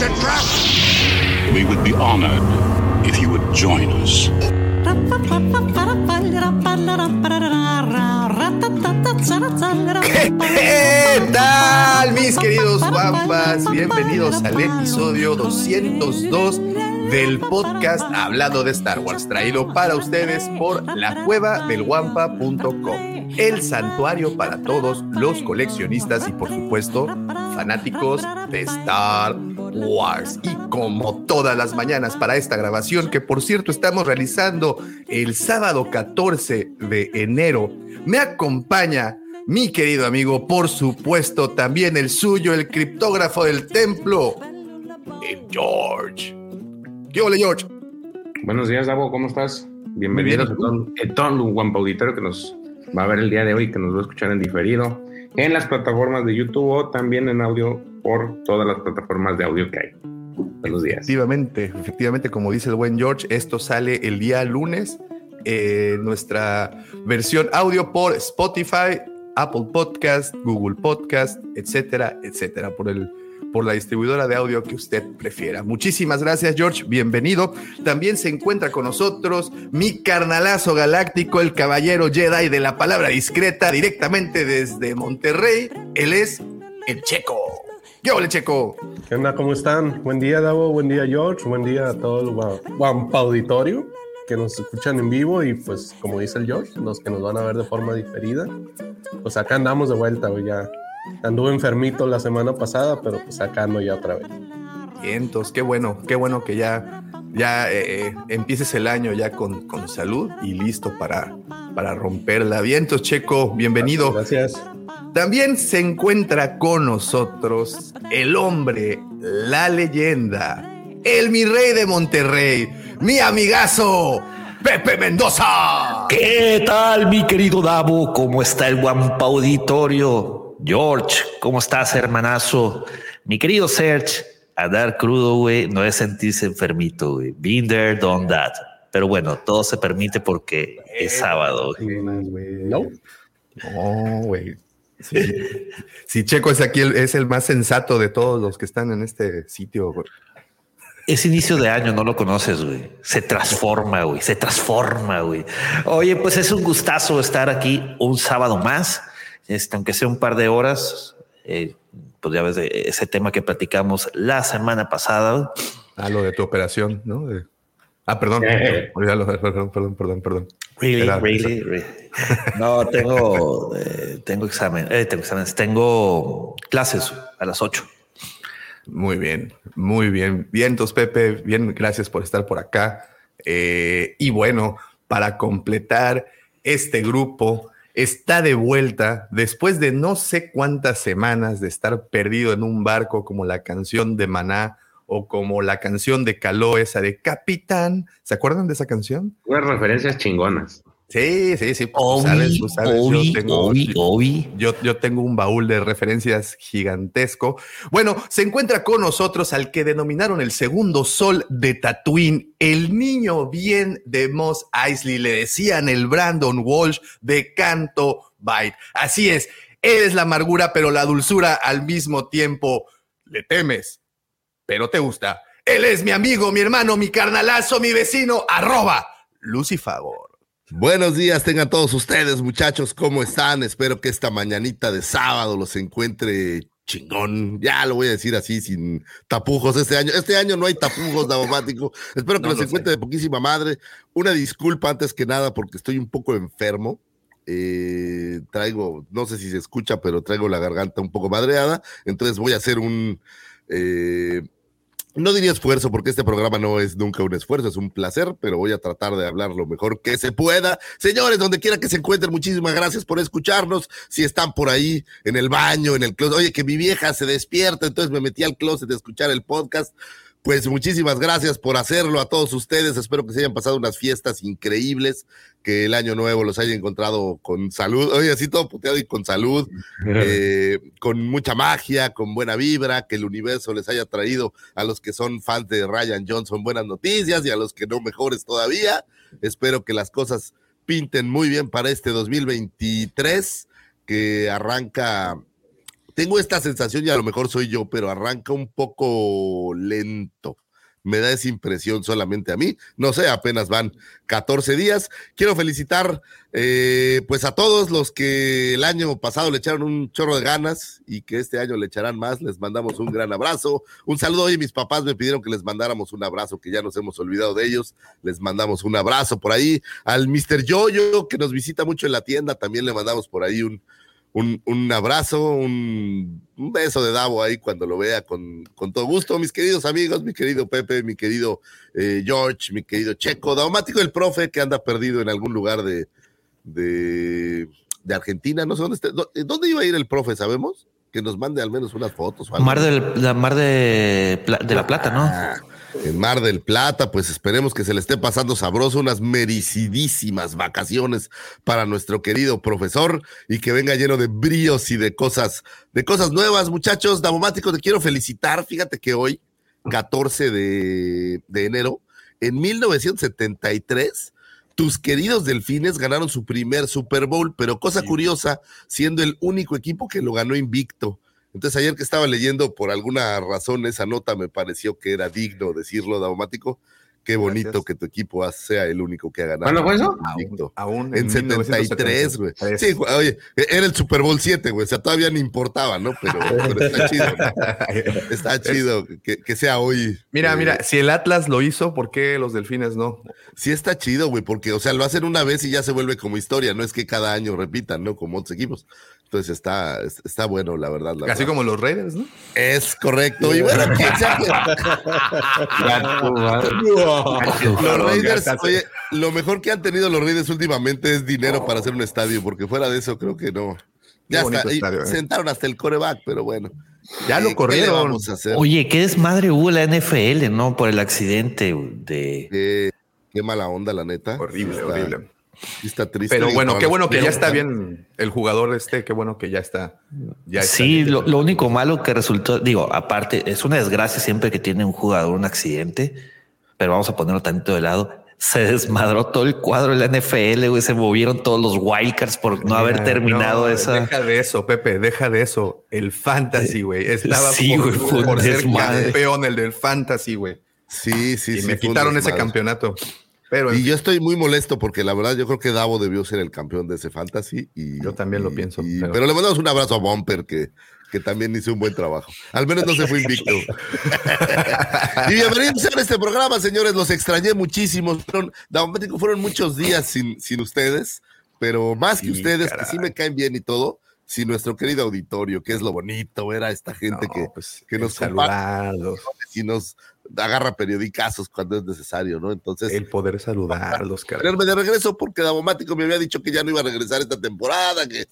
It's a trap! We would be honored if you would join us. ¿Qué tal, mis queridos guampas? Bienvenidos al episodio 202 del podcast Hablando de Star Wars, traído para ustedes por la cueva del guampa.com, el santuario para todos los coleccionistas y, por supuesto, fanáticos de Star Wars. Y como todas las mañanas para esta grabación, que por cierto estamos realizando el sábado 14 de enero, me acompaña mi querido amigo, por supuesto, también el suyo, el criptógrafo del templo, el George. ¿Qué hola, George? Buenos días, Davo, ¿cómo estás? Bienvenidos a todo, a todo el auditorio que nos va a ver el día de hoy, que nos va a escuchar en diferido, en las plataformas de YouTube o también en audio por todas las plataformas de audio que hay. Buenos días. Efectivamente, efectivamente, como dice el buen George, esto sale el día lunes. eh, nuestra versión audio por Spotify, Apple Podcast, Google Podcast, etcétera, etcétera, por el por la distribuidora de audio que usted prefiera. Muchísimas gracias, George. Bienvenido. También se encuentra con nosotros mi carnalazo galáctico, el caballero Jedi de la palabra discreta, directamente desde Monterrey. Él es el Checo. ¿Qué hola, Checo? ¿Qué onda? ¿Cómo están? Buen día, Davo. Buen día, George. Buen día a todo el Guampa Auditorio que nos escuchan en vivo y pues como dice el George, los que nos van a ver de forma diferida. Pues acá andamos de vuelta, ya. Anduve enfermito la semana pasada, pero pues acá ando ya otra vez. Vientos, qué bueno, qué bueno que ya, ya eh, eh, empieces el año ya con, con salud y listo para, para romperla. Vientos, Checo, bienvenido. Gracias. También se encuentra con nosotros el hombre, la leyenda, el mi rey de Monterrey, mi amigazo, Pepe Mendoza. ¿Qué tal, mi querido Davo? ¿Cómo está el guampa auditorio? George, ¿cómo estás, hermanazo? Mi querido Serge, andar crudo, güey, no es sentirse enfermito, güey. Been there, done that. Pero bueno, todo se permite porque es sábado. güey. No. No, güey. Sí. Si Checo es aquí, el- es el más sensato de todos los que están en este sitio. güey. Es inicio de año, no lo conoces, güey. Se transforma, güey. Se transforma, güey. Oye, pues es un gustazo estar aquí un sábado más, este, aunque sea un par de horas. eh, pues ya ves de ese tema que platicamos la semana pasada. Ah, lo de tu operación, ¿no? De- Ah, perdón. Eh. Perdón, perdón, perdón, perdón. Really, Era- really, really. No, tengo, eh, tengo examen, eh, tengo exámenes, tengo clases a las 8. Muy bien, muy bien. Vientos, Pepe, bien, gracias por estar por acá. Eh, y bueno, para completar este grupo, está de vuelta después de no sé cuántas semanas de estar perdido en un barco como la canción de Maná o como la canción de Caló, esa de Capitán. ¿Se acuerdan de esa canción? Unas referencias chingonas. Sí, sí, sí. pues, Obi, sabes, tú sabes, yo tengo- Obi, yo, yo tengo un baúl de referencias gigantesco. Bueno, se encuentra con nosotros al que denominaron el segundo sol de Tatooine, el niño bien de Moss Eisley. Le decían el Brandon Walsh de Canto Bight. Así es, él es la amargura, pero la dulzura al mismo tiempo. Le temes, pero te gusta. Él es mi amigo, mi hermano, mi carnalazo, mi vecino, arroba Lucifagor. Buenos días, tengan todos ustedes, muchachos, ¿cómo están? Espero que esta mañanita de sábado los encuentre chingón. Ya lo voy a decir así, sin tapujos este año. Este año no hay tapujos, Davomático. Espero que No los lo encuentre de poquísima madre. Una disculpa antes que nada porque estoy un poco enfermo. Eh, traigo, no sé si se escucha, pero traigo la garganta un poco madreada. Entonces voy a hacer un, eh, no diría esfuerzo porque este programa no es nunca un esfuerzo, es un placer, pero voy a tratar de hablar lo mejor que se pueda. Señores, donde quiera que se encuentren, muchísimas gracias por escucharnos. Si están por ahí en el baño, en el closet, oye, que mi vieja se despierta, entonces me metí al closet de escuchar el podcast. Pues muchísimas gracias por hacerlo a todos ustedes. Espero que se hayan pasado unas fiestas increíbles, que el año nuevo los haya encontrado con salud, oye, así todo puteado y con salud, eh, con mucha magia, con buena vibra, que el universo les haya traído a los que son fans de Ryan Johnson buenas noticias y a los que no mejores todavía. Espero que las cosas pinten muy bien para este 2023 que arranca tengo esta sensación y a lo mejor soy yo, pero arranca un poco lento. Me da esa impresión solamente a mí. No sé, apenas van 14 días. Quiero felicitar eh, pues a todos los que el año pasado le echaron un chorro de ganas y que este año le echarán más. Les mandamos un gran abrazo. Un saludo. Hoy mis papás me pidieron que les mandáramos un abrazo, que ya nos hemos olvidado de ellos. Les mandamos un abrazo por ahí. Al Mr. Yoyo, que nos visita mucho en la tienda, también le mandamos por ahí un, un, un abrazo, un, un, beso de Davo ahí cuando lo vea con, con, todo gusto. Mis queridos amigos, mi querido Pepe, mi querido eh, George, mi querido Checo, Daumático el profe que anda perdido en algún lugar de, de, de Argentina. No sé dónde está. ¿Dónde iba a ir el profe? ¿Sabemos? Que nos mande al menos unas fotos. Mar, del, la Mar de, de la Plata, ¿no? Ah, en Mar del Plata, pues esperemos que se le esté pasando sabroso, unas mericidísimas vacaciones para nuestro querido profesor y que venga lleno de bríos y de cosas, de cosas nuevas, muchachos. Damomático, te quiero felicitar. Fíjate que hoy, 14 de, de enero, en 1973, tus queridos delfines ganaron su primer Super Bowl, pero cosa curiosa, siendo el único equipo que lo ganó invicto. Entonces ayer que estaba leyendo por alguna razón esa nota me pareció que era digno decirlo, Daumático. Qué bonito Gracias. que tu equipo sea el único que ha ganado. ¿Cuándo fue eso? Aún, aún en, en 73, güey. Sí, oye, era el Super Bowl 7, güey. O sea, todavía no importaba, ¿no? Pero, pero está chido. ¿no? Está chido que, que, sea hoy. Mira, eh, mira, si el Atlas lo hizo, ¿por qué los delfines no? Sí, está chido, güey, porque, o sea, lo hacen una vez y ya se vuelve como historia. No es que cada año repitan, ¿no? Como otros equipos. Entonces está, está bueno, la verdad. La Así verdad. como los Raiders, ¿no? Es correcto. Y bueno, los Raiders, oye, lo mejor que han tenido los Raiders últimamente es dinero para hacer un estadio, porque fuera de eso creo que no. Ya está, estadio, ¿eh? sentaron hasta el coreback, pero bueno. Ya lo corrieron. ¿Qué vamos a hacer? Oye, qué desmadre hubo la NFL, ¿no? Por el accidente de. Eh, qué mala onda, la neta. Horrible, está, horrible. Está triste. Pero bueno, qué bueno que ya está bien el jugador este, qué bueno que ya está. Ya está sí, lo, lo, único malo que resultó, digo, aparte, es una desgracia siempre que tiene un jugador un accidente, pero vamos a ponerlo tantito de lado. Se desmadró todo el cuadro de la NFL, güey. Se movieron todos los wildcards por no haber terminado no, esa. Deja de eso, Pepe, deja de eso. El fantasy, güey. Estaba sí, por, güey, por ser campeón, el del fantasy, güey. Sí, sí, y sí. me quitaron ese campeonato. Pero, y yo estoy muy molesto porque la verdad yo creo que Davo debió ser el campeón de ese fantasy. Y, yo también y, lo pienso. Y, pero... pero... le mandamos un abrazo a Bumper que, que también hizo un buen trabajo. Al menos no se fue invicto. y bienvenidos a este programa, señores. Los extrañé muchísimo. Fueron, fueron muchos días sin, sin ustedes, pero más que sí, ustedes, caray. que sí me caen bien y todo. Si nuestro querido auditorio, que es lo bonito, era esta gente no, que, pues, que nos saludarlos y nos agarra periodicazos cuando es necesario, ¿no? Entonces. El poder saludarlos, caray. de regreso porque Davomático me había dicho que ya no iba a regresar esta temporada, que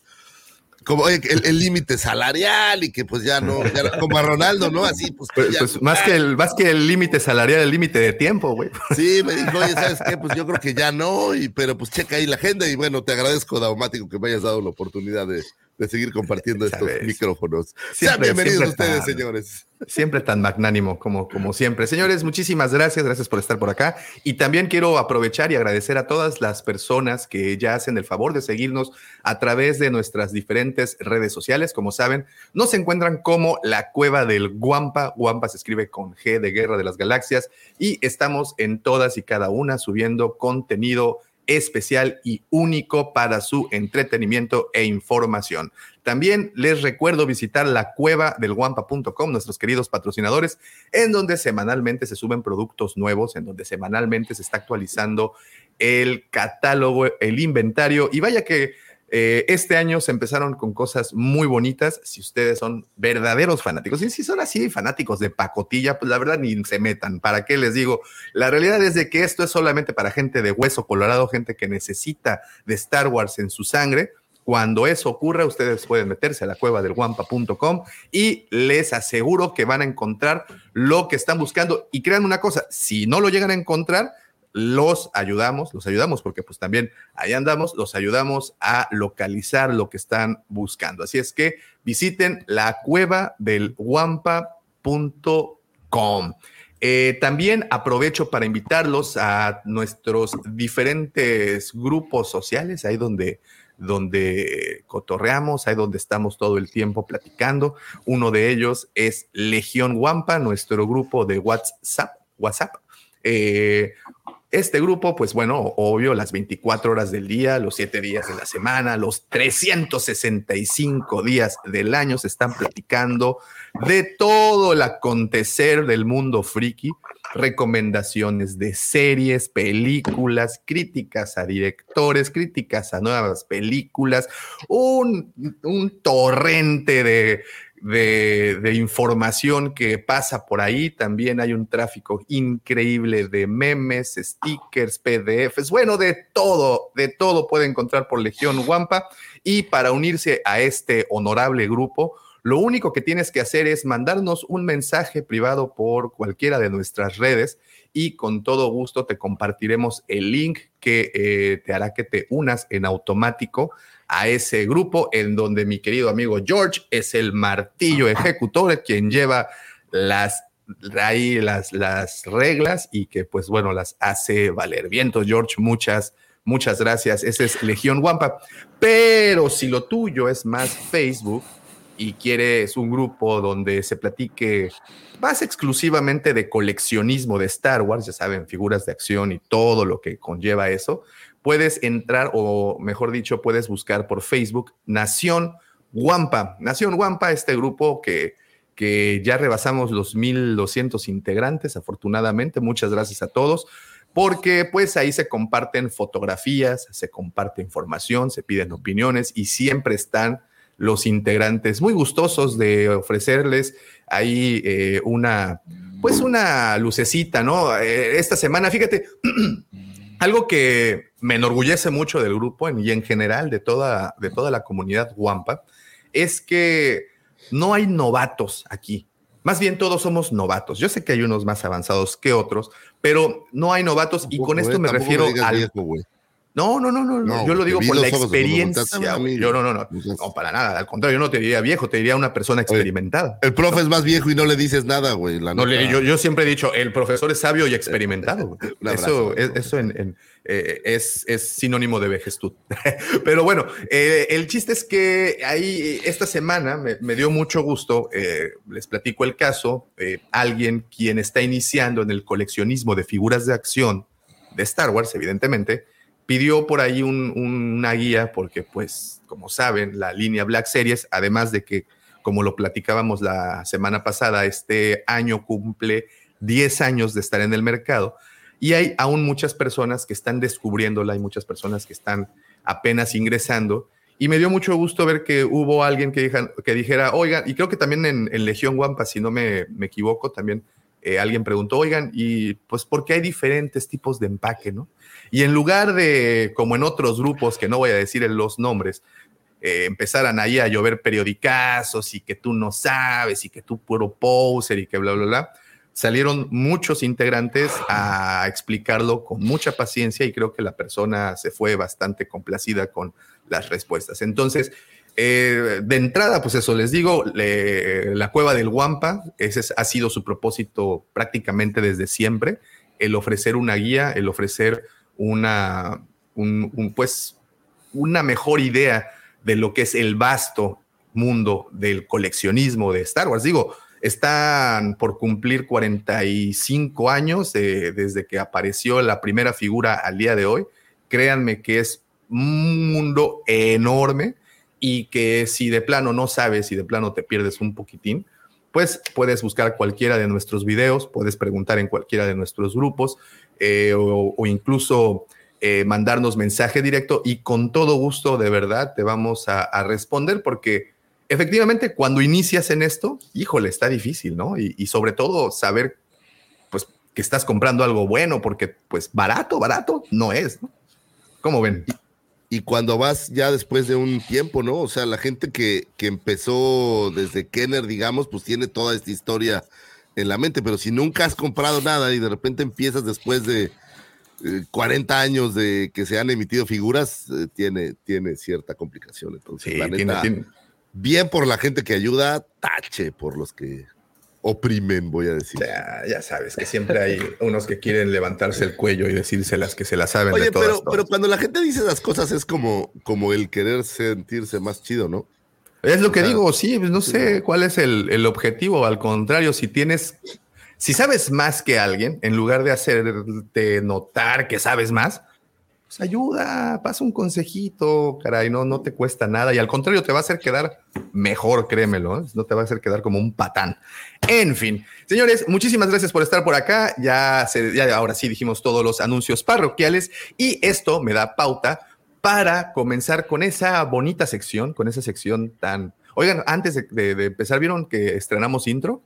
como oye, el límite salarial y que pues ya no, ya como a Ronaldo, ¿no? Así, pues, pues, ya, pues más que el más que el límite salarial, el límite de tiempo, güey. Sí, me dijo, oye, ¿sabes qué? Pues yo creo que ya no, y pero pues checa ahí la agenda y bueno, te agradezco, Daumático, que me hayas dado la oportunidad de, de seguir compartiendo estos micrófonos. Siempre, Sean bienvenidos ustedes, tan, señores. Siempre tan magnánimo como, como siempre. Señores, muchísimas gracias, gracias por estar por acá. Y también quiero aprovechar y agradecer a todas las personas que ya hacen el favor de seguirnos a través de nuestras diferentes redes sociales. Como saben, nos encuentran como la Cueva del Guampa. Guampa se escribe con G de Guerra de las Galaxias. Y estamos en todas y cada una subiendo contenido especial y único para su entretenimiento e información. También les recuerdo visitar la cueva del guampa.com, nuestros queridos patrocinadores, en donde semanalmente se suben productos nuevos, en donde semanalmente se está actualizando el catálogo, el inventario. Y vaya que Eh, este año se empezaron con cosas muy bonitas. Si ustedes son verdaderos fanáticos, y si son así fanáticos de pacotilla, pues la verdad ni se metan. ¿Para qué les digo? La realidad es de que esto es solamente para gente de hueso colorado, gente que necesita de Star Wars en su sangre. Cuando eso ocurra, ustedes pueden meterse a la cueva del guampa.com y les aseguro que van a encontrar lo que están buscando. Y crean una cosa, si no lo llegan a encontrar, los ayudamos, los ayudamos porque pues también ahí andamos, los ayudamos a localizar lo que están buscando. Así es que visiten la cueva del guampa.com. Eh, también aprovecho para invitarlos a nuestros diferentes grupos sociales, ahí donde, donde cotorreamos, ahí donde estamos todo el tiempo platicando. Uno de ellos es Legión Guampa, nuestro grupo de WhatsApp. WhatsApp. Eh, este grupo, pues bueno, obvio, las 24 horas del día, los 7 días de la semana, los 365 días del año se están platicando de todo el acontecer del mundo friki, recomendaciones de series, películas, críticas a directores, críticas a nuevas películas, un, un torrente de de, información que pasa por ahí. También hay un tráfico increíble de memes, stickers, PDFs, bueno, de todo, de todo puede encontrar por Legión Wampa. Y para unirse a este honorable grupo, lo único que tienes que hacer es mandarnos un mensaje privado por cualquiera de nuestras redes y con todo gusto te compartiremos el link que eh, te hará que te unas en automático a ese grupo en donde mi querido amigo George es el martillo ejecutor, quien lleva las las, las reglas y que pues bueno las hace valer. Viento George, muchas, muchas gracias. Ese es Legión Wampa. Pero si lo tuyo es más Facebook y quieres un grupo donde se platique más exclusivamente de coleccionismo de Star Wars, ya saben, figuras de acción y todo lo que conlleva eso, puedes entrar, o mejor dicho, puedes buscar por Facebook Nación Guampa. Nación Guampa, este grupo que, que ya rebasamos los 1200 integrantes, afortunadamente. Muchas gracias a todos porque pues ahí se comparten fotografías, se comparte información, se piden opiniones y siempre están los integrantes muy gustosos de ofrecerles ahí eh, una, pues una lucecita, ¿no? Eh, esta semana, fíjate, algo que me enorgullece mucho del grupo y en general de toda, de toda la comunidad Wampa es que no hay novatos aquí. Más bien todos somos novatos. Yo sé que hay unos más avanzados que otros, pero no hay novatos y con esto me refiero al... No, no, no, no, yo lo digo por la experiencia. Yo no, no, no, no, para nada. Al contrario, yo no te diría viejo, te diría una persona experimentada. el profe es más viejo y no le dices nada, güey. No, yo, siempre he dicho, el profesor es sabio y experimentado. eso, eso en, eh, es, es, sinónimo de vejestud. Pero bueno, eh, el chiste es que ahí esta semana me, dio mucho gusto, eh, les platico el caso, alguien quien está iniciando en el coleccionismo de figuras de acción de Star Wars, evidentemente, pidió por ahí una guía porque, pues, como saben, la línea Black Series, además de que, como lo platicábamos la semana pasada, este año cumple 10 años de estar en el mercado y hay aún muchas personas que están descubriéndola, hay muchas personas que están apenas ingresando. Y me dio mucho gusto ver que hubo alguien que, dijera, oigan, y creo que también en, Legión Wampa, si no me, me equivoco, también eh, alguien preguntó, oigan, y pues, ¿por qué hay diferentes tipos de empaque, no? Y en lugar de, como en otros grupos, que no voy a decir los nombres, eh, empezaran ahí a llover periodicazos y que tú no sabes y que tú puro poser y que bla, bla, bla, salieron muchos integrantes a explicarlo con mucha paciencia y creo que la persona se fue bastante complacida con las respuestas. Entonces, eh, de entrada, pues eso les digo, la cueva del Guampa, ese ha sido su propósito prácticamente desde siempre, el ofrecer una guía, el ofrecer una, pues, una mejor idea de lo que es el vasto mundo del coleccionismo de Star Wars. Digo, están por cumplir 45 años desde que apareció la primera figura al día de hoy. Créanme que es un mundo enorme y que si de plano no sabes, si de plano te pierdes un poquitín, pues puedes buscar cualquiera de nuestros videos, puedes preguntar en cualquiera de nuestros grupos eh, o, incluso eh, mandarnos mensaje directo y con todo gusto, de verdad, te vamos a, responder porque efectivamente cuando inicias en esto, híjole, está difícil, ¿no? Y, y sobre todo saber, pues, que estás comprando algo bueno porque, pues, barato, barato no es, ¿no? ¿Cómo ven? y cuando vas ya después de un tiempo, ¿no? O sea, la gente que, que empezó desde Kenner, digamos, pues tiene toda esta historia en la mente, pero si nunca has comprado nada y de repente empiezas después de eh, 40 años de que se han emitido figuras, eh, tiene, tiene cierta complicación. Entonces, Sí, la neta, tiene- bien por la gente que ayuda, tache por los que oprimen, voy a decir. Ya, ya sabes que siempre hay unos que quieren levantarse el cuello y decírselas que se las saben Oye, de todas. pero, todas. pero cuando la gente dice esas cosas es como, como el querer sentirse más chido, ¿no? Es lo que digo, sí, pues no sé cuál es el, el objetivo. Al contrario, si tienes, si sabes más que alguien, en lugar de hacerte notar que sabes más, pues ayuda, pasa un consejito, caray, no, no te cuesta nada y al contrario te va a hacer quedar mejor, créemelo, ¿eh? no te va a hacer quedar como un patán. En fin, señores, muchísimas gracias por estar por acá. Ya, se, ya ahora sí dijimos todos los anuncios parroquiales y esto me da pauta para comenzar con esa bonita sección, con esa sección tan... Oigan, antes de, empezar, ¿vieron que estrenamos intro?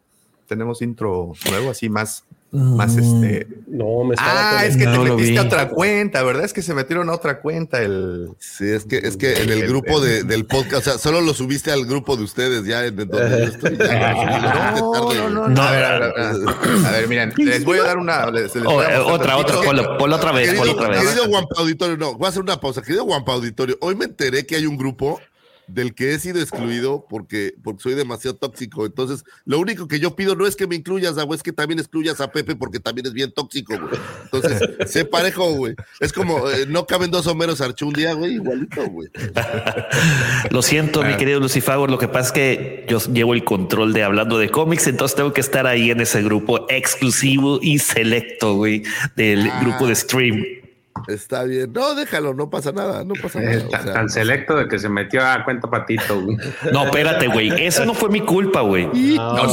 Tenemos intro nuevo, así más, más este... No, me estaba Ah, es que No te metiste a otra cuenta, ¿verdad? Es que se metieron a otra cuenta el... Sí, es que, es que en el El- grupo el- de- del podcast, o sea, solo lo subiste al grupo de ustedes ya en donde yo estoy. ya, No, no, no, no. A ver, a ver, a ver. A ver, miren, les voy a dar una... les- les Oh, eh, otra, otra, ponlo, ponlo otra vez, ponlo Querido, otra vez. querido Guampa Auditorio, no, voy a hacer una pausa. Querido Guampa Auditorio, hoy me enteré que hay un grupo del que he sido excluido porque, porque soy demasiado tóxico. Entonces, lo único que yo pido no es que me incluyas, güey, es que también excluyas a Pepe porque también es bien tóxico, güey. Entonces, sé parejo, güey. Es como, eh, no caben dos Homeros Archú un día, güey, igualito, güey. Lo siento, mi querido Lucifago. Lo que pasa es que yo llevo el control de hablando de cómics, entonces tengo que estar ahí en ese grupo exclusivo y selecto, güey, del Ah. grupo de stream. Está bien. No, déjalo, no pasa nada, no pasa Eh, nada. o tan, sea, tan selecto de que se metió a cuenta patito. güey. No, espérate, güey. Eso no fue mi culpa, güey. No,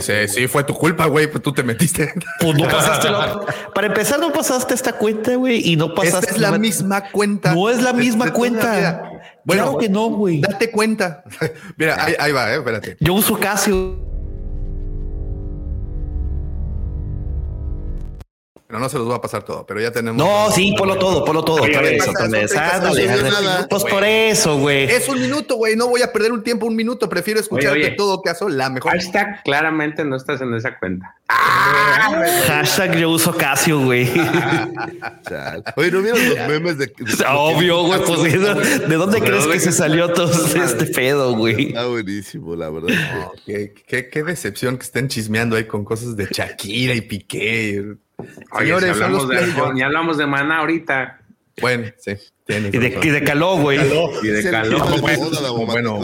sí, sí, fue tu culpa, güey, pues tú te metiste. Pues no pasaste la- Para empezar, no pasaste esta cuenta, güey, y no pasaste. Esta es la misma cuenta. No es la misma cuenta. Bueno, Claro que no, güey. Date cuenta. Mira, ahí, ahí va, eh, espérate. Yo uso Casio. Pero no se los voy a pasar todo, pero ya tenemos. No, sí, ponlo todo, ponlo todo. Oye, Otra oye, vez, pasa, otra son vez. 30 Ándale, segundos, ándale. nada. Pues por eso, güey. Es un minuto, güey. No voy a perder un tiempo, un minuto. Prefiero escucharte Oye, todo caso la mejor. Hashtag claramente no estás en esa cuenta. Hashtag yo uso Casio, güey. Oye, ¿no vieron los memes de... de- Obvio, güey. Pues, ¿de dónde ¿De crees que se salió todo este pedo, güey? Está buenísimo, la verdad. No, qué, qué- qué decepción que estén chismeando ahí con cosas de Shakira y Piqué. Oye, Señores, si hablamos los de playoffs. Arjona, ya hablamos de Maná ahorita. Bueno, sí. Y de, y de caló, güey. Y de de Bueno,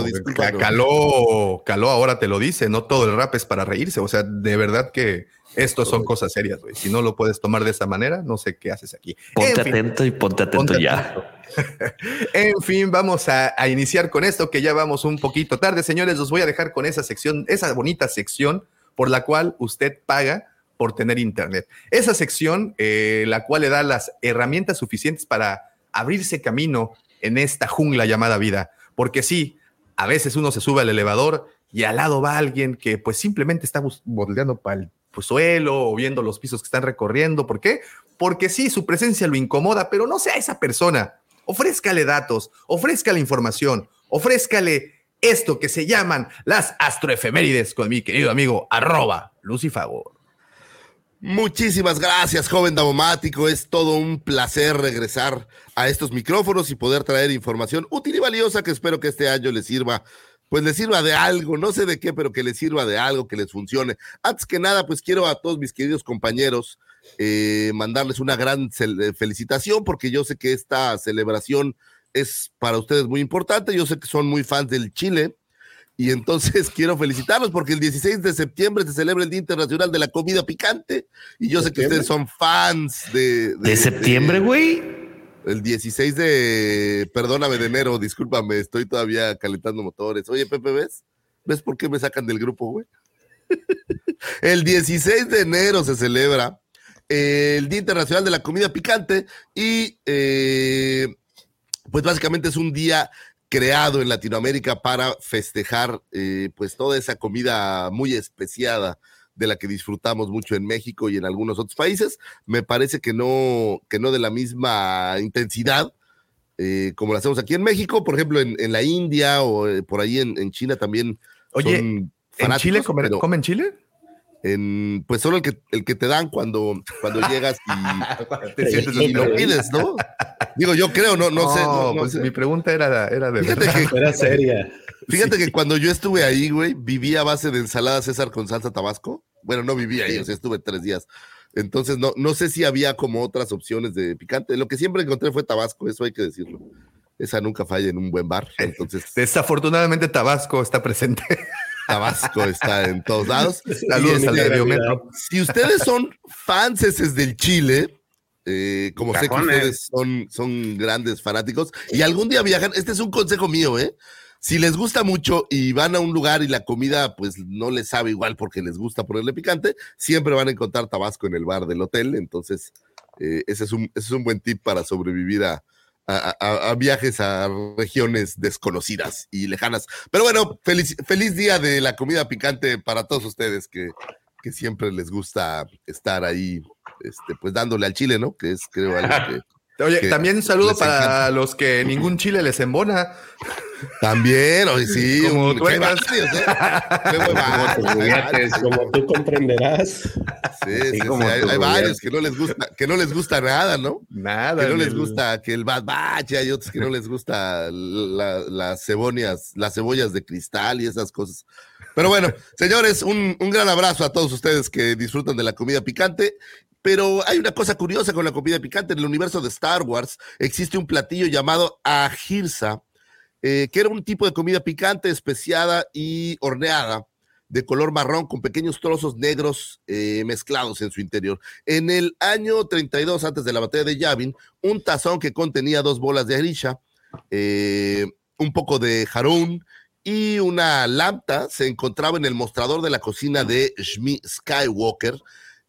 caló, caló ahora te lo dice, no todo el rap es para reírse, o sea, de verdad que esto son cosas serias, güey. Si no lo puedes tomar de esa manera, no sé qué haces aquí. Ponte En fin, atento y ponte atento ponte ya. atento. En fin, vamos a, a iniciar con esto, que ya vamos un poquito tarde, señores. Los voy a dejar con esa sección, esa bonita sección por la cual usted paga por tener internet. Esa sección, eh, la cual le da las herramientas suficientes para abrirse camino en esta jungla llamada vida. Porque sí, a veces uno se sube al elevador y al lado va alguien que pues simplemente está volteando para el pues, suelo o viendo los pisos que están recorriendo. ¿Por qué? Porque sí, su presencia lo incomoda, pero no sea esa persona. Ofrézcale datos, ofrézcale información, ofrézcale esto que se llaman las astroefemérides con mi querido amigo arroba Lucifago. Muchísimas gracias, joven Davomático. Es todo un placer regresar a estos micrófonos y poder traer información útil y valiosa que espero que este año les sirva, pues les sirva de algo, no sé de qué, pero que les sirva de algo, que les funcione. Antes que nada, pues quiero a todos mis queridos compañeros eh, mandarles una gran eh, felicitación porque yo sé que esta celebración es para ustedes muy importante. Yo sé que son muy fans del Chile. Y entonces quiero felicitarlos porque el 16 de septiembre se celebra el Día Internacional de la Comida Picante. Y yo sé que ustedes son fans de... ¿De septiembre, güey? El 16 de... Perdóname, de enero, discúlpame, estoy todavía calentando motores. Oye, Pepe, ¿ves? ¿Ves por qué me sacan del grupo, güey? el 16 de enero se celebra eh, el Día Internacional de la Comida Picante y eh, pues básicamente es un día creado en Latinoamérica para festejar eh, pues toda esa comida muy especiada de la que disfrutamos mucho en México y en algunos otros países. Me parece que no, que no de la misma intensidad eh, como lo hacemos aquí en México, por ejemplo, en, en la India o eh, por ahí en, en China también. Oye, son ¿En Chile comen, pero comen chile? En- pues solo el que, el que te dan cuando, cuando llegas y, Te sientes y lo pides, ¿no? Digo, yo creo, no, no, sé. no- no pues sé. mi pregunta era, era de Fíjate verdad. que, Era seria. fíjate que cuando yo estuve ahí, güey, vivía a base de ensalada César con salsa tabasco. Bueno, no vivía ahí, o sea, estuve tres días. Entonces, no, no sé si había como otras opciones de picante. Lo que siempre encontré fue tabasco, eso hay que decirlo. Esa nunca falla en un buen bar. Entonces, Desafortunadamente Tabasco está presente. Tabasco está en todos lados. Saludos al. Si ustedes son fanses del Chile, eh, como sé que ustedes son, son grandes fanáticos y algún día viajan, este es un consejo mío, ¿eh? Si les gusta mucho y van a un lugar y la comida pues no les sabe igual porque les gusta ponerle picante, siempre van a encontrar tabasco en el bar del hotel. Entonces, eh, ese, es un, ese es un buen tip para sobrevivir a, a- viajes a regiones desconocidas y lejanas. Pero bueno, feliz, feliz día de la comida picante para todos ustedes que, que siempre les gusta estar ahí, este, pues dándole al chile, ¿no? Que es, creo, algo que Oye, que también un saludo para encanta. los que ningún chile les embona. también, hoy sí, Como un- tú Como tú comprenderás. Sí, sí, sí, hay, varios que no les gusta, que no les gusta nada, ¿no? Nada. que no les el- gusta que el Bad Batch, y hay otros que no les gusta la- las cebollas, las cebollas de cristal y esas cosas. Pero bueno, señores, un, un gran abrazo a todos ustedes que disfrutan de la comida picante. Pero hay una cosa curiosa con la comida picante. En el universo de Star Wars existe un platillo llamado ajirsa, eh, que era un tipo de comida picante, especiada y horneada, de color marrón con pequeños trozos negros eh, mezclados en su interior. En el año 32, antes de la batalla de Yavin, un tazón que contenía dos bolas de arisha, eh, un poco de jarún y una lambda se encontraba en el mostrador de la cocina de Shmi Skywalker.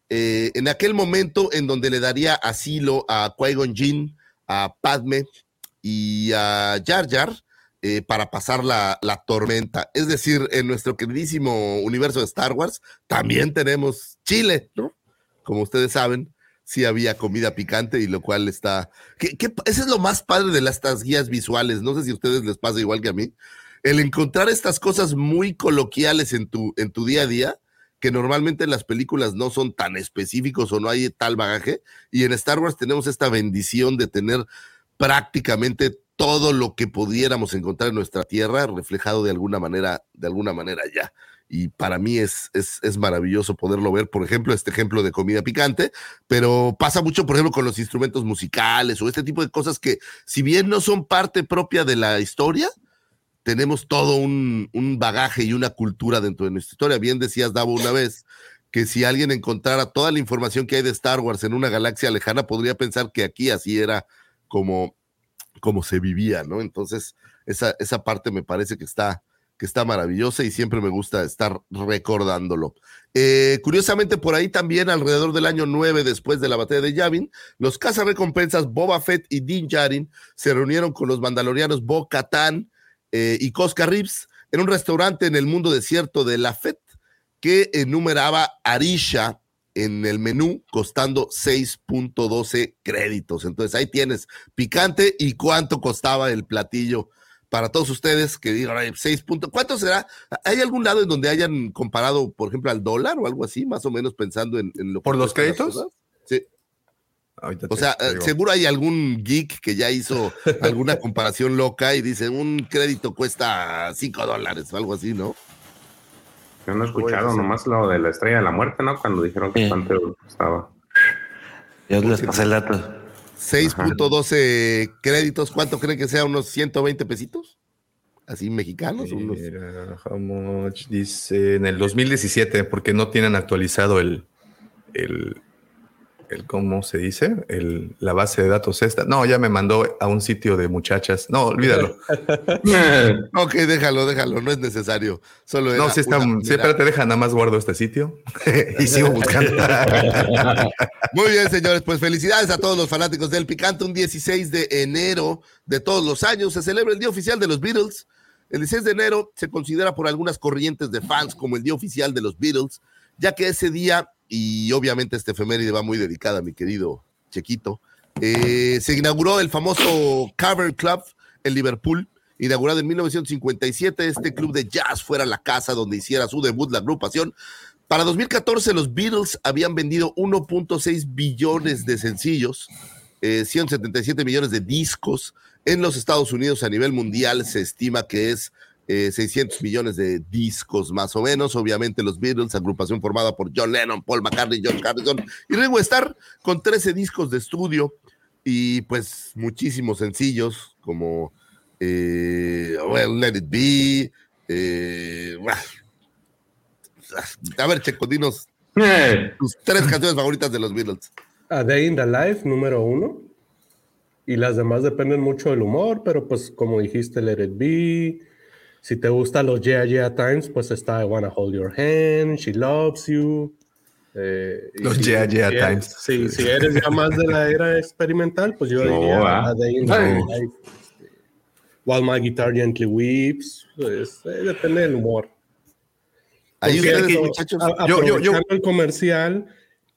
eh, en aquel momento en donde le daría asilo a Qui-Gon Jinn, a Padme y a Jar Jar eh, para pasar la, la tormenta. Es decir, en nuestro queridísimo universo de Star Wars también tenemos Chile, ¿no? Como ustedes saben, sí había comida picante y lo cual está... ¿qué, qué, ese es lo más padre de las, estas guías visuales. No sé si a ustedes les pasa igual que a mí. El encontrar estas cosas muy coloquiales en tu, en tu día a día, que normalmente en las películas no son tan específicos o no hay tal bagaje. Y en Star Wars tenemos esta bendición de tener prácticamente todo lo que pudiéramos encontrar en nuestra tierra reflejado de alguna manera, de alguna manera ya. Y para mí es, es, es maravilloso poderlo ver, por ejemplo, este ejemplo de comida picante, pero pasa mucho, por ejemplo, con los instrumentos musicales o este tipo de cosas que, si bien no son parte propia de la historia, tenemos todo un, un bagaje y una cultura dentro de nuestra historia. Bien decías, Davo, una vez, que si alguien encontrara toda la información que hay de Star Wars en una galaxia lejana, podría pensar que aquí así era como, como se vivía, ¿no? Entonces, esa, esa parte me parece que está, que está maravillosa y siempre me gusta estar recordándolo. Eh, curiosamente, por ahí también, alrededor del año 9, después de la batalla de Yavin, los cazarrecompensas Boba Fett y Din Djarin se reunieron con los mandalorianos Bo Katan eh, y Cosca Reeves en un restaurante en el mundo desierto de La Fett que enumeraba Arisha en el menú costando 6.12 créditos. Entonces ahí tienes picante y cuánto costaba el platillo para todos ustedes que digan, "Ay, 6 puntos, ¿cuánto será? ¿Hay algún lado en donde hayan comparado, por ejemplo, al dólar o algo así, más o menos pensando en, en lo que ¿Por los créditos? Ahorita O sea, eh, digo. seguro hay algún geek que ya hizo alguna comparación loca y dice, un crédito cuesta 5 dólares o algo así, ¿no? Yo no he escuchado nomás lo de la estrella de la muerte, ¿no? Cuando dijeron que Sí. cuánto estaba. Yo les pasé el dato. 6.12 créditos, ¿cuánto creen que sea? ¿Unos 120 pesitos? Así mexicanos. unos- Mira, how much dice en el 2017, porque no tienen actualizado el, el, el cómo se dice, el, la base de datos esta. No, ya me mandó a un sitio de muchachas. No, olvídalo. ok, déjalo, déjalo, no es necesario. Solo no, si está, sí, espérate, deja, nada más guardo este sitio y sigo buscando. Muy bien, señores, pues felicidades a todos los fanáticos del Picante. Un 16 de enero de todos los años se celebra el Día Oficial de los Beatles. El 16 de enero se considera por algunas corrientes de fans como el Día Oficial de los Beatles, ya que ese día y obviamente este efeméride va muy dedicada mi querido Chequito. Eh, se inauguró el famoso Cover Club en Liverpool, inaugurado en 1957. Este club de jazz fuera la casa donde hiciera su debut la agrupación. Para 2014 los Beatles habían vendido 1.6 billones de sencillos, 177 eh, millones de discos. En los Estados Unidos a nivel mundial se estima que es 600 eh, millones de discos más o menos. Obviamente los Beatles, agrupación formada por John Lennon, Paul McCartney, George Harrison y Ringo Starr, con 13 discos de estudio y pues muchísimos sencillos como eh, Let It Be. Eh, a ver, Checo, dinos tus tres canciones favoritas de los Beatles. A Day in the Life, número uno. Y las demás dependen mucho del humor, pero pues como dijiste, Let It Be, si te gustan los Yeah Yeah Times, pues está I Wanna Hold Your Hand, She Loves You. Eh, los Yeah Yeah Times. Sí, si eres ya más de la era experimental, pues yo diría a Day in Life. While My Guitar Gently Weeps. Pues, eh, depende del humor. Ahí ustedes, muchachos. yo, yo, yo. el comercial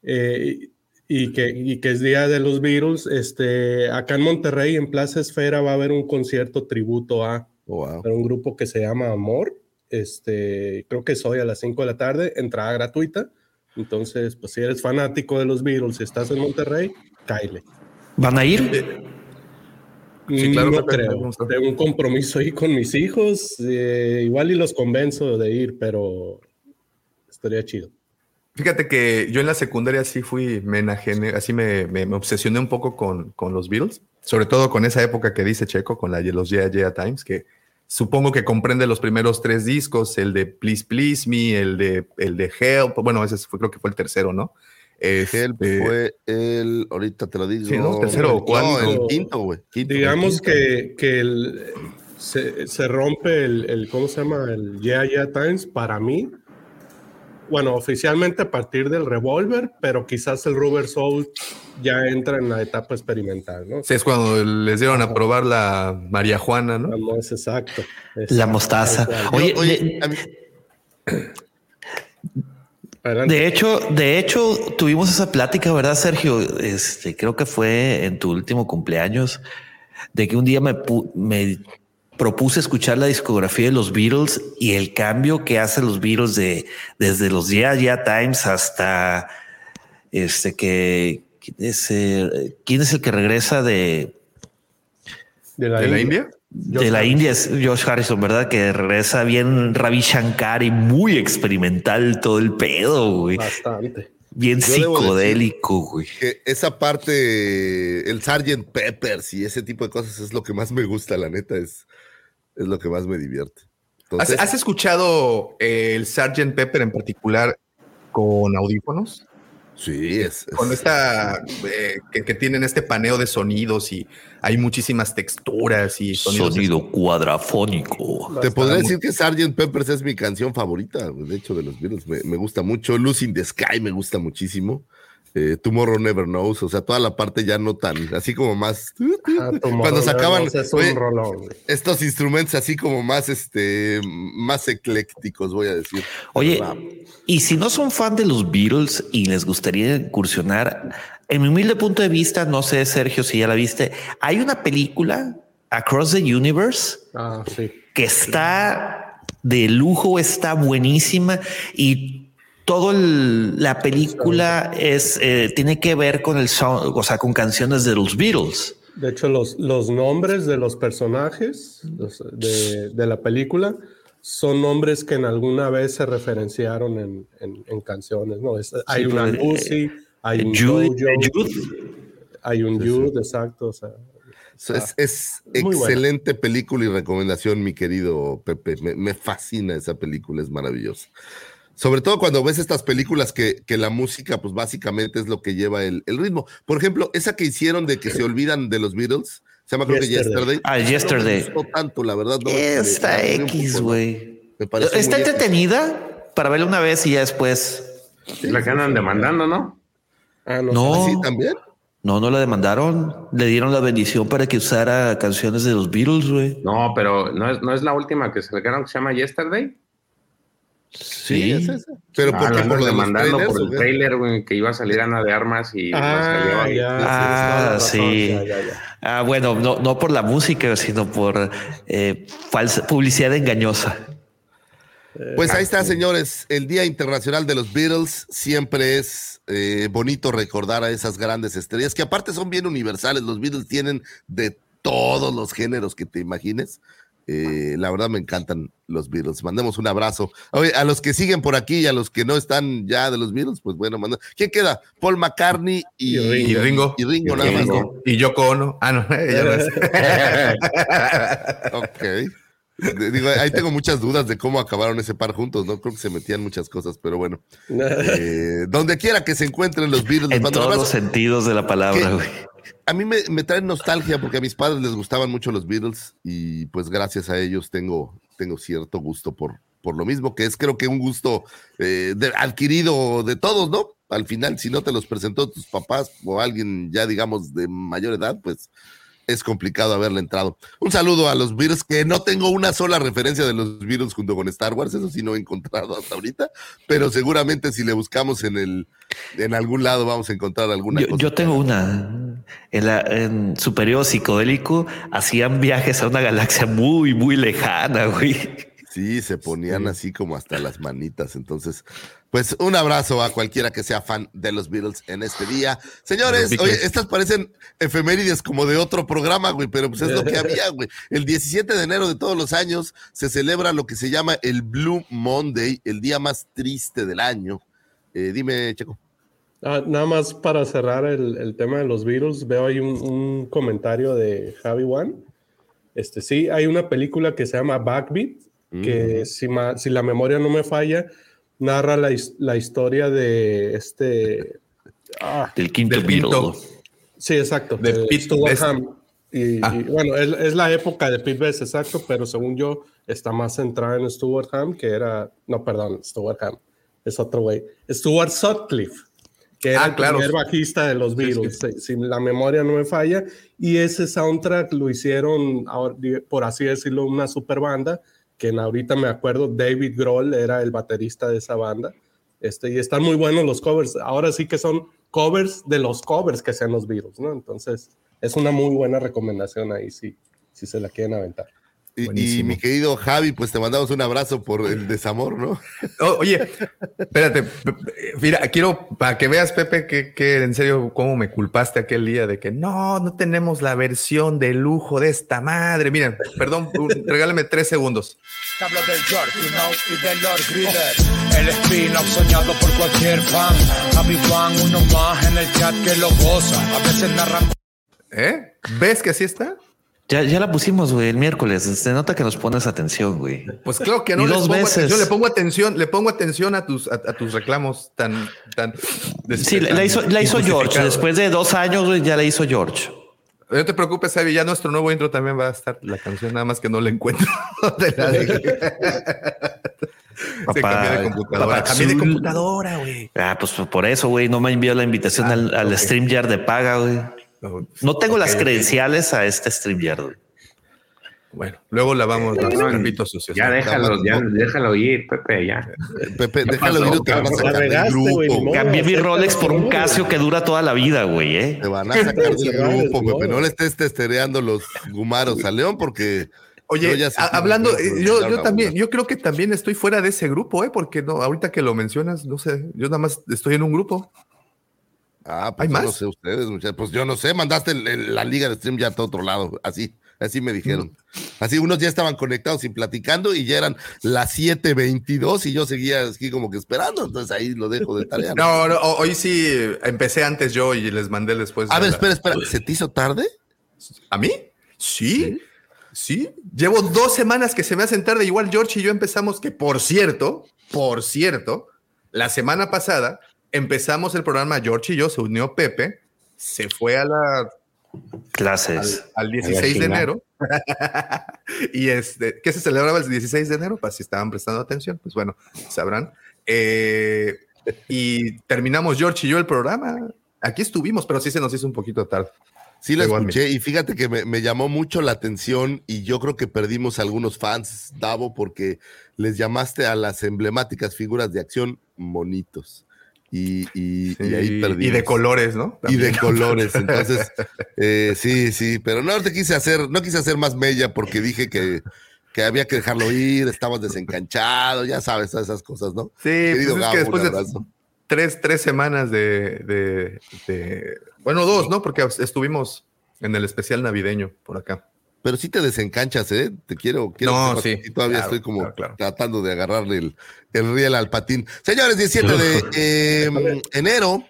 eh, y, que, y que es día de los Beatles, este, acá en Monterrey, en Plaza Esfera, va a haber un concierto tributo a Oh, un grupo que se llama Amor. Este, creo que es hoy a las 5 de la tarde, entrada gratuita. Entonces, pues si eres fanático de los Beatles y estás en Monterrey, caile. ¿Van a ir? Sí, claro, no creo. Tengo un compromiso ahí con mis hijos. Eh, igual y los convenzo de ir, pero estaría chido. Fíjate que yo en la secundaria sí fui, me así me, me, obsesioné un poco con, con, los Beatles, sobre todo con esa época que dice Checo, con la, los Yeah Yeah Times, que supongo que comprende los primeros tres discos, el de Please Please Me, el de, el de Help, bueno, ese fue, creo que fue el tercero, ¿no? Help fue el, ahorita te lo digo. Sí, ¿no? Tercero o cuarto. el quinto, güey. Digamos que, que el, se, se, rompe el, el, ¿cómo se llama? El Yeah Yeah Times para mí bueno, oficialmente a partir del revólver, pero quizás el Rubber Soul ya entra en la etapa experimental, ¿no? Sí, es cuando les dieron a probar la María Juana, ¿no? No, es exacto. la mostaza. Oye, oye, de hecho, de hecho, tuvimos esa plática, ¿verdad, Sergio? Este, creo que fue en tu último cumpleaños, de que un día me, me propuse escuchar la discografía de los Beatles y el cambio que hacen los Beatles de desde los Yeah Yeah Times hasta este que eh, quién es, el que regresa de de la, India. De la India es Josh Harrison, ¿verdad? Que regresa bien Ravi Shankar y muy experimental todo el pedo, güey. Bastante. Bien psicodélico, güey. esa parte, el Sgt. Peppers y ese tipo de cosas es lo que más me gusta, la neta, es, es lo que más me divierte. ¿Has, escuchado el Sgt. Pepper en particular con audífonos? Sí, es. Con esta, eh, que, tienen este paneo de sonidos y hay muchísimas texturas y Sonido cuadrafónico. Te podría decir que Sgt. Peppers es mi canción favorita, de hecho, de los Beatles. Me, me gusta mucho. Lucy in the Sky me gusta muchísimo. Eh, Tomorrow Never Knows, o sea, toda la parte ya no tan, así como más, ah, cuando sacaban estos instrumentos así como más, este, más eclécticos, voy a decir. Oye, y si no son fan de los Beatles y les gustaría incursionar, en mi humilde punto de vista, no sé, Sergio, si ya la viste, hay una película, Across the Universe, ah, que está de lujo, está buenísima y todo la película es eh, tiene que ver con el o sea, con canciones de los Beatles. De hecho, los, los nombres de los personajes de, de, la película son nombres que en alguna vez se referenciaron en, en, canciones, ¿no? hay una Lucy, hay un Jude, hay un Jude, exacto. O sea, es, es excelente película y recomendación, mi querido Pepe. Me, me fascina esa película, es maravillosa. Sobre todo cuando ves estas películas que, que la música, pues básicamente es lo que lleva el, el ritmo. Por ejemplo, esa que hicieron de que se olvidan de los Beatles, se llama creo que Yesterday. Yesterday. Ah, Yesterday. No me gustó tanto, la verdad. No, me- me un X, güey. Está entretenida para verla una vez y ya después. Es la que andan demandando, ¿no? Ah, no. No. ¿Ah, sí, también? No, no la demandaron. Le dieron la bendición para que usara canciones de los Beatles, güey. No, pero no es, no es la última que sacaron que se llama Yesterday. Sí. es esa. Pero Ah, ¿por la qué? andan ¿Por lo demandando trailers, por el trailer, güey, que iba a salir Ana de Armas y no Ah, salió. ya. Ah, sí. razón, ya, ya, ya. Ah, bueno, no, no por la música, sino por eh, falsa publicidad engañosa. Pues ahí está, señores. El Día Internacional de los Beatles siempre es eh, bonito recordar a esas grandes estrellas, que aparte son bien universales. Los Beatles tienen de todos los géneros que te imagines. Eh, la verdad me encantan los Beatles. Mandemos un abrazo. Oye, a los que siguen por aquí y a los que no están ya de los Beatles, pues bueno, manda. ¿Quién queda? Paul McCartney y, Y Ringo. Y Ringo. Y Ringo, nada más. Y Yoko Ono. Ah, no, ella no es. Ok. Digo, ahí tengo muchas dudas de cómo acabaron ese par juntos, ¿no? Creo que se metían muchas cosas, pero bueno. Eh, donde quiera que se encuentren los Beatles, les En todos los sentidos de la palabra, güey. A mí me, me traen nostalgia porque a mis padres les gustaban mucho los Beatles y pues gracias a ellos tengo, tengo cierto gusto por, por lo mismo, que es creo que un gusto eh, adquirido de todos, ¿no? Al final, si no te los presentó tus papás o alguien ya digamos de mayor edad, pues es complicado haberle entrado. Un saludo a los Beatles, que no tengo una sola referencia de los Beatles junto con Star Wars, eso sí no he encontrado hasta ahorita, pero seguramente si le buscamos en el en algún lado vamos a encontrar alguna Yo, cosa. yo tengo una. En, la, en su periodo psicodélico hacían viajes a una galaxia muy, muy lejana, güey. Sí, se ponían así como hasta las manitas. Entonces, pues un abrazo a cualquiera que sea fan de los Beatles en este día. Señores, oye, estas parecen efemérides como de otro programa, güey, pero pues es lo que había, güey. El 17 de enero de todos los años se celebra lo que se llama el Blue Monday, el día más triste del año. Eh, dime, Checo. Ah, nada más para cerrar el, el tema de los Beatles, veo ahí un, un comentario de Javi One. Este, sí, hay una película que se llama Backbeat, que si, ma- si la memoria no me falla, narra la, his- la historia de este... ah, Del quinto Del Beatle. sí, exacto. De de Pete. Y, Ah. y, bueno, es, es la época de Pete Best, exacto, pero según yo está más centrada en Stuart Ham, que era... No, perdón, Stuart Ham. Es otro güey. Stuart Sutcliffe que era Ah, el claro. primer bajista de los Sí, Beatles, si- si la memoria no me falla, y ese soundtrack lo hicieron, por así decirlo, una super banda, que en ahorita me acuerdo, David Grohl era el baterista de esa banda, este, y están muy buenos los covers, ahora sí que son covers de los covers que sean los Beatles, ¿no? Entonces, es una muy buena recomendación ahí, si, si se la quieren aventar. Y, mi querido Javi, pues te mandamos un abrazo por el desamor, ¿no? Oh, oye, espérate, mira, quiero para que veas, Pepe, que, que en serio, cómo me culpaste aquel día de que no, no tenemos la versión de lujo de esta madre. Miren, perdón, regálame tres segundos. Hablo del George, you know, y del Lord Griller. El spin-off soñado por cualquier fan. Javi Juan, uno más en el chat que lo goza. A veces narran ¿Eh? ¿Ves que así está? Ya, ya la pusimos, güey, el miércoles. Se nota que nos pones atención, güey. Pues claro que no dos veces. atención, le pongo atención, le pongo atención a tus, a, a tus reclamos tan, tan. Sí, la, la hizo, la hizo George. Después de dos años, güey, ya la hizo George. No te preocupes, Xavi, ya nuestro nuevo intro también va a estar la canción, nada más que no la encuentro. Te la. Se Papá- cambió de computadora. Cambié de computadora, güey. Ah, pues por eso, güey, no me envió la invitación Ah, al, al ok. StreamYard de paga, güey. No, tengo las credenciales a este StreamYard. Bueno, luego la vamos a No, los trapitos sucios. Ya déjalo, ya no. déjalo ir, Pepe, ya. Pepe, ¿Qué déjalo pasó, ir te van a sacar del grupo. Cambié mi Rolex por un. Casio que dura toda la vida, güey, ¿eh? Te van a sacar del grupo. Pepe. No le estés testereando los gumaros a León porque. Oye, yo ya sé a- que hablando, eh, yo, yo también, yo creo que también estoy fuera de ese grupo, ¿eh? Porque no, ahorita que lo mencionas, no sé, yo nada más estoy en un grupo. Ah, pues ¿Hay yo más? no sé ustedes, muchachos. Pues yo no sé, mandaste el- el- la liga de stream ya a otro lado. Así, así me dijeron. Así unos ya estaban conectados y platicando y ya eran las 7:22 y yo seguía así como que esperando. Entonces ahí lo dejo de tarea. No, no, ho- hoy sí empecé antes yo y les mandé después. A ver, la- espera, espera. ¿Se te hizo tarde? ¿A mí? Sí, sí. Llevo dos semanas que se me hacen tarde. Igual George y yo empezamos, que por cierto, por cierto, La semana pasada empezamos el programa George y yo, se unió Pepe, se fue a la Clases. al, al 16 de enero. y este, ¿qué se celebraba el 16 de enero? Para si estaban prestando atención, pues bueno, sabrán. Eh, y terminamos George y yo el programa. Aquí estuvimos, pero sí se nos hizo un poquito tarde. Sí, la escuché y fíjate que me, me llamó mucho la atención y yo creo que perdimos algunos fans, Davo, porque les llamaste a las emblemáticas figuras de acción monitos. Y, y- y ahí Y, perdimos. y de colores, ¿no? Y de colores. Entonces, eh, sí, sí, pero no te quise hacer, no quise hacer más mella porque dije que, que había que dejarlo ir, estabas desencanchado, ya sabes, todas esas cosas, ¿no? Sí, Querido pues es Gabo, que un después de abrazo. tres, tres semanas de, de- de- Bueno, dos, ¿no? Porque estuvimos en el especial navideño por acá. Pero sí te desencanchas, ¿eh? Te quiero, quiero No, sí, todavía claro, estoy como claro, claro. tratando de agarrarle el, el riel al patín. Señores, 17 de eh, enero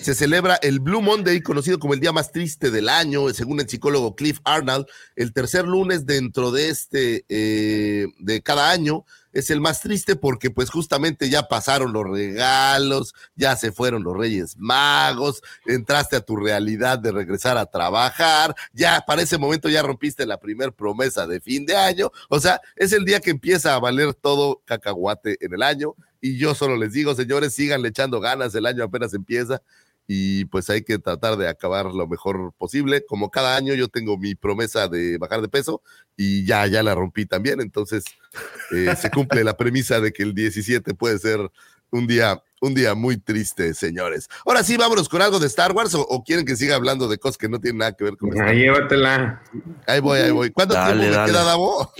se celebra el Blue Monday, conocido como el día más triste del año, según el psicólogo Cliff Arnold. El tercer lunes dentro de este, eh, de cada año, es el más triste porque pues justamente ya pasaron los regalos, ya se fueron los Reyes Magos, entraste a tu realidad de regresar a trabajar, ya para ese momento ya rompiste la primer promesa de fin de año, o sea, es el día que empieza a valer todo cacahuate en el año. Y yo solo les digo, señores, sigan echando ganas, el año apenas empieza y pues hay que tratar de acabar lo mejor posible. Como cada año yo tengo mi promesa de bajar de peso y ya, ya la rompí también, entonces eh, se cumple la premisa de que el 17 puede ser un día, un día muy triste, señores. Ahora sí, vámonos con algo de Star Wars o, o quieren que siga hablando de cosas que no tienen nada que ver con Star Ahí Wars? llévatela. Ahí voy, ahí voy. ¿Cuánto Dale, tiempo me queda, Davo?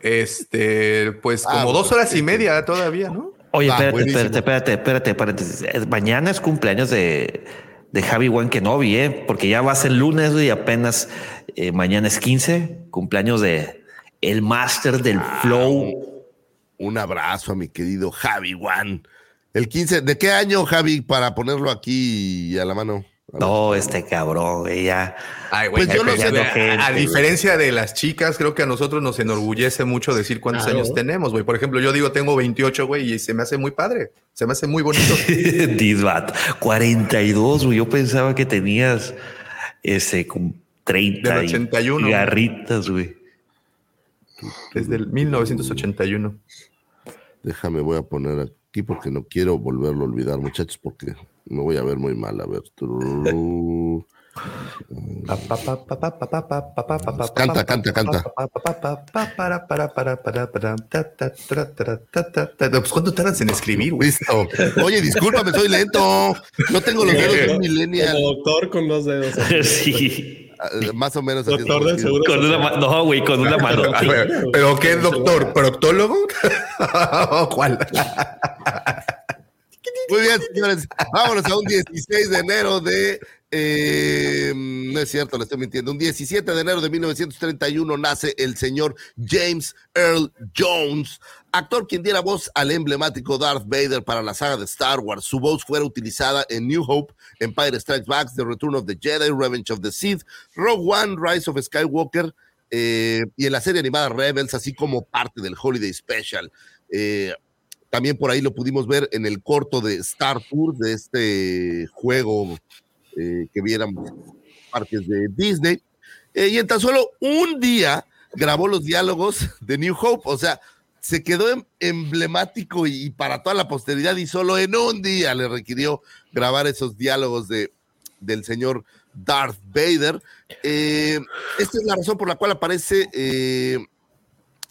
Este, pues Ah, como dos horas y sí. media todavía, ¿no? Oye, Va, espérate, espérate, espérate, espérate, paréntesis. Mañana es cumpleaños de, de Javi Wan Kenobi, ¿eh? Porque ya va a ser lunes y apenas eh, mañana es 15, cumpleaños de el máster del Ah, flow. Un abrazo a mi querido Javi Juan. El 15, ¿de qué año, Javi, para ponerlo aquí a la mano? No, este cabrón, güey, ya. Ay, güey, Pues yo no sé gente, a, a güey. diferencia de las chicas, creo que a nosotros nos enorgullece mucho decir cuántos Claro. años tenemos, güey. Por ejemplo, yo digo tengo 28, güey, y se me hace muy padre. Se me hace muy bonito. Disbat, 42, güey. Yo pensaba que tenías ese con 30 Del y- 81, y garritas, güey. Desde el 1981. Déjame, voy a poner aquí porque no quiero volverlo a olvidar, muchachos, porque me voy a ver muy mal. A ver. Canta, canta, canta. Pues ¿cuánto tardas en escribir, güey? Listo. Oye, discúlpame, soy lento. No tengo los dedos de un millennial. Doctor con dos dedos. sí. Ah, Más o menos. Doctor del seguro. Con una mano. No, güey, con una mano. ¿Pero qué, doctor? ¿Proctólogo? ¿Cuál? Muy bien, señores. Vámonos a un 16 de enero de. eh, no es cierto, le estoy mintiendo. Un 17 de enero de 1931 nace el señor James Earl Jones, actor quien diera voz al emblemático Darth Vader para la saga de Star Wars. Su voz fuera utilizada en New Hope, Empire Strikes Back, The Return of the Jedi, Revenge of the Sith, Rogue One, Rise of Skywalker eh, y en la serie animada Rebels, así como parte del Holiday Special. Eh, también por ahí lo pudimos ver en el corto de Star Tour, de este juego eh, que viéramos parques de Disney. Eh, y en tan solo un día grabó los diálogos de New Hope, o sea, se quedó em- emblemático y, para toda la posteridad y solo en un día le requirió grabar esos diálogos de, del señor Darth Vader. Eh, esta es la razón por la cual aparece eh,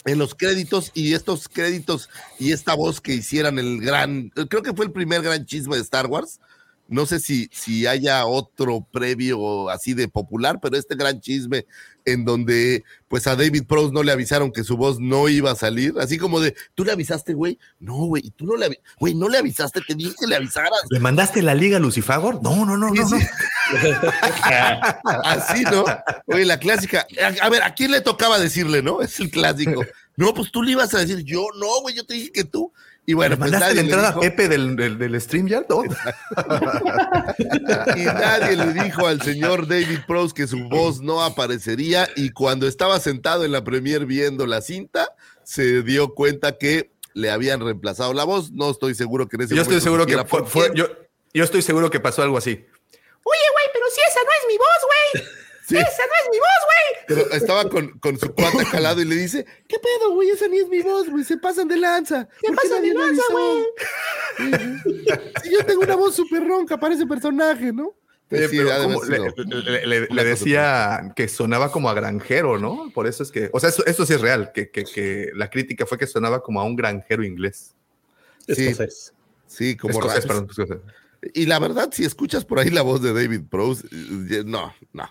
en los créditos y estos créditos y esta voz que hicieran el gran, creo que fue el primer gran chisme de Star Wars. No sé si, si haya otro previo así de popular, pero este gran chisme en donde pues a David Prowse no le avisaron que su voz no iba a salir, así como de, ¿tú le avisaste, güey? No, güey, tú no le, güey, no le avisaste, te dije que le avisaras. ¿Le mandaste la liga a Lucifagor? No, no, no, Sí, no. sí. no. Así, ¿no? Oye, la clásica. A, a ver, ¿a quién le tocaba decirle, no? Es el clásico. No, pues tú le ibas a decir, yo no, güey, yo te dije que tú. Y bueno, ¿Le pues mandaste nadie la entrada dijo- a Pepe del, del, del StreamYard? No. y nadie le dijo al señor David Prowse que su voz no aparecería y cuando estaba sentado en la premier viendo la cinta, se dio cuenta que le habían reemplazado la voz. No estoy seguro que en ese Yo estoy momento seguro que fue, yo, yo estoy seguro que pasó algo así. Oye, güey, pero si esa no es mi voz, güey. Sí. Esa no es mi voz, güey. Pero estaba con, con su cuate acá al lado y le dice, ¿qué pedo, güey? Esa ni es mi voz, güey. Se pasan de lanza. Se ¿Por qué pasan de lanza, avisó?" Si yo tengo una voz súper ronca para ese personaje, ¿no? Pues sí, como le, decía que sonaba como a granjero, ¿no? Por eso es que, o sea, esto, esto sí es real, que, que- que la crítica fue que sonaba como a un granjero inglés. Sí. Escocés. Sí, como Escocés, rap. perdón, escocés. Y la verdad, si escuchas por ahí la voz de David Prose, eh, no, no,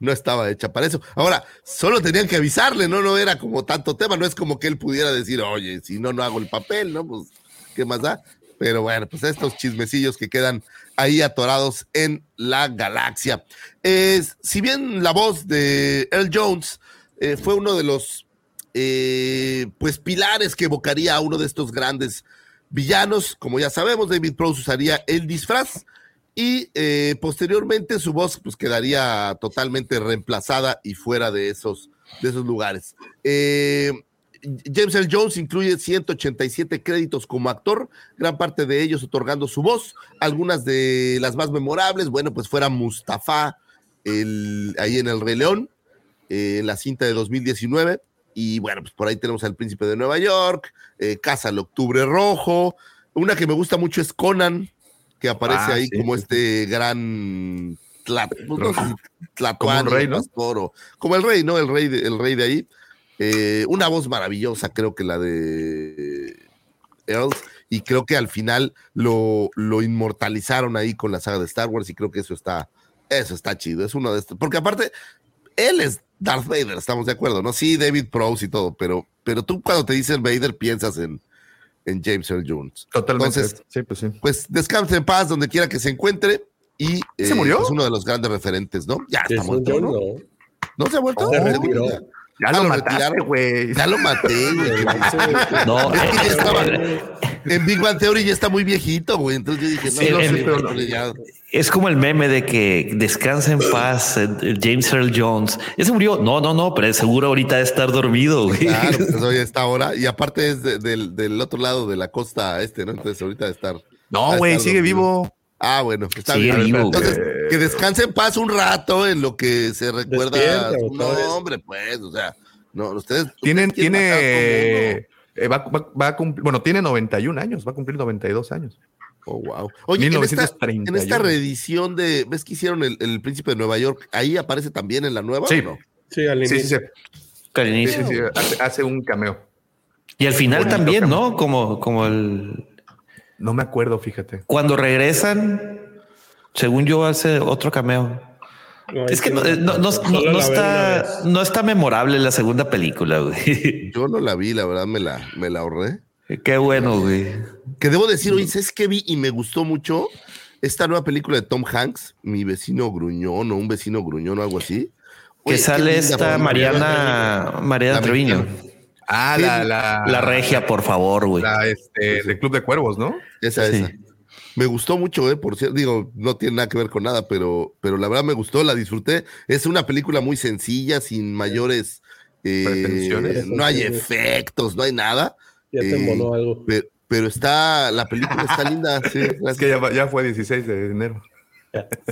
no estaba hecha para eso. Ahora, solo tenían que avisarle, ¿no? No era como tanto tema, no es como que él pudiera decir, oye, si no, no hago el papel, ¿no? Pues, ¿qué más da? Pero bueno, pues estos chismecillos que quedan ahí atorados en la galaxia. Es, si bien la voz de Earl Jones eh, fue uno de los eh, pues pilares que evocaría a uno de estos grandes villanos, como ya sabemos, David Prowse usaría el disfraz y eh, posteriormente su voz pues quedaría totalmente reemplazada y fuera de esos, de esos lugares. Eh, James Earl Jones incluye 187 créditos como actor, gran parte de ellos otorgando su voz. Algunas de las más memorables, bueno, pues fuera Mustafa el, ahí en El Rey León, eh, en la cinta de 2019. Y bueno, pues por ahí tenemos al Príncipe de Nueva York, eh, Casa al Octubre Rojo. Una que me gusta mucho es Conan, que aparece Ah, ahí sí, como sí, este gran tla- pues no sé si tlatoani, Como un rey, ¿no? pastor como el rey, ¿no? El rey de, el rey de ahí. Eh, una voz maravillosa, creo que la de Earl, y creo que al final lo, lo inmortalizaron ahí con la saga de Star Wars, y creo que eso está, eso está chido. Es uno de estos, porque aparte, él es Darth Vader, estamos de acuerdo, ¿no? Sí, David Prowse y todo, pero, pero tú cuando te dicen Vader piensas en, en James Earl Jones. Totalmente. Entonces, sí, pues sí. pues descanse en paz donde quiera que se encuentre. Y ¿Se eh, murió? Es uno de los grandes referentes, ¿no? Ya está muerto, ¿no? no. ¿No se ha vuelto? Se retiró. Ya. Lo lo mataste, güey. Ya lo maté, güey. No, Es que ya eh, estaba- eh, En Big Bang Theory ya está muy viejito, güey. Entonces yo dije, no, Sí, no el- sé, el- pero ya. es como el meme de que descansa en paz eh, James Earl Jones. ¿Ya se murió? No, no, no, pero seguro ahorita de estar dormido, güey. Claro, pues hoy a esta hora. Y aparte es de- del, del otro lado de la costa este, ¿no? Entonces ahorita de estar. No, güey, está sigue dormido. vivo. Ah, bueno, está Sigue bien. vivo, Entonces, güey. que descanse en paz un rato en lo que se recuerda Despierta, su nombre, pues, o sea, no, ustedes. Tienen, ustedes a tiene, eh, va, va- va a cumplir, bueno, tiene 91 años, va a cumplir 92 años. Oh, wow. Oye, en esta, 1931. en esta reedición de, ¿ves que hicieron el, el Príncipe de Nueva York? ¿Ahí aparece también en la nueva Sí. o no? Sí, al Sí, sí, sí, inicio. Que al sí, inicio. sí, sí, hace, hace un cameo. Y al final también, cameo. ¿no? Como, como el No me acuerdo, fíjate. cuando regresan, según yo, hace otro cameo. No, Es que no, sí, no, no- está, no está memorable la segunda película, güey. Yo no la vi, la verdad me la, me la ahorré. Qué bueno, güey. Que debo decir, oye, ¿sabes qué vi y me gustó mucho? Esta nueva película de Tom Hanks, Mi vecino gruñón o un vecino gruñón o algo así. Que Oye, sale esta. Mariana, Mariana Treviño. mexicana. Ah, Sí, la, la, La regia, por favor, güey. la, este, de Club de Cuervos, ¿no? Esa, Sí. esa. Me gustó mucho, eh, por cierto, digo, no tiene nada que ver con nada, pero, pero la verdad me gustó, la disfruté. Es una película muy sencilla, sin mayores, eh, Pretensiones. no hay efectos, no hay nada, Ya te Eh, emboló algo. pero, pero está, la película está linda, sí, Es que ya, ya fue 16 de enero.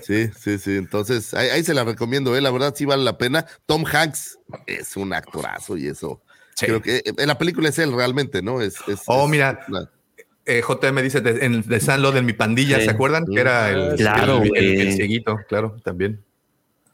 sí, sí, sí, entonces ahí, ahí se la recomiendo, eh, la verdad sí vale la pena. Tom Hanks es un actorazo y eso, Sí. creo que en la película es él realmente, ¿no? Es, es- Oh, es mira. una- Eh, JM dice de, en, de San Lod en mi pandilla, Sí. ¿se acuerdan? Que era el, Claro, el, el cieguito, claro, también.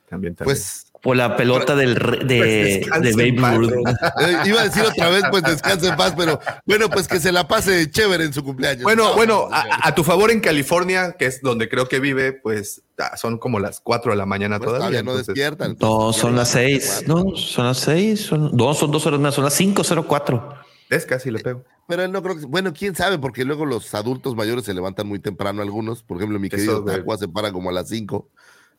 También, también. pues Por la pelota del de, Pues descansa de en Babe paz, Ruth. Eh, iba a decir otra vez, pues descanse en paz, pero bueno, pues que se la pase chévere en su cumpleaños. Bueno, No, bueno, a, a tu favor en California, que es donde creo que vive, pues son como las 4 de la mañana pues, todavía. todavía no entonces- despiertan. No, son las seis. No, son las seis. Son, no, son dos horas más. Son las cinco cero cuatro. Es casi le pego. Pero él no creo que. Bueno, quién sabe, porque luego los adultos mayores se levantan muy temprano algunos. Por ejemplo, mi Eso querido de- Tacua se para como a las 5.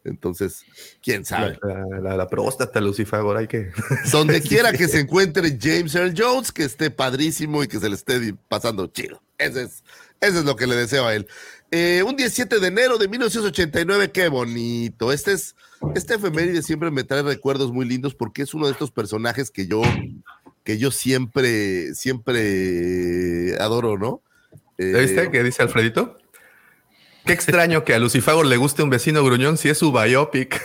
Entonces, quién sabe. La, la- la próstata, Lucifer, ahora hay que. Donde quiera que se encuentre James Earl Jones, que esté padrísimo y que se le esté pasando chido. Ese es, ese es lo que le deseo a él. Eh, un 17 de enero de 1989, qué bonito. Este es, este efeméride siempre me trae recuerdos muy lindos porque es uno de estos personajes que yo, que yo siempre, siempre adoro, ¿no? ¿Ya ¿Viste Eh, qué dice Alfredito? Qué extraño que a Lucifago le guste un vecino gruñón si es su biopic.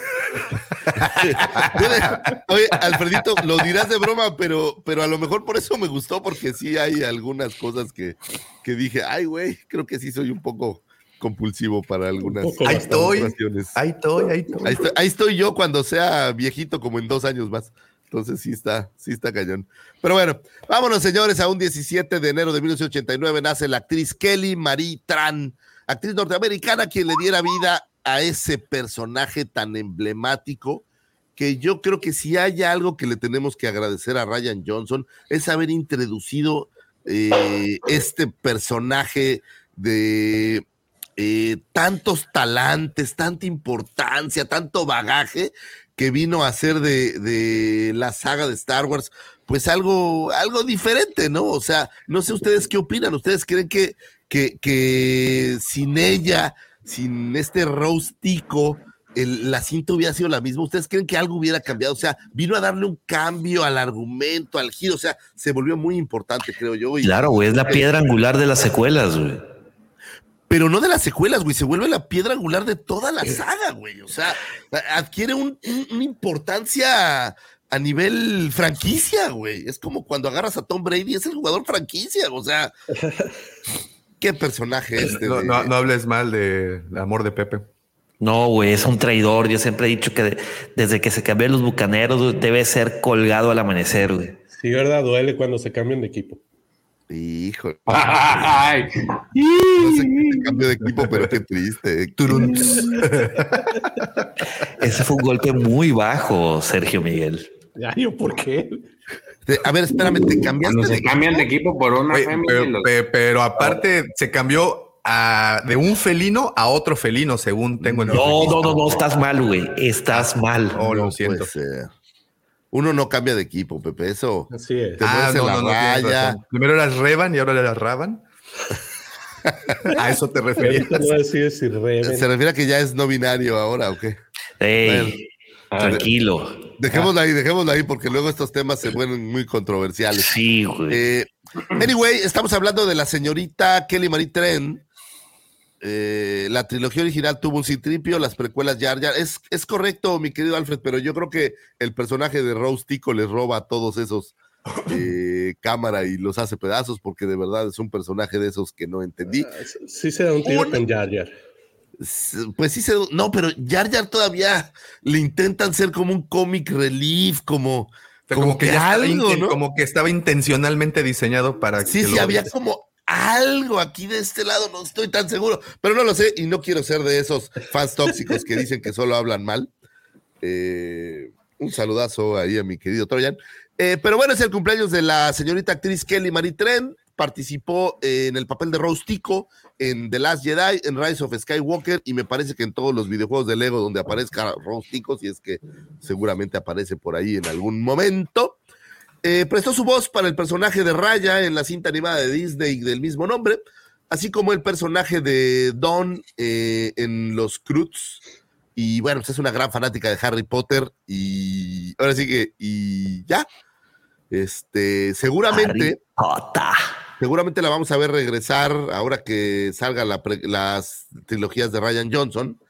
Oye, Alfredito, lo dirás de broma, pero, pero a lo mejor por eso me gustó, porque sí hay algunas cosas que, que dije, ay, güey, creo que sí soy un poco compulsivo para algunas Ahí estoy, situaciones. ahí estoy, ahí estoy. Ahí estoy, ahí estoy yo cuando sea viejito, como en dos años más. Entonces sí está, sí está cañón. Pero bueno, vámonos, señores, a un 17 de enero de 1989 nace la actriz Kelly Marie Tran, actriz norteamericana quien le diera vida a ese personaje tan emblemático que yo creo que si hay algo que le tenemos que agradecer a Ryan Johnson es haber introducido eh, este personaje de eh, tantos talantes, tanta importancia, tanto bagaje que vino a hacer de, de, la saga de Star Wars, pues algo, algo diferente, ¿no? O sea, no sé ustedes qué opinan, ustedes creen que, que, que sin ella, sin este rostico, el, la cinta hubiera sido la misma. ¿Ustedes creen que algo hubiera cambiado? O sea, vino a darle un cambio al argumento, al giro, o sea, se volvió muy importante, creo yo. Y, claro, güey, es la piedra angular de las secuelas, güey pero no de las secuelas, güey, se vuelve la piedra angular de toda la saga, güey. O sea, adquiere un, un, una importancia a nivel franquicia, güey. Es como cuando agarras a Tom Brady, es el jugador franquicia, o sea. Qué personaje este. No, de... no, no hables mal de, de amor de Pepe. No, güey, es un traidor. Yo siempre he dicho que de, desde que se cambió los bucaneros debe ser colgado al amanecer, güey. Sí, verdad, duele cuando se cambian de equipo. Hijo. Ay. No sé qué cambio de equipo, pero qué triste. Ese fue un golpe muy bajo, Sergio Miguel. ¿por qué? A ver, espérame, te cambiaste. Cuando se cambian de equipo por una Oye, pero, los... pero, pero, aparte se cambió a, de un felino a otro felino, según tengo en No, no, no, no, estás mal, güey. Estás mal. Oh, lo siento. Pues, uno no cambia de equipo, Pepe. Eso. Así es. Te ah, no, la no, raya. Primero eras Revan y ahora eras Raban. a eso te referías. No decir si Reven. Se refiere a que ya es no binario ahora, ¿o qué? Ey, bueno, tranquilo. Dejémosla ahí, dejémosla ahí, porque luego estos temas se vuelven muy controversiales. Sí, güey. Eh, anyway, estamos hablando de la señorita Kelly Marie Tren. Eh, la trilogía original tuvo un citripio, las precuelas Jar Jar. Es, es correcto, mi querido Alfred, pero yo creo que el personaje de Rose Tico les roba a todos esos eh, cámara y los hace pedazos, porque de verdad es un personaje de esos que no entendí. Sí se da un tiro con Jar Jar. Pues sí se. No, pero Jar Jar todavía le intentan ser como un comic relief, como. Como, como, que, que algo, ¿no? como que estaba intencionalmente diseñado para sí, que sí, había como algo aquí de este lado, no estoy tan seguro, pero no lo sé y no quiero ser de esos fans tóxicos que dicen que solo hablan mal. Eh, un saludazo ahí a mi querido Troyan. Eh, pero bueno, es el cumpleaños de la señorita actriz Kelly Marie Tren. Participó eh, en el papel de Rose Tico en The Last Jedi, en Rise of Skywalker y me parece que en todos los videojuegos de Lego donde aparezca Rose Tico, si es que seguramente aparece por ahí en algún momento. Eh, prestó su voz para el personaje de Raya en la cinta animada de Disney del mismo nombre, así como el personaje de Don eh, en Los Cruz. Y bueno, pues es una gran fanática de Harry Potter y ahora sí que, y ya. Este, seguramente, seguramente la vamos a ver regresar ahora que salgan la las trilogías de Ryan Johnson.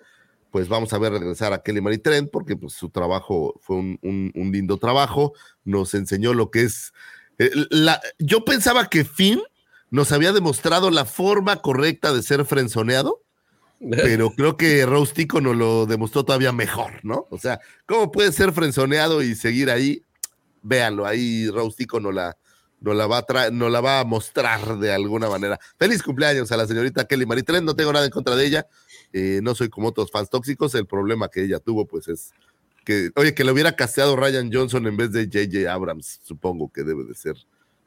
Pues vamos a ver regresar a Kelly Marie Trent porque pues, su trabajo fue un, un, un lindo trabajo. Nos enseñó lo que es. Eh, la, yo pensaba que Finn nos había demostrado la forma correcta de ser frenzoneado pero creo que Rostico nos lo demostró todavía mejor, ¿no? O sea, ¿cómo puede ser frenzoneado y seguir ahí? Véanlo, ahí Rostico nos la, nos la, va a nos la va a mostrar de alguna manera. Feliz cumpleaños a la señorita Kelly Maritren, no tengo nada en contra de ella, eh, no soy como otros fans tóxicos, el problema que ella tuvo pues es que, oye, que le hubiera casteado Ryan Johnson en vez de JJ Abrams, supongo que debe de ser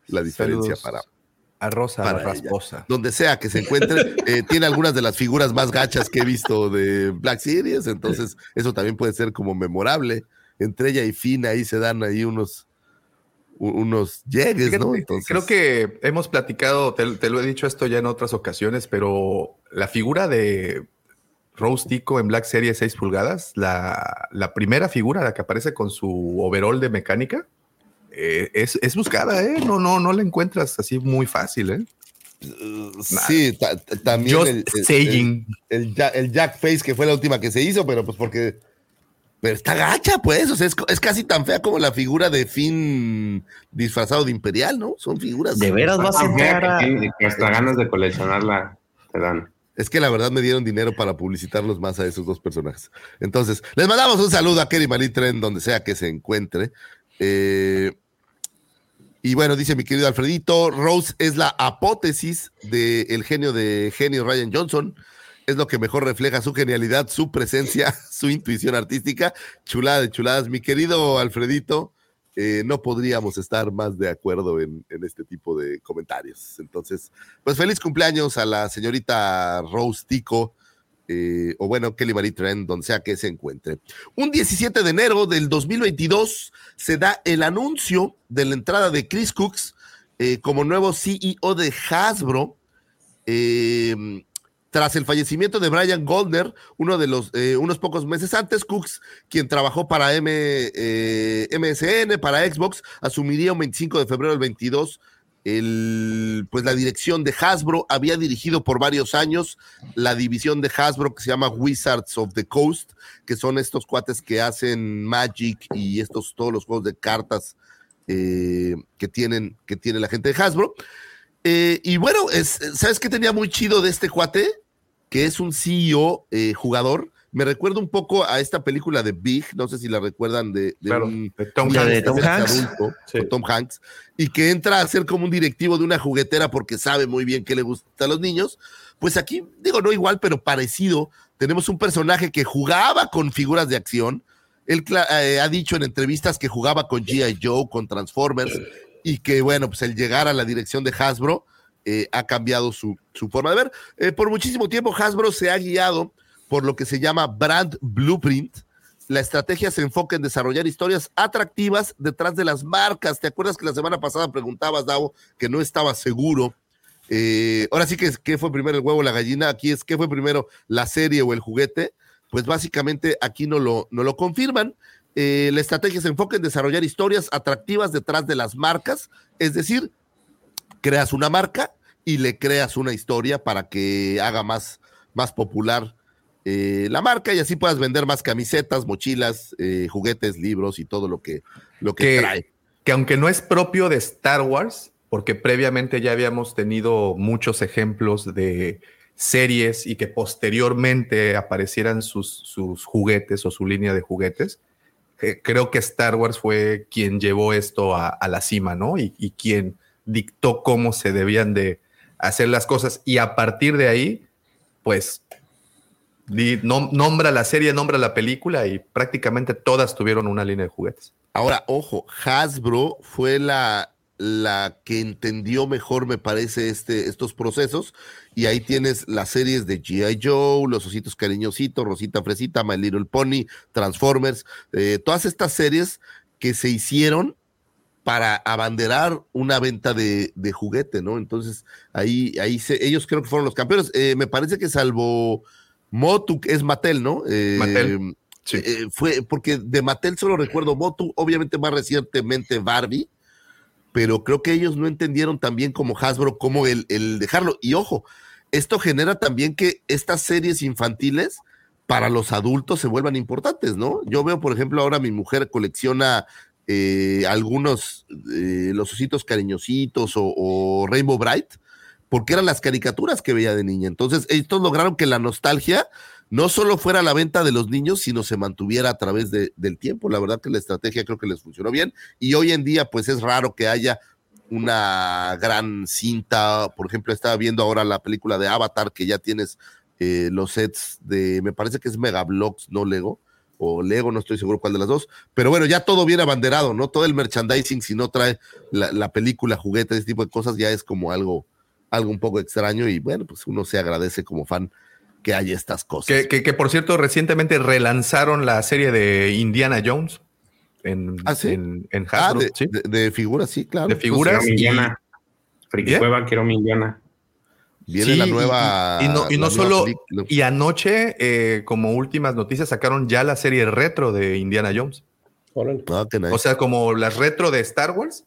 la diferencia Saludos. para a Rosa para Rasposa. Ella. Donde sea que se encuentre, eh, tiene algunas de las figuras más gachas que he visto de Black Series, entonces eso también puede ser como memorable. Entre ella y Finn ahí se dan ahí unos unos llegues, Fíjate, ¿no? Entonces, Creo que hemos platicado, te, te, lo he dicho esto ya en otras ocasiones, pero la figura de Rose Tico en Black Series 6 pulgadas, la, la primera figura, la que aparece con su overall de mecánica, eh, es, es buscada, ¿eh? No, no, no la encuentras así muy fácil, ¿eh? Sí, ta- ta- también el, el- el, el Jack Face, que fue la última que se hizo, pero pues porque. Pero está gacha, pues. O sea, es, es casi tan fea como la figura de Finn disfrazado de Imperial, ¿no? Son figuras. ¿De veras vas a entrar a- que hasta ganas de coleccionarla te dan. Es que la verdad me dieron dinero para publicitarlos más a esos dos personajes. Entonces, les mandamos un saludo a Kerry Malitren, donde sea que se encuentre. Eh, y bueno, dice mi querido Alfredito, Rose es la apótesis del genio de genio Ryan Johnson. Es lo que mejor refleja su genialidad, su presencia, su intuición artística. Chulada de chuladas. Mi querido Alfredito, eh, no podríamos estar más de acuerdo en, en este tipo de comentarios. Entonces, pues feliz cumpleaños a la señorita Rose Tico, eh, o bueno, Kelly Marie Trent, donde sea que se encuentre. Un 17 de enero del 2022 se da el anuncio de la entrada de Chris Cooks eh, como nuevo CEO de Hasbro. eh, tras el fallecimiento de Brian Goldner, uno de los, eh, unos pocos meses antes, Cooks, quien trabajó para M, eh, MSN, para Xbox, asumiría un 25 de febrero del 22 el, pues la dirección de Hasbro. Había dirigido por varios años la división de Hasbro que se llama Wizards of the Coast, que son estos cuates que hacen Magic y estos todos los juegos de cartas eh, que, tienen, que tiene la gente de Hasbro. Eh, y bueno, es, ¿sabes qué tenía muy chido de este cuate? Que es un CEO eh, jugador. Me recuerda un poco a esta película de Big, no sé si la recuerdan de, de Claro, un de Tom ¿La un de Tom Hanks? adulto, Sí. Tom Hanks, y que entra a ser como un directivo de una juguetera porque sabe muy bien que le gusta a los niños. Pues aquí, digo, no igual, pero parecido, tenemos un personaje que jugaba con figuras de acción. Él eh, ha dicho en entrevistas que jugaba con G.I. Joe, con Transformers, y que, bueno, pues el llegar a la dirección de Hasbro eh, ha cambiado su, su forma de ver. Eh, por muchísimo tiempo, Hasbro se ha guiado por lo que se llama Brand Blueprint. La estrategia se enfoca en desarrollar historias atractivas detrás de las marcas. ¿Te acuerdas que la semana pasada preguntabas, Davo, que no estaba seguro? Eh, ahora sí que qué fue primero el huevo o la gallina. Aquí es qué fue primero la serie o el juguete. Pues básicamente aquí no lo, no lo confirman. Eh, la estrategia se enfoca en desarrollar historias atractivas detrás de las marcas. Es decir, creas una marca y le creas una historia para que haga más, más popular eh, la marca y así puedas vender más camisetas, mochilas, eh, juguetes, libros y todo lo que, lo que, Que- trae. que aunque no es propio de Star Wars, porque previamente ya habíamos tenido muchos ejemplos de series y que posteriormente aparecieran sus, sus juguetes o su línea de juguetes, eh, creo que Star Wars fue quien llevó esto a, la cima, ¿no? Y, quien dictó cómo se debían de hacer las cosas. Y a partir de ahí, pues, di- nom- nombra la serie, nombra la película y prácticamente todas tuvieron una línea de juguetes. Ahora, ojo, Hasbro fue la, la que entendió mejor, me parece, este, estos procesos. Y ahí tienes las series de G.I. Joe, Los Ositos Cariñositos, Rosita Fresita, My Little Pony, Transformers, eh, todas estas series que se hicieron para abanderar una venta de, de juguete, ¿no? Entonces, ahí, ahí se, ellos creo que fueron los campeones. Eh, me parece que salvo Motu, que es Mattel, ¿no? Eh, Mattel, sí. eh, fue porque de Mattel solo recuerdo Motu, obviamente más recientemente Barbie, pero creo que ellos no entendieron también como Hasbro cómo el, el dejarlo. Y ojo, esto genera también que estas series infantiles para los adultos se vuelvan importantes, ¿no? Yo veo, por ejemplo, ahora mi mujer colecciona eh, algunos, eh, los ositos cariñositos o, Rainbow Bright, porque eran las caricaturas que veía de niña. Entonces, estos lograron que la nostalgia no solo fuera la venta de los niños, sino se mantuviera a través de- del tiempo. La verdad que la estrategia creo que les funcionó bien. Y hoy en día, pues es raro que haya una gran cinta. Por ejemplo, estaba viendo ahora la película de Avatar, que ya tienes eh, los sets de, me parece que es Megablocks, no Lego, o Lego, no estoy seguro cuál de las dos. Pero bueno, ya todo viene abanderado, ¿no? Todo el merchandising, si no trae la, la película, juguete, ese tipo de cosas, ya es como algo, algo un poco extraño. Y bueno, pues uno se agradece como fan que haya estas cosas. Que- que, por cierto, recientemente relanzaron la serie de Indiana Jones en, ¿Ah, sí? en, en Ah, Hasbro. de, sí. de- de figuras, sí, claro. De figuras. Quiero y- Indiana. Friki. Cueva, quiero mi Indiana. Viene Sí, la nueva. Y, no, y solo. película. Y anoche, eh, como últimas noticias, sacaron ya la serie retro de Indiana Jones. Órale. Ah, nice. O sea, como las retro de Star Wars,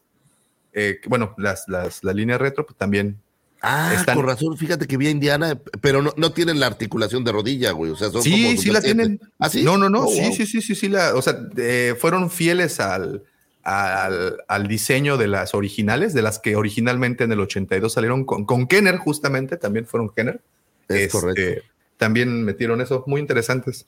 eh, bueno, las, las, la línea retro, pues también. Ah, están- con razón, fíjate que vi a Indiana, pero no, no tienen la articulación de rodilla, güey. O sea, son Sí, como sí la tienen. ¿Ah, sí? No, no, no, Oh, sí, wow. sí, sí, sí, sí, la, o sea, eh, fueron fieles al, al, al diseño de las originales, de las que originalmente en el 82 salieron con, con Kenner, justamente, también fueron Kenner. Es Este, correcto. También metieron eso, muy interesantes.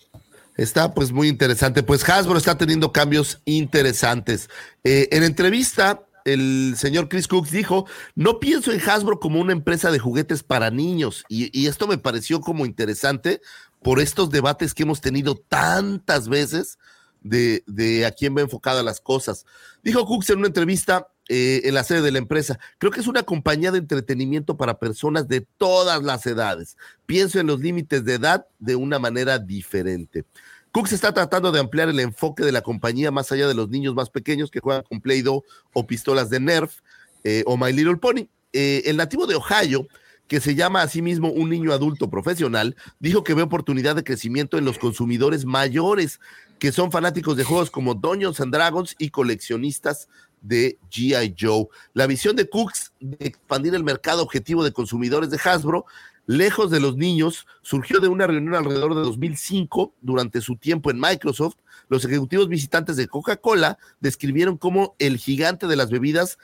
Está pues muy interesante. Pues Hasbro está teniendo cambios interesantes. Eh, en entrevista, el señor Chris Cooks dijo, no pienso en Hasbro como una empresa de juguetes para niños. Y, esto me pareció como interesante por estos debates que hemos tenido tantas veces de, de a quién va enfocada las cosas. Dijo Cooks en una entrevista eh, en la sede de la empresa, creo que es una compañía de entretenimiento para personas de todas las edades. Pienso en los límites de edad de una manera diferente. Cooks está tratando de ampliar el enfoque de la compañía más allá de los niños más pequeños que juegan con Play-Doh o pistolas de Nerf eh, o My Little Pony. Eh, el nativo de Ohio, que se llama a sí mismo un niño adulto profesional, dijo que ve oportunidad de crecimiento en los consumidores mayores que son fanáticos de juegos como Dungeons and Dragons y coleccionistas de G.I. Joe. La visión de Cooks de expandir el mercado objetivo de consumidores de Hasbro lejos de los niños, surgió de una reunión alrededor de 2005 durante su tiempo en Microsoft. Los ejecutivos visitantes de Coca-Cola describieron cómo el gigante de las bebidas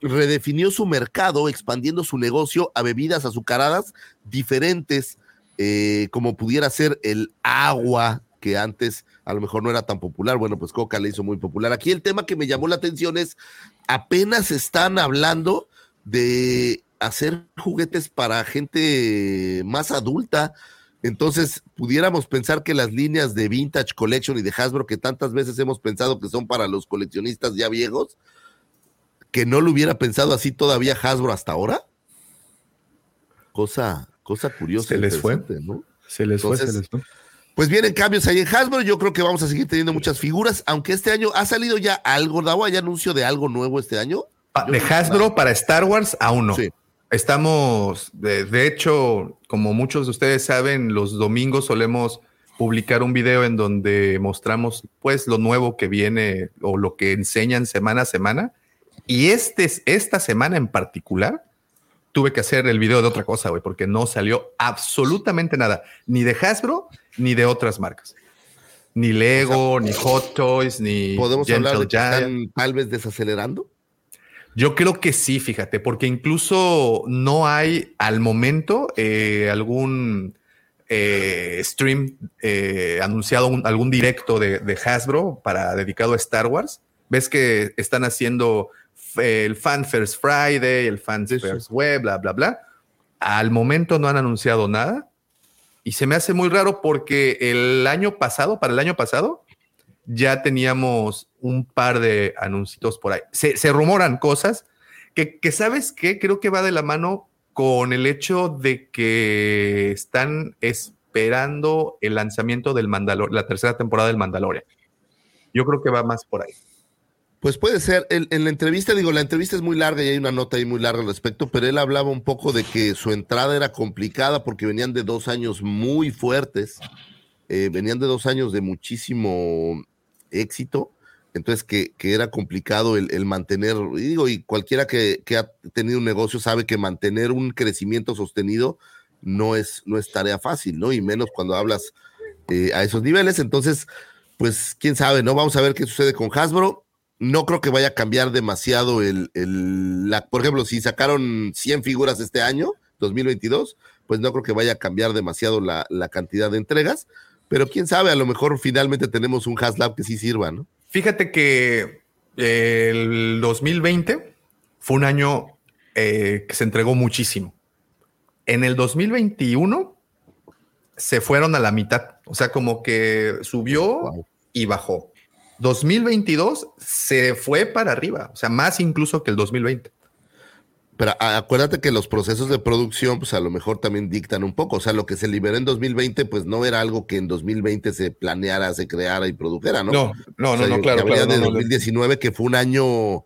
redefinió su mercado, expandiendo su negocio a bebidas azucaradas diferentes, eh, como pudiera ser el agua, que antes a lo mejor no era tan popular. Bueno, pues Coca le hizo muy popular. Aquí el tema que me llamó la atención es, apenas están hablando de hacer juguetes para gente más adulta. Entonces, pudiéramos pensar que las líneas de Vintage Collection y de Hasbro, que tantas veces hemos pensado que son para los coleccionistas ya viejos, que no lo hubiera pensado así todavía Hasbro hasta ahora. Cosa, cosa curiosa. Se les fue. ¿no? Se les fue, se les fue. Pues vienen cambios ahí en Hasbro. Yo creo que vamos a seguir teniendo muchas figuras, aunque este año ha salido ya algo, Davo, ¿hay anuncio de algo nuevo este año? De Hasbro para Star Wars, aún no. Sí. Estamos, de, de hecho, como muchos de ustedes saben, los domingos solemos publicar un video en donde mostramos pues lo nuevo que viene o lo que enseñan semana a semana. Y este, esta semana en particular tuve que hacer el video de otra cosa, güey, porque no salió absolutamente nada, ni de Hasbro ni de otras marcas. Ni Lego, ni Hot Toys, ni ¿Podemos hablar de que están tal vez desacelerando? Yo creo que sí, fíjate, porque incluso no hay al momento eh, algún eh, stream eh, anunciado, un- algún directo de, de Hasbro para dedicado a Star Wars. Ves que están haciendo el Fan First Friday, el Fan Sí, sí. First Web, bla, bla, bla. Al momento no han anunciado nada y se me hace muy raro porque el año pasado, para el año pasado, ya teníamos un par de anuncios por ahí. Se, se rumoran cosas que, que, ¿sabes qué? Creo que va de la mano con el hecho de que están esperando el lanzamiento del Mandalorian, la tercera temporada del Mandalorian. Yo creo que va más por ahí. Pues puede ser. En la entrevista, digo, la entrevista es muy larga y hay una nota ahí muy larga al respecto, pero él hablaba un poco de que su entrada era complicada porque venían de dos años muy fuertes, eh, venían de dos años de muchísimo éxito, entonces que, que era complicado el, el mantener, y digo, y cualquiera que, que ha tenido un negocio sabe que mantener un crecimiento sostenido no es, no es tarea fácil, ¿no? Y menos cuando hablas eh, a esos niveles, entonces, pues quién sabe, ¿no? Vamos a ver qué sucede con Hasbro no creo que vaya a cambiar demasiado el, el la, por ejemplo, si sacaron 100 figuras este año, 2022, pues no creo que vaya a cambiar demasiado la, la cantidad de entregas, pero quién sabe, a lo mejor finalmente tenemos un Haslab que sí sirva, ¿no? Fíjate que el 2020 fue un año eh, que se entregó muchísimo. En el 2021 se fueron a la mitad, o sea, como que subió Wow. y bajó. 2022 se fue para arriba, o sea, más incluso que el 2020. Pero acuérdate que los procesos de producción, pues a lo mejor también dictan un poco, o sea, lo que se liberó en 2020, pues no era algo que en 2020 se planeara, se creara y produjera, ¿no? No, no, O sea, no, no, claro, claro, de no, no, 2019 que fue un año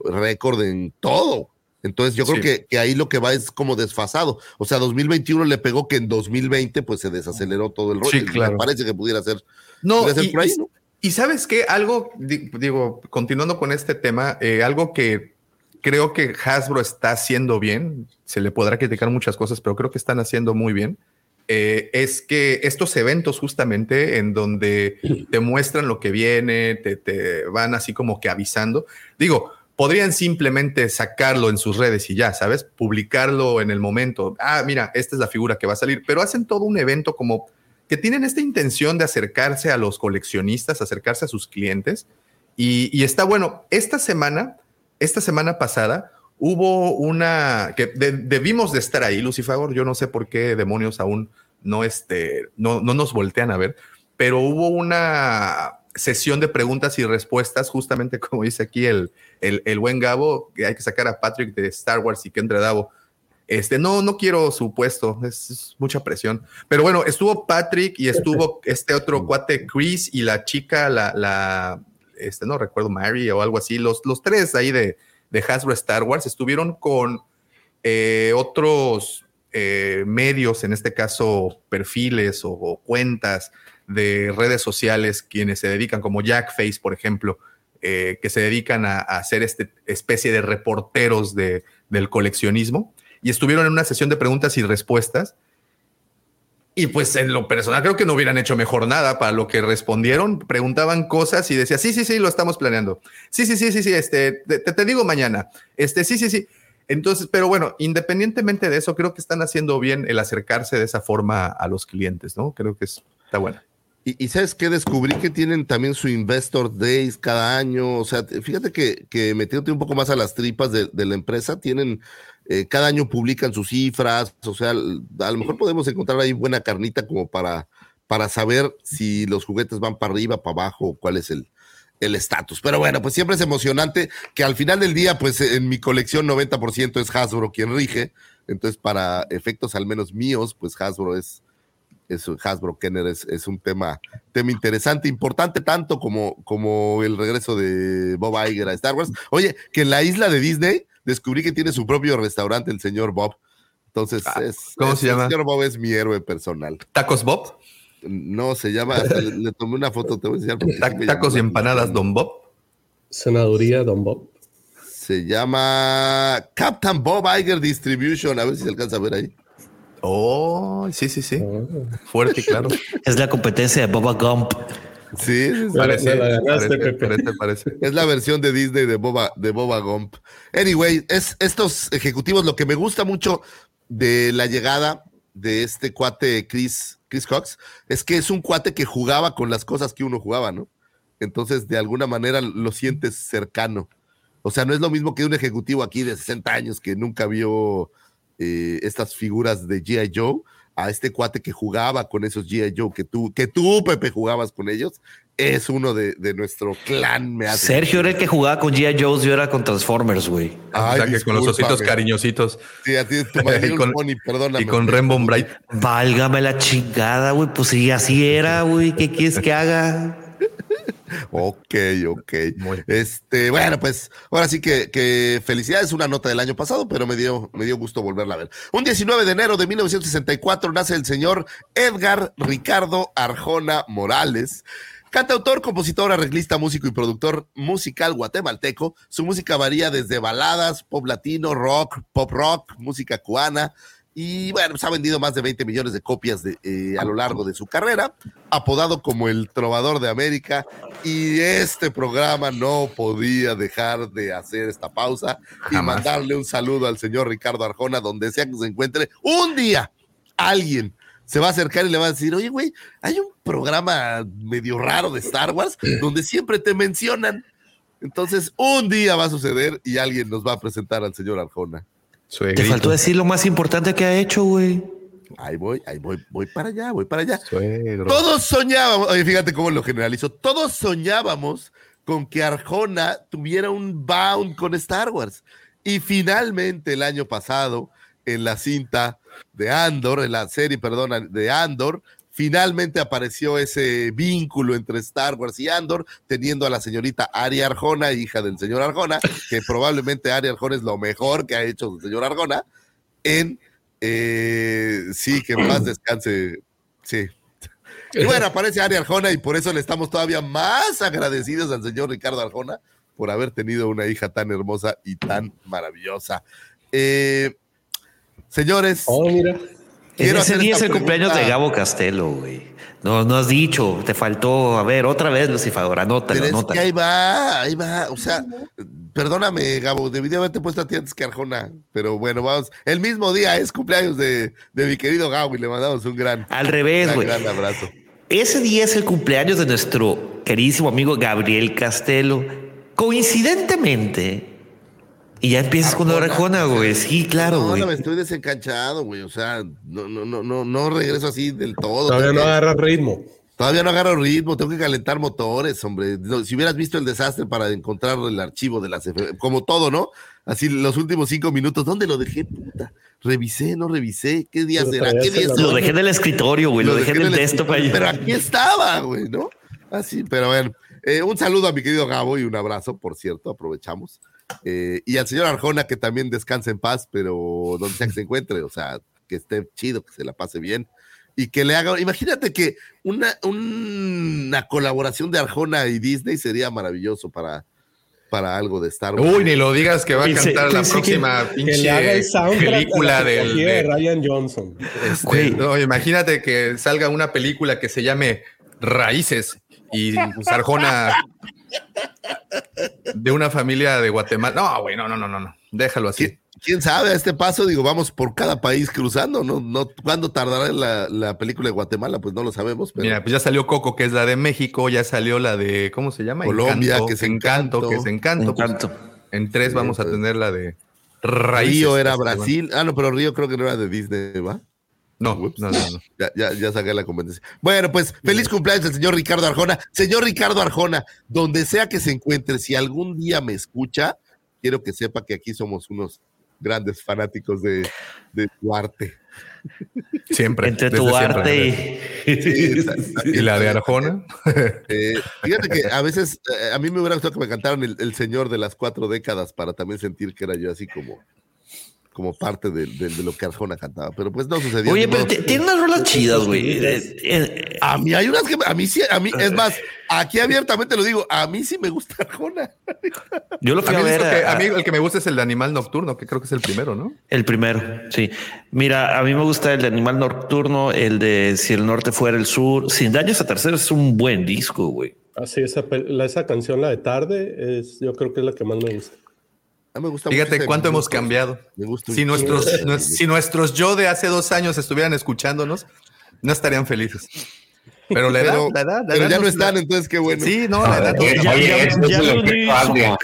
récord en todo. Entonces yo creo Sí. que, que ahí lo que va es como desfasado. O sea, 2021 le pegó que en 2020 pues se desaceleró todo el rollo. Sí, claro. Me parece que pudiera ser, No, pudiera ser y- por ahí, y- ¿no? Y sabes qué, algo, digo, continuando con este tema, eh, algo que creo que Hasbro está haciendo bien, se le podrá criticar muchas cosas, pero creo que están haciendo muy bien, eh, es que estos eventos justamente en donde te muestran lo que viene, te, te van así como que avisando, digo, podrían simplemente sacarlo en sus redes y ya, ¿sabes? Publicarlo en el momento. Ah, mira, esta es la figura que va a salir, pero hacen todo un evento como que tienen esta intención de acercarse a los coleccionistas, acercarse a sus clientes. Y, está bueno, esta semana, esta semana pasada, hubo una que debimos de estar ahí, Lucifer. Yo no sé por qué demonios aún no, este, no, no nos voltean a ver, pero hubo una sesión de preguntas y respuestas, justamente como dice aquí el, el, el buen Gabo, que hay que sacar a Patrick de Star Wars y que entre Davo. Este, no, no quiero su puesto, es, mucha presión. Pero bueno, estuvo Patrick y estuvo este otro cuate Chris y la chica, la, la este, no recuerdo, Mary o algo así, los, los tres ahí de, de Hasbro Star Wars estuvieron con eh, otros eh, medios, en este caso perfiles o, cuentas de redes sociales, quienes se dedican, como Jackface, por ejemplo, eh, que se dedican a, hacer esta especie de reporteros de, del coleccionismo y estuvieron en una sesión de preguntas y respuestas. Y pues en lo personal creo que no hubieran hecho mejor nada para lo que respondieron. Preguntaban cosas y decía, sí, sí, sí, lo estamos planeando. Sí, sí, sí, sí, sí, este, te, te digo mañana. Este, sí, sí, sí. Entonces, pero bueno, independientemente de eso, creo que están haciendo bien el acercarse de esa forma a los clientes, ¿no? Creo que está bueno. Y, sabes que descubrí que tienen también su Investor Days cada año. O sea, fíjate que, que metiéndote un poco más a las tripas de, de la empresa, tienen eh, cada año publican sus cifras, o sea, a lo mejor podemos encontrar ahí buena carnita como para, para saber si los juguetes van para arriba, para abajo, cuál es el el estatus. Pero bueno, pues siempre es emocionante que al final del día, pues en mi colección 90% es Hasbro quien rige. Entonces, para efectos al menos míos, pues Hasbro es, es Hasbro Kenner es, es, un tema, tema interesante, importante tanto como, como el regreso de Bob Iger a Star Wars. Oye, que en la isla de Disney descubrí que tiene su propio restaurante, el señor Bob. Entonces, ah, es, ¿cómo se llama? El señor Bob es mi héroe personal. ¿Tacos Bob? No, se llama, le, tomé una foto, te voy a enseñar. ¿Tacos y empanadas Don Bob? Senaduría Don Bob. Se llama Captain Bob Iger Distribution. A ver si se alcanza a ver ahí. Oh, sí, sí, sí. Oh. Fuerte, claro. Es la competencia de Boba Gump. Sí, parece, parece, Es la versión de Disney de Boba, de Boba Gump. Anyway, es estos ejecutivos, lo que me gusta mucho de la llegada de este cuate Chris, Chris Cox, es que es un cuate que jugaba con las cosas que uno jugaba, ¿no? Entonces, de alguna manera lo sientes cercano. O sea, no es lo mismo que un ejecutivo aquí de 60 años que nunca vio eh, estas figuras de G.I. Joe a este cuate que jugaba con esos G.I. Joe, que tú, que tú, Pepe, jugabas con ellos, es uno de, de nuestro clan. Me hace Sergio era el que jugaba con G.I. Joe, yo era con Transformers, güey. O sea, que con los ositos cariñositos. Sí, a ti tu y, con, pony, perdóname. Y con Rainbow Bright. Válgame la chingada, güey. Pues sí, así era, güey. ¿Qué quieres que haga? ok, ok. Este, bueno, pues ahora sí que, que felicidades, una nota del año pasado, pero me dio, me dio gusto volverla a ver. Un 19 de enero de 1964 nace el señor Edgar Ricardo Arjona Morales. Cantautor, compositor, arreglista, músico y productor musical guatemalteco, su música varía desde baladas, pop latino, rock, pop rock, música cubana, y bueno, pues ha vendido más de 20 millones de copias de, eh, a lo largo de su carrera, apodado como el trovador de América. Y este programa no podía dejar de hacer esta pausa y mandarle un saludo al señor Ricardo Arjona, donde sea que se encuentre. Un día alguien se va a acercar y le va a decir, oye, güey, hay un programa medio raro de Star Wars donde siempre te mencionan. Entonces, un día va a suceder y alguien nos va a presentar al señor Arjona. Te faltó decir lo más importante que ha hecho, güey. Ahí voy, ahí voy, voy para allá, voy para allá. Todos soñábamos, oye, fíjate cómo lo generalizo, todos soñábamos con que Arjona tuviera un bound con Star Wars. Y finalmente el año pasado, en la cinta de Andor, en la serie, perdón, de Andor, finalmente apareció ese vínculo entre Star Wars y Andor, teniendo a la señorita Ari Arjona, hija del señor Arjona, que probablemente Ari Arjona es lo mejor que ha hecho el señor Arjona, en, eh, sí, que más descanse, sí. Y bueno, aparece Ari Arjona y por eso le estamos todavía más agradecidos al señor Ricardo Arjona por haber tenido una hija tan hermosa y tan maravillosa. Eh, señores, Oh, mira. Quiero Ese día es el cumpleaños de. Gabo Castelo, güey. No, no has dicho, te faltó. A ver, otra vez, Lucifer, anótalo, Pero es anótalo. que ahí va, ahí va. O sea, perdóname, Gabo, debí de haberte puesto a ti antes que Arjona. Pero bueno, vamos. El mismo día es cumpleaños de, de mi querido Gabo y le mandamos un gran, Al revés, güey. gran abrazo. Ese día es el cumpleaños de nuestro queridísimo amigo Gabriel Castelo. Coincidentemente. Y ya empiezas con la Arjona, güey. Sí, claro, No, güey. no, me estoy desencanchado, güey. O sea, no, no, no, no, no regreso así del todo. Todavía no que- agarra ritmo. Todavía no agarro ritmo, tengo que calentar motores, hombre. No, si hubieras visto el desastre para encontrar el archivo de las como todo, ¿no? Así los últimos cinco minutos, ¿dónde lo dejé? Puta, revisé, no revisé. ¿Qué día Pero será? ¿Qué día? Lo dejé en el escritorio, güey. Lo, dejé en el desktop ahí. Pero aquí estaba, güey, ¿no? Así, pero bueno. Eh, un saludo a mi querido Gabo y un abrazo, por cierto, aprovechamos. Eh, y al señor Arjona, que también descanse en paz, pero donde sea que se encuentre, o sea, que esté chido, que se la pase bien. Y que le haga, imagínate que una, una colaboración de Arjona y Disney sería maravilloso para, para algo de Star Wars. Uy, ni lo digas que va a cantar la próxima Que le haga pinche el película del. de de- Ryan Johnson. este, no, imagínate que salga una película que se llame Raíces y pues, Arjona de una familia de Guatemala. No, güey, no, no, no, no, no. Déjalo así. ¿Qui- ¿Quién sabe? A este paso, digo, vamos por cada país cruzando, ¿no? no ¿Cuándo tardará la, la película de Guatemala? Pues no lo sabemos, pero Mira, pues ya salió Coco, que es la de México, ya salió la de, ¿cómo se llama? Colombia, Encanto, que es Encanto, Encanto. que es Encanto. pues, Encanto. en tres Sí, vamos a pues. tener la de Raíces. Río era se llama. Brasil. Ah, no, pero Río creo que no era de Disney, ¿va? No, no, no, no. Ya, ya, ya saqué la competencia. Bueno, pues feliz cumpleaños al señor Ricardo Arjona. Señor Ricardo Arjona, donde sea que se encuentre, si algún día me escucha, quiero que sepa que aquí somos unos grandes fanáticos de, de tu arte. Siempre. Entre tu siempre. arte y. Sí, exacto. Y la de Arjona. Eh, fíjate que a veces eh, a mí me hubiera gustado que me cantaran el, el señor de las cuatro décadas para también sentir que era yo así como, como parte de, de- de lo que Arjona cantaba, pero pues no sucedió. Oye, pero tiene unas rolas chidas, güey. Eh, eh, A mí hay unas que a mí sí, a mí, es más, aquí abiertamente lo digo, a mí sí me gusta Arjona. Yo lo fui a ver. el que, a- a mí el que me gusta es el de Animal Nocturno, que creo que es el primero, ¿no? El primero, sí. Mira, a mí me gusta el de Animal Nocturno, el de Si el norte fuera el sur. Sin daños a terceros es un buen disco, güey. Así, esa, pel- la- esa canción, la de tarde, es, yo creo que es la que más me gusta. A mí me gusta Fíjate cuánto hemos gusto. cambiado. Me gusta Si nuestros, si nuestros yo de hace dos años estuvieran escuchándonos, no estarían felices. Pero la edad, pero, la edad, la pero edad ya no están, entonces qué bueno. Sí, no, la edad. Oye, Ya- me uní- efecto Adria.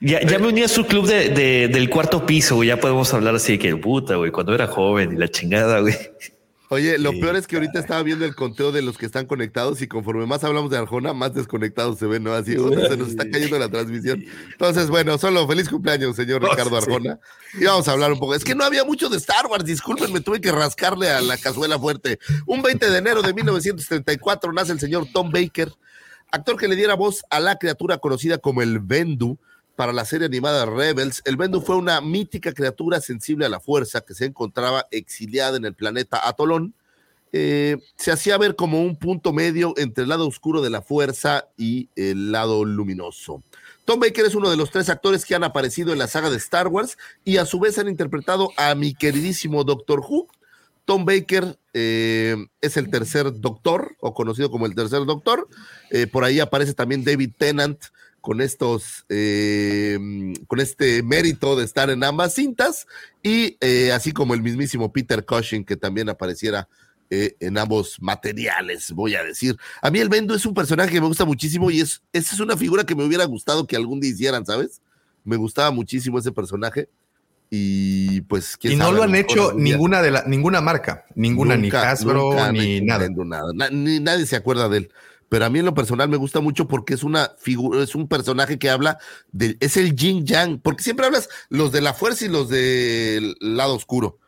Ya, ya me uní a su club de, de- del cuarto piso, güey. Ya podemos hablar así de que puta, güey, cuando era joven y la chingada, güey. Oye, lo peor es que ahorita estaba viendo el conteo de los que están conectados y conforme más hablamos de Arjona, más desconectados se ven, ¿no? Así, "Puta, se nos está cayendo la transmisión. Entonces, bueno, solo feliz cumpleaños, señor Oh, Ricardo. Arjona. Y vamos a hablar un poco. Es que no había mucho de Star Wars, discúlpenme, tuve que rascarle a la cazuela fuerte. Un 20 de enero de 1934 nace el señor Tom Baker, actor que le diera voz a la criatura conocida como el Bendu para la serie animada Rebels. El Bendu fue una mítica criatura sensible a la fuerza que se encontraba exiliada en el planeta Atolón. Eh, se hacía ver como un punto medio entre el lado oscuro de la fuerza y el lado luminoso. Tom Baker es uno de los tres actores que han aparecido en la saga de Star Wars y a su vez han interpretado a mi queridísimo Doctor Who. Tom Baker eh, es el tercer doctor, o conocido como el tercer doctor. Eh, por ahí aparece también David Tennant con estos, eh, con este mérito de estar en ambas cintas, y eh, así como el mismísimo Peter Cushing, que también apareciera eh, en ambos materiales, voy a decir. A mí el Bendo es un personaje que me gusta muchísimo y es, esa es una figura que me hubiera gustado que algún día hicieran, ¿sabes? Me gustaba muchísimo ese personaje. Y pues, Y no sabe, lo han hecho ninguna de la, ninguna marca, ninguna, ni Hasbro, nunca ni nada. Nintendo, nada. Na- ni nadie se acuerda de él. Pero a mí en lo personal me gusta mucho porque es una figura, es un personaje que habla de, es el yin yang, porque siempre hablas los de la fuerza y los del lado oscuro.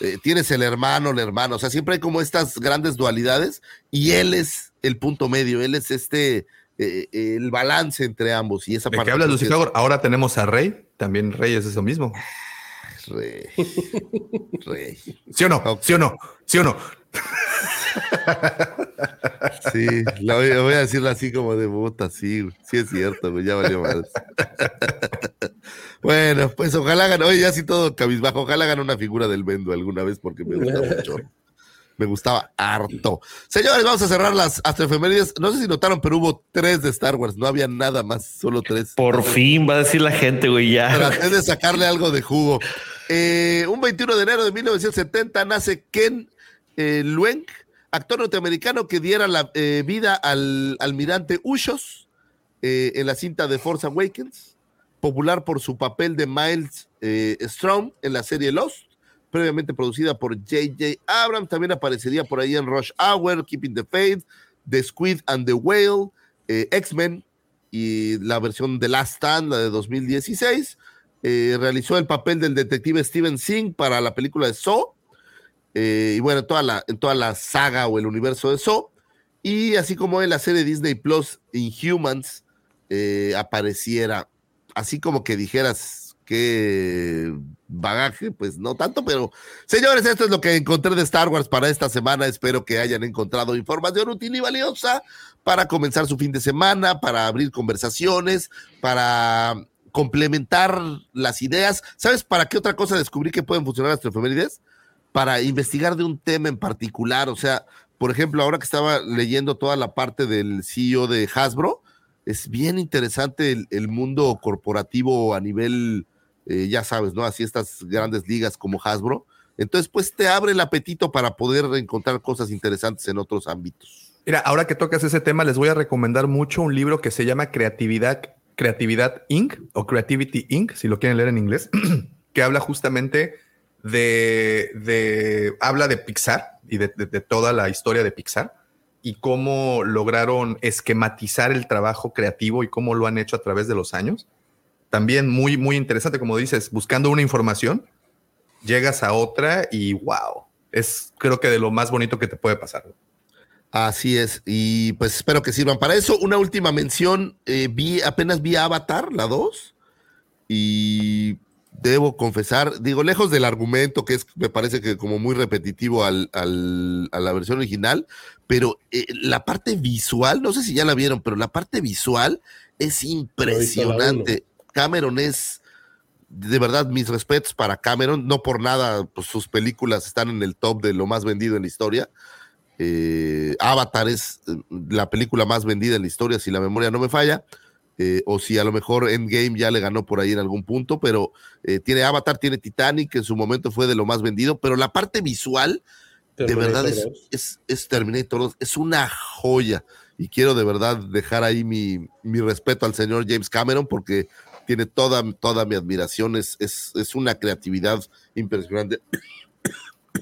Eh, tienes el hermano, el hermano, o sea, siempre hay como estas grandes dualidades y él es el punto medio, él es este, eh, el balance entre ambos y esa ¿De parte. qué hablas, que Lucifer? Ahora tenemos a Rey, también Rey es eso mismo. es Rey. Rey. ¿Sí o no? ¿Sí o no? ¿Sí o no? Sí, lo voy, a decirlo así como de puta, sí, sí es cierto, güey, ya valió mal. bueno, pues ojalá gane, oye, ya sí todo cabizbajo, ojalá gane una figura del Bendo alguna vez porque me gusta mucho. Me gustaba harto. Señores, vamos a cerrar las astroefemérides. No sé si notaron, pero hubo tres de Star Wars. No había nada más, solo tres. Por fin va a decir la gente, güey, ya. Traté de sacarle algo de jugo. Eh, un 21 de enero de 1970 nace Ken eh, Lueng, actor norteamericano que diera la eh, vida al almirante Ushos eh, en la cinta de Force Awakens, popular por su papel de Miles eh, Strong en la serie Lost, previamente producida por J.J. Abrams. También aparecería por ahí en Rush Hour, Keeping the Faith, The Squid and the Whale, X-Men y la versión de Last Stand, la de 2016. Eh, realizó el papel del detective Steven Singh para la película de Saw. Eh, y bueno, toda la, en toda la saga o el universo de Saw. Y así como en la serie Disney Plus Inhumans eh, apareciera, así como que dijeras que bagaje, pues no tanto, pero señores, esto es lo que encontré de Star Wars para esta semana. Espero que hayan encontrado información útil y valiosa para comenzar su fin de semana, para abrir conversaciones, para complementar las ideas. ¿Sabes para qué otra cosa descubrí que pueden funcionar las efemérides? Para investigar de un tema en particular. O sea, por ejemplo, ahora que estaba leyendo toda la parte del CEO de Hasbro, es bien interesante el, mundo corporativo a nivel, eh, ya sabes, ¿no? Así estas grandes ligas como Hasbro. Entonces, pues te abre el apetito para poder encontrar cosas interesantes en otros ámbitos. Mira, ahora que tocas ese tema, les voy a recomendar mucho un libro que se llama Creatividad, Creatividad Inc. o Creativity Inc., si lo quieren leer en inglés, que habla justamente de, de habla de Pixar y de, de, toda la historia de Pixar y cómo lograron esquematizar el trabajo creativo y cómo lo han hecho a través de los años. También muy, muy interesante, como dices, buscando una información, llegas a otra y wow, es creo que de lo más bonito que te puede pasar. Así es, y pues espero que sirvan para eso. Una última mención, eh, vi, apenas vi Avatar, la 2, y debo confesar, digo, lejos del argumento que es, me parece que como muy repetitivo al, al, a la versión original, pero eh, la parte visual, no sé si ya la vieron, pero la parte visual es impresionante. Cameron es, de verdad, mis respetos para Cameron, no por nada, pues sus películas están en el top de lo más vendido en la historia. Eh, Avatar es eh, la película más vendida en la historia, si la memoria no me falla. Eh, o si a lo mejor Endgame ya le ganó por ahí en algún punto, pero eh, tiene Avatar, tiene Titanic, que en su momento fue de lo más vendido, pero la parte visual, de verdad, es, es, es, Terminator 2, es una joya. Y quiero de verdad dejar ahí mi, mi respeto al señor James Cameron, porque tiene toda, toda mi admiración, es, es, es una creatividad impresionante.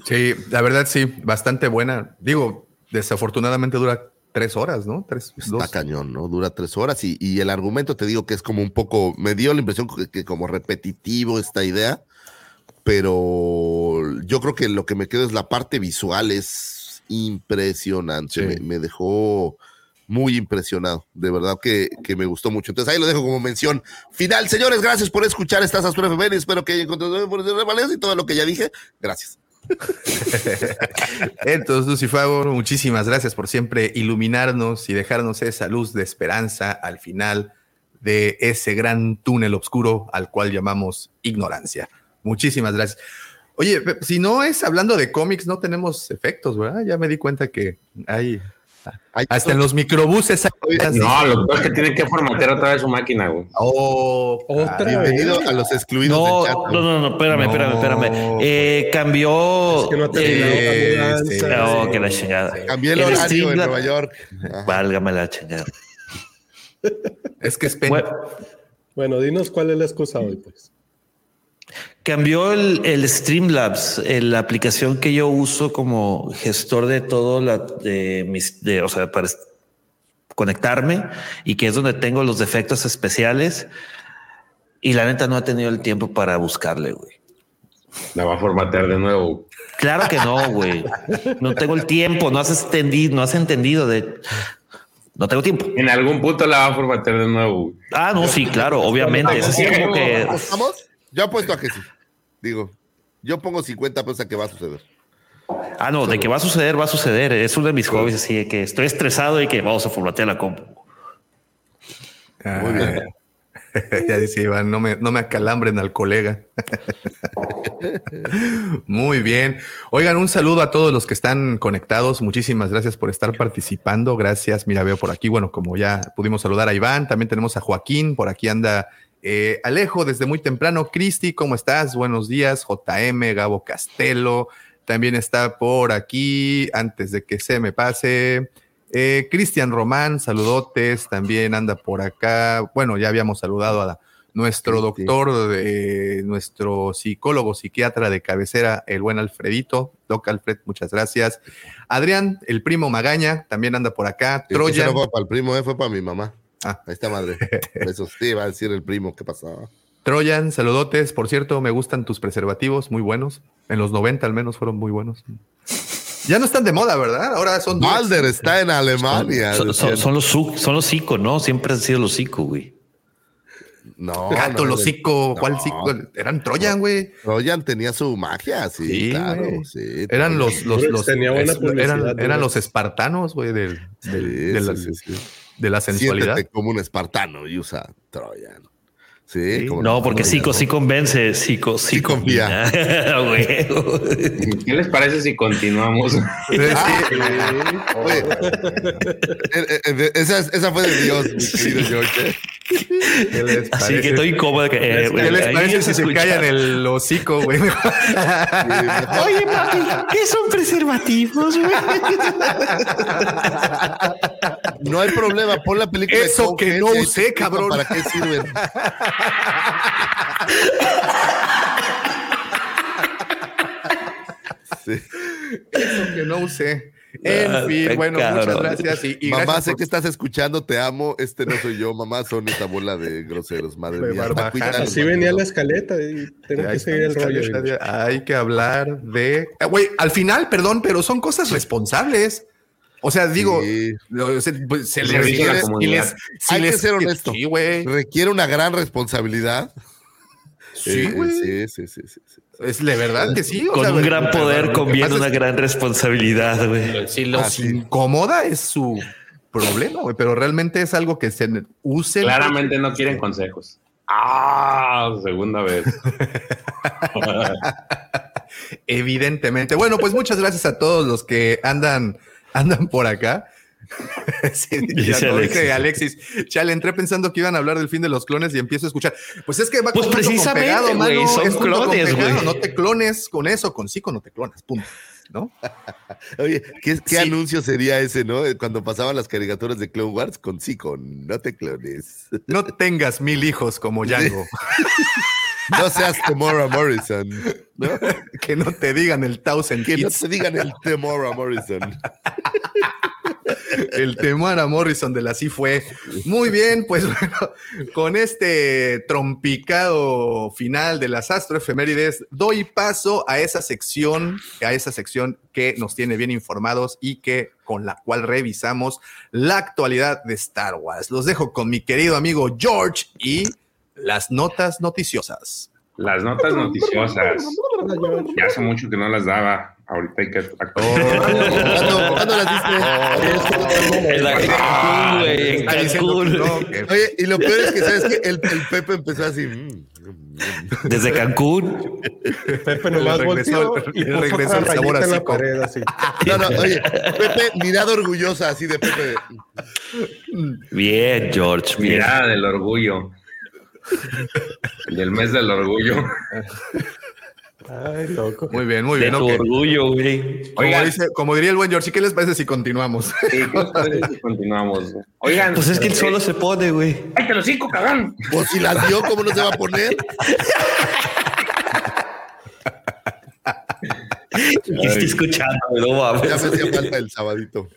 Sí, la verdad sí, bastante buena. Digo, desafortunadamente dura tres horas, ¿no? Tres, Está dos. cañón, ¿no? Dura tres horas y, y, el argumento te digo que es como un poco, me dio la impresión que, que, como repetitivo esta idea, pero yo creo que lo que me quedo es la parte visual, es impresionante, sí. me, me, dejó muy impresionado, de verdad que, que, me gustó mucho. Entonces ahí lo dejo como mención final. Señores, gracias por escuchar estas Astro FM, espero que hayan encontrado y todo lo que ya dije. Gracias. Entonces, Lucifago, muchísimas gracias por siempre iluminarnos y dejarnos esa luz de esperanza al final de ese gran túnel oscuro al cual llamamos ignorancia. Muchísimas gracias. Oye, si no es hablando de cómics, no tenemos efectos, ¿verdad? Ya me di cuenta que hay hasta en los microbuses. Hay no, lo que es que tienen que formatear otra vez su máquina, güey. Oh, otra Bienvenido vez. a los excluidos no, del chat. No, no, no, espérame, no. espérame, espérame. Eh, cambió. Es que no ha eh, sí, oh, sí, que la chingada. Sí. Cambié el, el horario en Nueva York. Ajá. Válgame la chingada. es que es pena. Bueno, bueno, dinos cuál es la excusa hoy, pues. Cambió el, el, Streamlabs, la aplicación que yo uso como gestor de todo la de mis, de, o sea, para conectarme y que es donde tengo los defectos especiales. Y la neta no ha tenido el tiempo para buscarle, güey. La va a formatear de nuevo. Claro que no, güey. No tengo el tiempo, no has entendido, no has entendido de. No tengo tiempo. En algún punto la va a formatear de nuevo. Ah, no, sí, claro, obviamente. Es así como que. ¿Estamos? Yo apuesto a que sí. Digo, yo pongo 50 pesos a que va a suceder. Ah, no, de que va a suceder, va a suceder. Es uno de mis hobbies, así de que estoy estresado y que vamos a formatear la compu. Muy bien. ya dice Iván, no me, no me acalambren al colega. Muy bien. Oigan, un saludo a todos los que están conectados. Muchísimas gracias por estar participando. Gracias. Mira, veo por aquí, bueno, como ya pudimos saludar a Iván, también tenemos a Joaquín, por aquí anda eh, Alejo desde muy temprano. Cristi, ¿cómo estás? Buenos días. JM, Gabo Castelo, también está por aquí, antes de que se me pase. Eh, Cristian Román, saludotes, también anda por acá. Bueno, ya habíamos saludado a nuestro doctor, de, nuestro psicólogo, psiquiatra de cabecera, el buen Alfredito. Doc Alfred, muchas gracias. Adrián, el primo Magaña, también anda por acá. Troya. No fue para el primo, eh, fue para mi mamá. Ah, ahí está madre. Eso sí, va a decir el primo qué pasaba. Troyan, saludotes. Por cierto, me gustan tus preservativos, muy buenos. En los 90 al menos fueron muy buenos. Ya no están de moda, ¿verdad? Ahora son. Malder está en Alemania. Son, los son los Zico, ¿no? Siempre han sido los Zico, güey. No. Gato, los Zico. ¿Cuál Zico? Eran Troyan, güey. Troyan tenía su magia, sí, claro. eran los, los, los eran, eran, los espartanos, güey, del, del, de la sensualidad. Como un espartano y usa Troyan. Sí, no, porque Zico sí convence, Zico sí, confía. ¿Qué les parece si continuamos? esa, fue de Dios, mi querido George. Así que estoy incómodo. ¿Qué les parece si se callan el hocico, güey? Oye, papi, ¿qué son preservativos, güey? No hay problema, pon la película. Eso que no usé, cabrón. ¿Para qué sirven? Eso que no usé. En ah, fin, bueno, muchas gracias. Y, mamá, sé que estás escuchando, te amo. Este no soy yo, mamá, son esta bola de groseros, madre mía. Así venía la escaleta y tengo que seguir el rollo. Hay que hablar de. Eh, güey, al final, perdón, pero son cosas responsables. O sea, digo, pues, se, les, requiere, hay que ser honesto. requiere una gran responsabilidad. Sí, güey. Sí, sí, sí, Es de verdad que sí. Con un gran poder conviene una gran responsabilidad, güey. Si los incomoda es su problema, güey, pero realmente es algo que se use. Claramente no quieren consejos. Ah, segunda vez. Evidentemente. Bueno, pues muchas gracias a todos los que andan andan por acá. sí, ya Alexis. Alexis. Chale, entré pensando que iban a hablar del fin de los clones y empiezo a escuchar. Pues es que va pues precisamente, con pegado, Son clones, güey. No te clones con eso, con sí, no te clonas, punto. ¿No? Oye, ¿qué, anuncio sería ese, no? Cuando pasaban las caricaturas de Clone Wars con sí, con no te clones. No tengas mil hijos como Django. No seas Temora Morrison. ¿no? que no te digan el Thousand Que no te digan el Temora Morrison. El Temora Morrison de la sí fue. Muy bien, pues con este trompicado final de las astroefemérides, doy paso a esa sección, a esa sección que nos tiene bien informados y que con la cual revisamos la actualidad de Star Wars. Los dejo con mi querido amigo George y las notas noticiosas. Las notas noticiosas. Ya hace mucho que no las daba. Ahorita hay que oh. ¿Cuándo, las diste? En Cancún, Oye, y lo peor es que, ¿sabes que el, Pepe empezó así. Mm, mm. Desde Cancún. Pepe nomás regresó, y regresó el sabor así. así. No, no, oye, Pepe, mirada orgullosa así de Pepe. Bien, George. Mirada del orgullo. Del mes del orgullo. Ay, loco. Muy bien, muy bien. orgullo, güey. Como, diría el buen George, ¿qué les parece si continuamos? Sí, ¿qué les parece si continuamos? Oigan. Pues es que él solo se pone, güey. ¡Ay, te lo cinco, cagán! Pues si las dio, ¿cómo no se va a poner? estoy escuchando, no Ya me hacía falta el sabadito.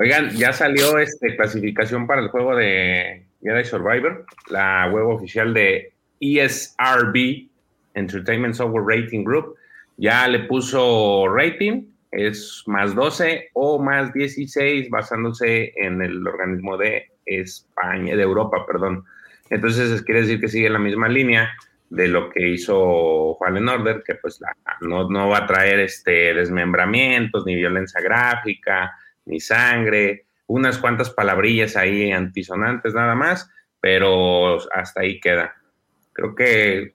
Oigan, ya salió este clasificación para el juego de Jedi Survivor, la web oficial de ESRB, Entertainment Software Rating Group, ya le puso rating, es más 12 o más 16, basándose en el organismo de España, de Europa, perdón. Entonces, quiere decir que sigue la misma línea de lo que hizo Fallen Order, que pues la- no, no va a traer este desmembramientos, ni violencia gráfica, ni sangre, unas cuantas palabrillas ahí antisonantes nada más, pero hasta ahí queda. Creo que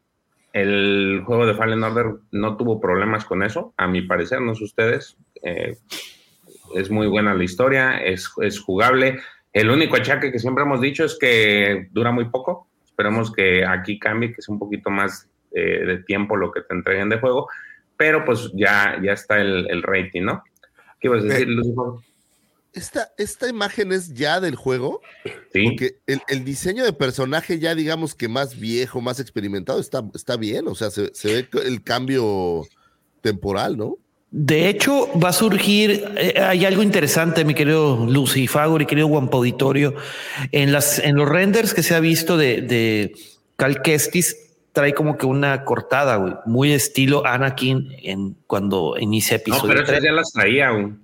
el juego de Fallen Order no tuvo problemas con eso, a mi parecer, no sé ustedes. eh, es muy buena la historia, es, es jugable. El único achaque que siempre hemos dicho es que dura muy poco. Esperemos que aquí cambie, que es un poquito más eh, de tiempo lo que te entreguen de juego, pero pues ya, ya está el, el rating, ¿no? ¿Qué ibas a decir, Lucifer? Esta, esta imagen es ya del juego, Sí, porque el, el diseño de personaje ya digamos que más viejo, más experimentado, está, está bien, o sea, se, se ve el cambio temporal, ¿no? De hecho, va a surgir, eh, hay algo interesante, mi querido Lucy Fagor y querido Guampa Auditorio. En, las, en los renders que se ha visto de, de Cal Kestis, trae como que una cortada, güey, muy estilo Anakin en cuando inicia no, episodio pero esas 3. ya las traía aún.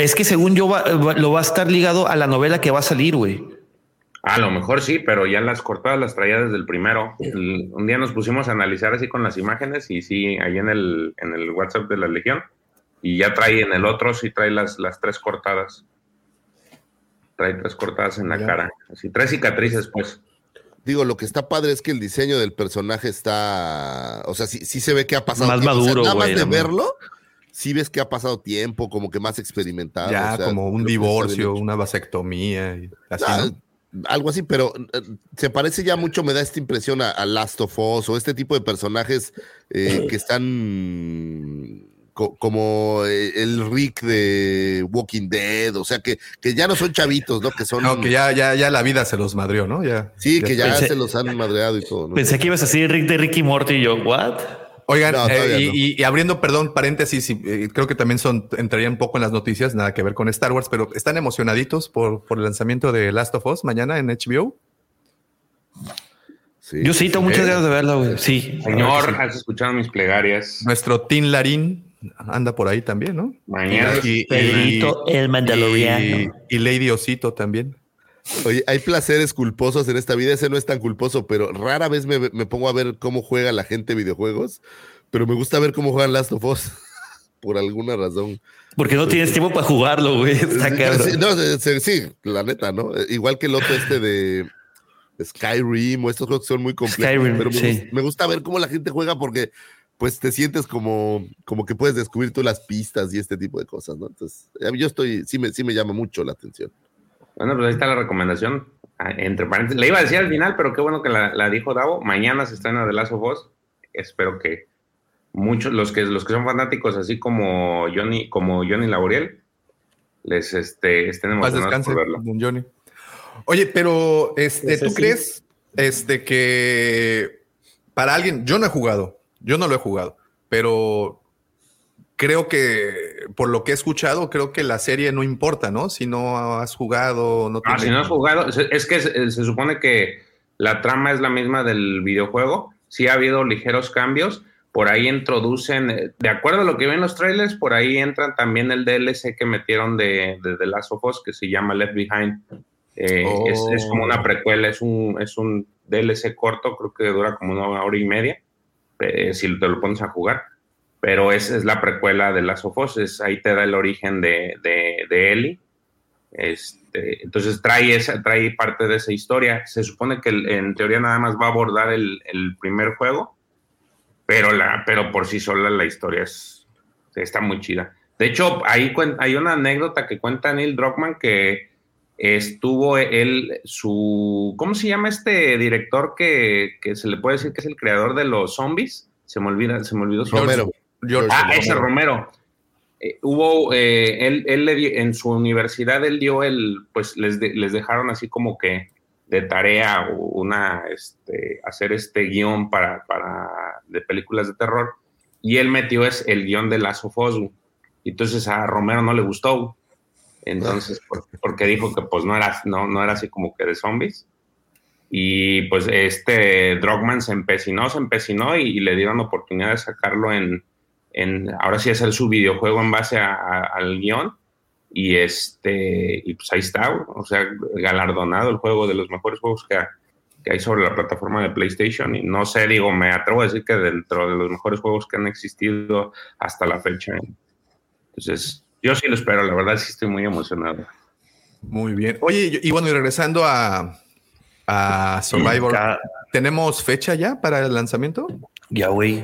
Es que según yo va- va- lo va a estar ligado a la novela que va a salir, güey. A lo mejor sí, pero ya las cortadas las traía desde el primero. El- un día nos pusimos a analizar así con las imágenes y sí, ahí en el, en el WhatsApp de la Legión. Y ya trae en el otro, sí trae las, las tres cortadas. Trae tres cortadas en la cara. Así, tres cicatrices, pues. Digo, lo que está padre es que el diseño del personaje está, o sea, sí, sí se ve que ha pasado Más tiempo. O sea, maduro, nada más de verlo, sí ves que ha pasado tiempo, como que más experimentado. ya o sea, como un divorcio, una vasectomía, y así, Ah, ¿no? Algo así, pero eh, se parece ya mucho, me da esta impresión a, a Last of Us o este tipo de personajes eh, que están co- como eh, el Rick de Walking Dead, o sea, que, que ya no son chavitos, ¿no? Que son... No, que ya, ya, ya la vida se los madrió, ¿no? Ya, Sí, que ya Pensé- se los han madreado y todo. ¿no? Pensé que ibas a decir Rick de Ricky Morty y yo, ¿what? Oigan, No, eh, y, no. y- y abriendo, perdón, paréntesis, y, eh, creo que también son, entrarían un poco en las noticias, nada que ver con Star Wars, pero ¿están emocionaditos por, por el lanzamiento de Last of Us mañana en HBO? Sí. Yo sí tengo muchas ganas de verla, güey. Sí. Señor, has escuchado mis plegarias. Nuestro Tin Larín anda por ahí también, ¿no? Mañana. Y, el Mandaloriano. y- y Lady Osito también. Oye, hay placeres culposos en esta vida, ese no es tan culposo, pero rara vez me, me pongo a ver cómo juega la gente videojuegos, pero me gusta ver cómo juegan Last of Us, por alguna razón. Porque no tienes tiempo para jugarlo, güey. Está Sí, no, sí, la neta, ¿no? Eh, Igual que el otro este de Skyrim o estos juegos que son muy complejos, Skyrim, pero me, sí. gus- me gusta ver cómo la gente juega porque pues te sientes como, como que puedes descubrir tú las pistas y este tipo de cosas, ¿no? Entonces, yo estoy, sí me, sí me llama mucho la atención. Bueno, pues ahí está la recomendación. Ah, Entre paréntesis, le iba a decir al final, pero qué bueno que la, la dijo Davo. Mañana se estrena The Last of Us. Espero que muchos, los que, los que son fanáticos, así como Johnny, como Johnny Laboriel, les este, estén emocionados por verlo. Johnny. Oye, pero este, Ese ¿tú sí. crees este, que para alguien, yo no he jugado, yo no lo he jugado, pero creo que por lo que he escuchado, creo que la serie no importa, ¿no? Si no has jugado, no Ah, si no has jugado, es que se, se supone que la trama es la misma del videojuego. Sí ha habido ligeros cambios. Por ahí introducen, eh, de acuerdo a lo que ven los trailers, por ahí entran también el DLC que metieron de, de The Last of Us, que se llama Left Behind. Eh, Oh. es, es como una precuela, es un, es un DLC corto, creo que dura como una hora y media, eh, si te lo pones a jugar. Pero esa es la precuela de Last of Us, ahí te da el origen de, de, de Ellie. Este, entonces trae, esa, trae parte de esa historia. Se supone que en teoría nada más va a abordar el, el primer juego, pero, la, pero por sí sola la historia es, está muy chida. De hecho, ahí hay una anécdota que cuenta Neil Druckmann que estuvo él, su, ¿cómo se llama este director que, que se le puede decir que es el creador de los zombies? Se me olvida, se me olvidó su nombre. George Ah, Romero. ese Romero. Eh, hubo, eh, él, él le en su universidad, él dio el, pues les, de- les dejaron así como que de tarea una, este, hacer este guion para, para, de películas de terror, y él metió es el guion de Us, güey. Entonces a Romero no le gustó, entonces, por- porque dijo que pues no era, no, no era así como que de zombies. Y pues este Drogman se empecinó, se empecinó y, y le dieron oportunidad de sacarlo en, en ahora sí hacer su videojuego en base a- a- al guion. Y este, y pues ahí está, o sea, galardonado el juego de los mejores juegos que ha, que hay sobre la plataforma de PlayStation. Y no sé, digo, me atrevo a decir que dentro de los mejores juegos que han existido hasta la fecha. Entonces, yo sí lo espero, la verdad sí estoy muy emocionado. Muy bien. Oye, y bueno, y regresando a, a Survivor, ¿tenemos fecha ya para el lanzamiento? Ya, güey.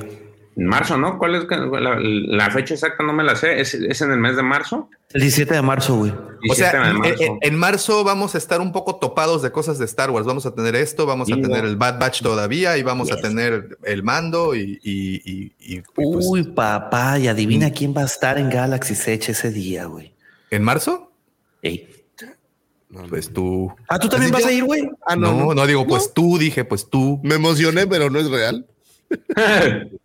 En marzo, ¿no? ¿Cuál es la, la fecha exacta? No me la sé. ¿Es, es en el mes de marzo? El 17 de marzo, güey. O sea, 17 de en, marzo. en- en marzo vamos a estar un poco topados de cosas de Star Wars. Vamos a tener esto, vamos a tener el Bad Batch todavía y vamos a tener el mando y, y- y- y- y pues, Uy, papá, y adivina quién va a estar en Galaxy Edge ese día, güey. ¿En marzo? Ey. Pues tú. Ah, ¿tú también vas a ir, güey? Ah, no, no, digo, pues tú, dije, pues tú. Me emocioné, pero no es real.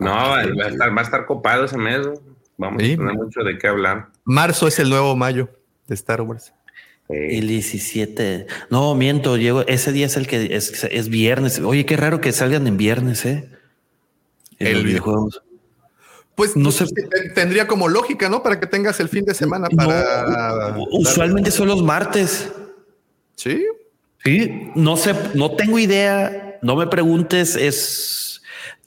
no, va a, estar, va a estar copado ese mes. Vamos Sí. a tener mucho de qué hablar. Marzo es el nuevo mayo de Star Wars. El 17. No, miento, llego. Ese día es el que es, es viernes. Oye, qué raro que salgan en viernes, ¿eh? En El los video- videojuegos. Pues No no sé. tendría como lógica, ¿no? Para que tengas el fin de semana para. No, usualmente son los martes. Sí. Sí, no sé, no tengo idea. No me preguntes. Es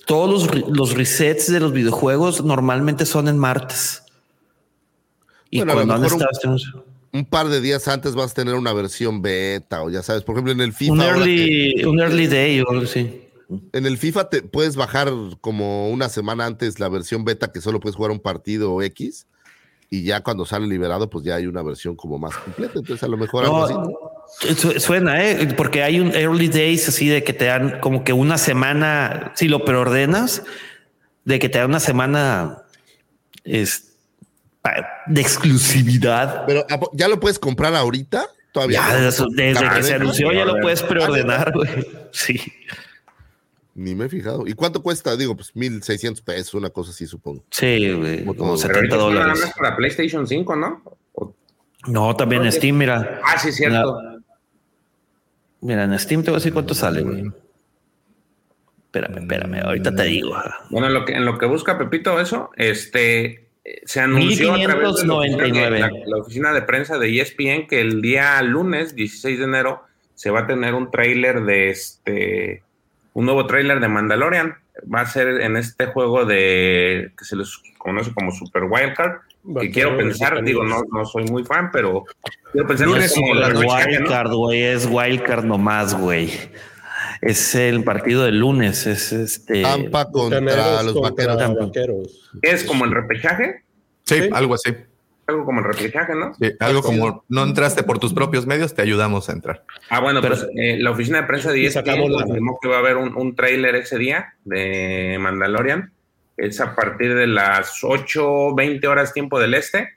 todos los, los resets de los videojuegos normalmente son en martes. Y Bueno, cuando han un- estado Un par de días antes vas a tener una versión beta o ya sabes, por ejemplo, en el FIFA. un early, un early day o algo así. en el FIFA te puedes bajar como una semana antes la versión beta que solo puedes jugar un partido X y ya cuando sale liberado, pues ya hay una versión como más completa. Entonces, a lo mejor algo así. No, su- suena, ¿eh? Porque hay un early days así de que te dan como que una semana, si lo preordenas, de que te dan una semana es, de exclusividad. Pero ¿a po- ya lo puedes comprar ahorita. Todavía. Ya, no? desde, desde Ah, que se anunció ya lo Ah, puedes preordenar, güey. Sí. Ni me he fijado. ¿Y cuánto cuesta? Digo, pues 1600 pesos, una cosa así, supongo. Sí, güey, como Pero 70 ahorita nada dólares. más para PlayStation 5, ¿no? O- No, también en Steam, mira. Ah, sí, cierto. Mira, en Steam te voy a decir cuánto sale, güey. Espérame, espérame, ahorita te digo. Bueno, en lo que, en lo que busca Pepito eso, este se anunció a través de la oficina, de, 1599. la, la oficina de prensa de ESPN que el día lunes 16 de enero se va a tener un tráiler de este un nuevo tráiler de Mandalorian. Va a ser en este juego de que se les conoce como Super Wildcard. Que quiero pensar, digo, no, no soy muy fan, pero quiero pensar No que es wildcard, güey, es wildcard nomás, güey. Es el partido del lunes, es este. Tampa contra los contra vaqueros. vaqueros. Es como el repechaje, Sí, Sí. algo así. Algo como el repechaje, ¿no? Sí, algo como no entraste por tus propios medios, te ayudamos a entrar. Ah, bueno, Pero- pues eh, la oficina de prensa de Y ESPN que va a haber un, un tráiler ese día de Mandalorian. Es a partir de las 8, 20 horas tiempo del este.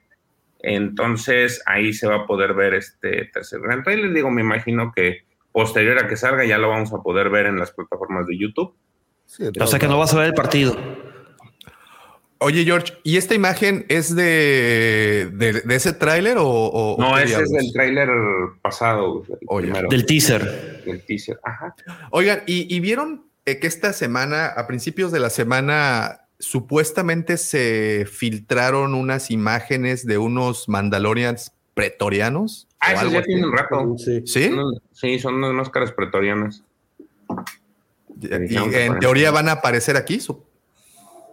Entonces ahí se va a poder ver este tercer gran tráiler. Digo, me imagino que posterior a que salga ya lo vamos a poder ver en las plataformas de YouTube. Sí, O sea que no vas a ver el partido. Oye, George, ¿y esta imagen es de, de, de ese tráiler o, No, ese es del tráiler pasado, el Oye, Del teaser. del teaser. Ajá. Oigan, ¿y, y vieron eh, que esta semana, a principios de la semana, supuestamente se filtraron unas imágenes de unos Mandalorians pretorianos? Ah, o esos algo ya así? tienen rato. Sí. ¿Sí? Son- Sí, son unas máscaras pretorianas. Y que en teoría van a aparecer aquí.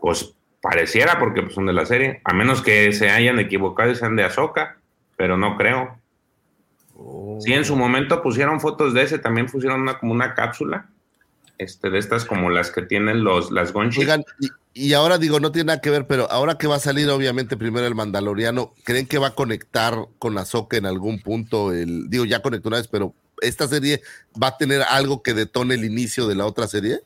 Pues pareciera porque pues, son de la serie, a menos que se hayan equivocado y sean de Ahsoka, pero no creo. Sí, en su momento pusieron fotos de ese, también pusieron una como una cápsula, este, de estas como las que tienen los las Gunship. Oigan, y, y ahora digo, no tiene nada que ver, pero ahora que va a salir, obviamente, primero el Mandaloriano, ¿creen que va a conectar con Ahsoka en algún punto? El, digo, ya conectó una vez, pero ¿esta serie va a tener algo que detone el inicio de la otra serie?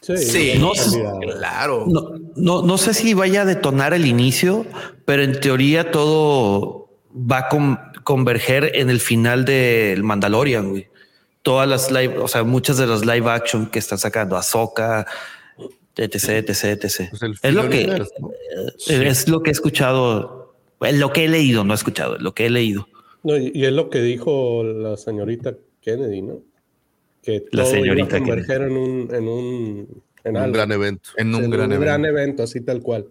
Sí, no, claro. No, no, no sé si vaya a detonar el inicio, pero en teoría todo va a con- converger en el final del Mandalorian, güey. Todas las live, o sea, muchas de las live action que están sacando, Ahsoka, etc, etc, etc. Pues el es lo que eh, es lo que he escuchado, eh, lo que he leído, no he escuchado, lo que he leído. No, y, y es lo que dijo la señorita Kennedy, ¿no? Que La todo señorita iba a converger en un, en un, en Un algo. gran evento. En un En gran evento. gran evento, así tal cual.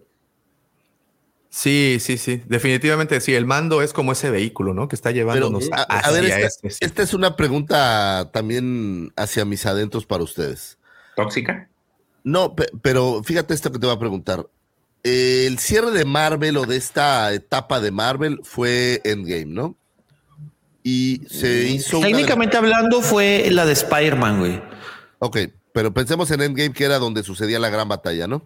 Sí, sí, sí. Definitivamente sí. El mando es como ese vehículo, ¿no? Que está llevándonos a, hacia a ver, esta, este, sí. esta es una pregunta también hacia mis adentros para ustedes. ¿Tóxica? No, pe- pero fíjate esto que te voy a preguntar. El cierre de Marvel o de esta etapa de Marvel fue Endgame, ¿no? Y se hizo. una Técnicamente hablando, fue la de Spider-Man, güey. Ok, pero pensemos en Endgame, que era donde sucedía la gran batalla, ¿no?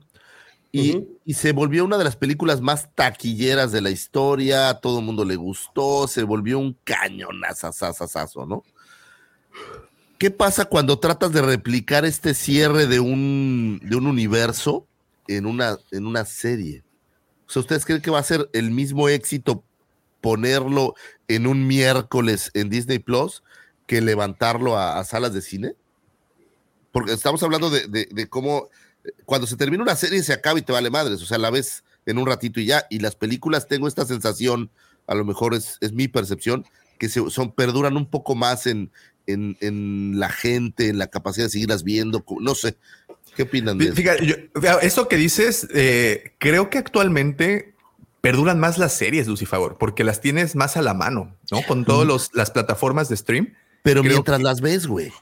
Y, y se volvió una de las películas más taquilleras de la historia, a todo el mundo le gustó, se volvió un cañonazazazazo, ¿no? ¿Qué pasa cuando tratas de replicar este cierre de un, de un universo en una, en una serie? O sea, ¿ustedes creen que va a ser el mismo éxito ponerlo en un miércoles en Disney Plus que levantarlo a, a salas de cine? Porque estamos hablando de, de- de cómo eh, cuando se termina una serie se acaba y te vale madres, o sea, la ves en un ratito y ya. Y las películas tengo esta sensación, a lo mejor es, es mi percepción, que se, son, perduran un poco más en, en, en la gente, en la capacidad de seguirlas viendo, no sé. ¿Qué opinan de eso? Fíjate, yo- eso que dices, eh, creo que actualmente perduran más las series, Lucifer, porque las tienes más a la mano, ¿no? Con todas las plataformas de stream. Pero mientras las ves, güey.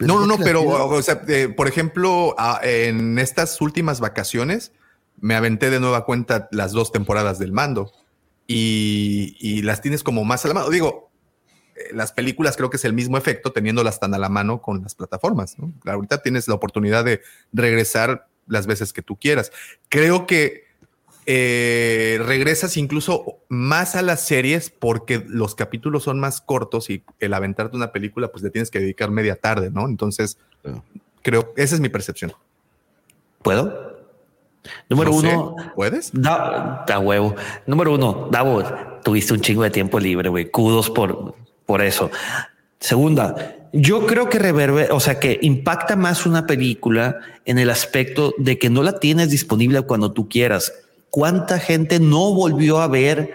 No, no, no, pero, tienes- o sea, eh, por ejemplo, en estas últimas vacaciones me aventé de nueva cuenta las dos temporadas del mando y, y las tienes como más a la mano. Digo, eh, las películas creo que es el mismo efecto teniéndolas tan a la mano con las plataformas. ¿no? Ahorita tienes la oportunidad de regresar las veces que tú quieras. Creo que eh, regresas incluso más a las series porque los capítulos son más cortos y el aventarte una película, pues le tienes que dedicar media tarde, ¿no? Entonces, Claro. creo, esa es mi percepción. ¿Puedo? Número No sé, uno, ¿puedes? Da, da huevo. Número uno, Davo, tuviste un chingo de tiempo libre, güey. Kudos por, por eso. Segunda, yo creo que reverbe, o sea, que impacta más una película en el aspecto de que no la tienes disponible cuando tú quieras. ¿Cuánta gente no volvió a ver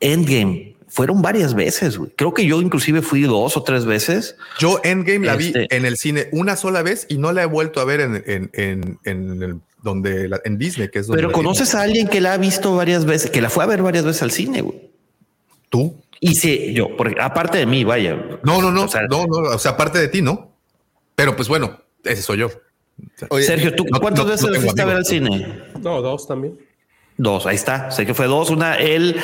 Endgame? Fueron varias veces, güey. Creo que yo inclusive fui dos o tres veces. Yo Endgame la vi Este- en el cine una sola vez y no la he vuelto a ver en, en, en, en el- donde la- en Disney, que es donde Pero conoces a alguien que la ha visto varias veces, que la fue a ver varias veces al cine, güey. tú. Y sí, yo, porque aparte de mí, vaya. No, no, no, O sea, no, no, o sea, aparte de ti, ¿no? Pero pues bueno, ese soy yo. O sea, Oye, Sergio, ¿tú no- cuántas no- veces no fuiste a ver al amigos. cine? No, dos también. Dos, ahí está. Sé que fue dos. Una, él,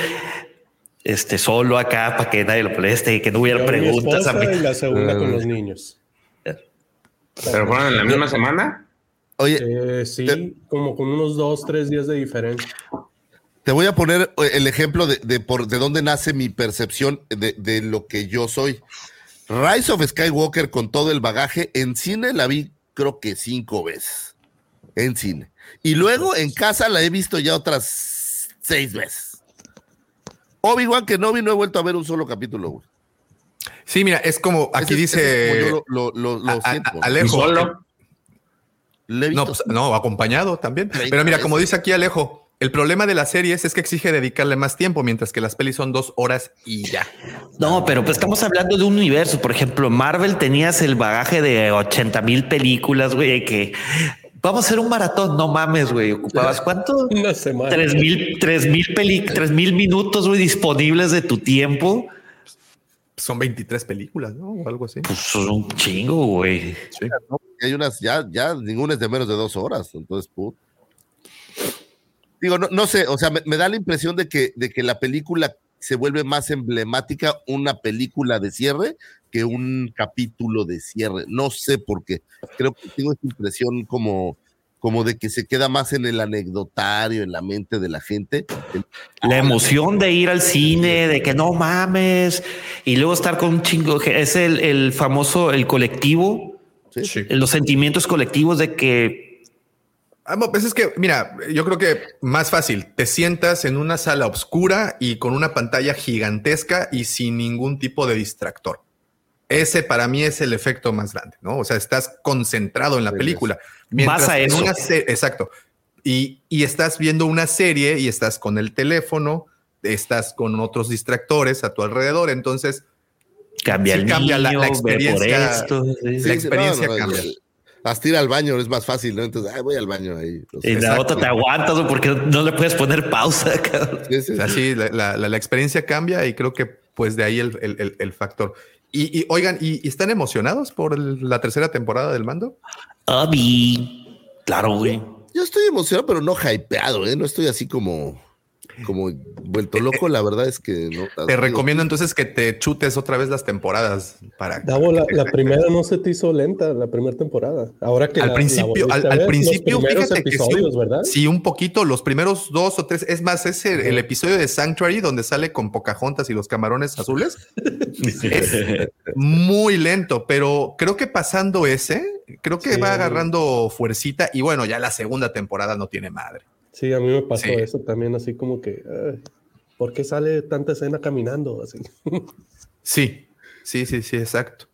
este, solo acá para que nadie lo moleste y que no hubiera Yo, mi preguntas. a mí. y la segunda con los niños. ¿Pero fueron en la misma semana? Oye, Eh, sí, como con unos dos, tres días de diferencia. Te voy a poner eh, el ejemplo de, de por de dónde nace mi percepción de, de lo que yo soy. Rise of Skywalker con todo el bagaje en cine la vi creo que cinco veces en cine y luego en casa la he visto ya otras seis veces. Obi Wan que no vi no he vuelto a ver un solo capítulo. güey. Sí, mira, es como aquí Ese es- ese dice es como yo lo, lo- lo- lo a- a- siento. a- ¿no? Alejo. ¿Y solo? No, pues, no, acompañado también. Pero mira, como dice aquí Alejo, el problema de las series es que exige dedicarle más tiempo, mientras que las pelis son dos horas y ya. No, pero pues estamos hablando de un universo. Por ejemplo, Marvel tenías el bagaje de 80 mil películas, güey, que vamos a hacer un maratón. No mames, güey. ¿Ocupabas cuánto? Una semana. Tres mil, tres mil peli, tres mil minutos, güey, disponibles de tu tiempo. Son 23 películas, ¿no? O algo así. Pues son un chingo, güey. Sí. hay unas, ya, ya ninguna es de menos de dos horas, entonces, put. Digo, no, no sé, o sea, me, me da la impresión de que, de que la película se vuelve más emblemática una película de cierre que un capítulo de cierre. No sé por qué. Creo que tengo esta impresión como, como de que se queda más en el anecdotario, en la mente de la gente. La emoción de ir al cine, de que no mames, y luego estar con un chingo, que es el, el famoso, el colectivo, ¿sí? Sí. los sentimientos colectivos de que Ah, pues es que, mira, yo creo que más fácil, te sientas en una sala oscura y con una pantalla gigantesca y sin ningún tipo de distractor. Ese para mí es el efecto más grande, ¿no? O sea, estás concentrado en la película. Vas a en eso. una exacto. Y, y estás viendo una serie y estás con el teléfono, estás con otros distractores a tu alrededor. Entonces, cambia Sí el cambia la- niño, la experiencia. esto, sí. La experiencia no, no, cambia. hasta ir al baño es más fácil, ¿no? Entonces, ay, voy al baño ahí. Y la Exacto. otra te aguantas porque no le puedes poner pausa, cabrón. sí, sí, O sea, sí, la, la- la- la experiencia cambia y creo que pues de ahí el, el- el- el factor. Y, y, oigan, ¿y, y están emocionados por el- la tercera temporada del mando? Abi. Claro, güey. Yo estoy emocionado, pero no hypeado, ¿eh? No estoy así como, como vuelto loco. La verdad es que no. Te recomiendo entonces que te chutes otra vez las temporadas para... Davo, la, la primera no se te hizo lenta, la primera temporada. Ahora que al la- principio, al, ver, principio, fíjate que sí, episodios, ¿verdad? sí, un poquito, los primeros dos o tres, es más, ese el episodio de Sanctuary donde sale con Pocahontas y los camarones azules, es muy lento, pero creo que pasando ese, creo que Sí. va agarrando fuercita y bueno, ya la segunda temporada no tiene madre. Sí, a mí me pasó Sí. eso también, así como que, ay, ¿por qué sale tanta escena caminando? Así. Sí, sí, sí, sí, exacto.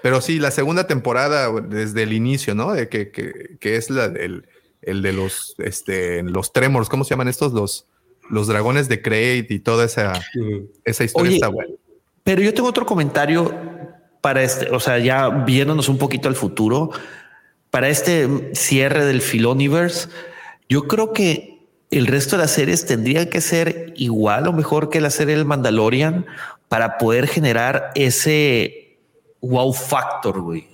Pero sí, la segunda temporada desde el inicio, ¿no? De que, que, que es la del el de los este los tremors, ¿cómo se llaman estos? Los los dragones de Crate y toda esa, esa historia Oye, está buena. Pero yo tengo otro comentario para este, o sea, ya viéndonos un poquito al futuro, para este cierre del Filoniverse, yo creo que el resto de las series tendrían que ser igual o mejor que la serie del Mandalorian para poder generar ese wow factor, güey.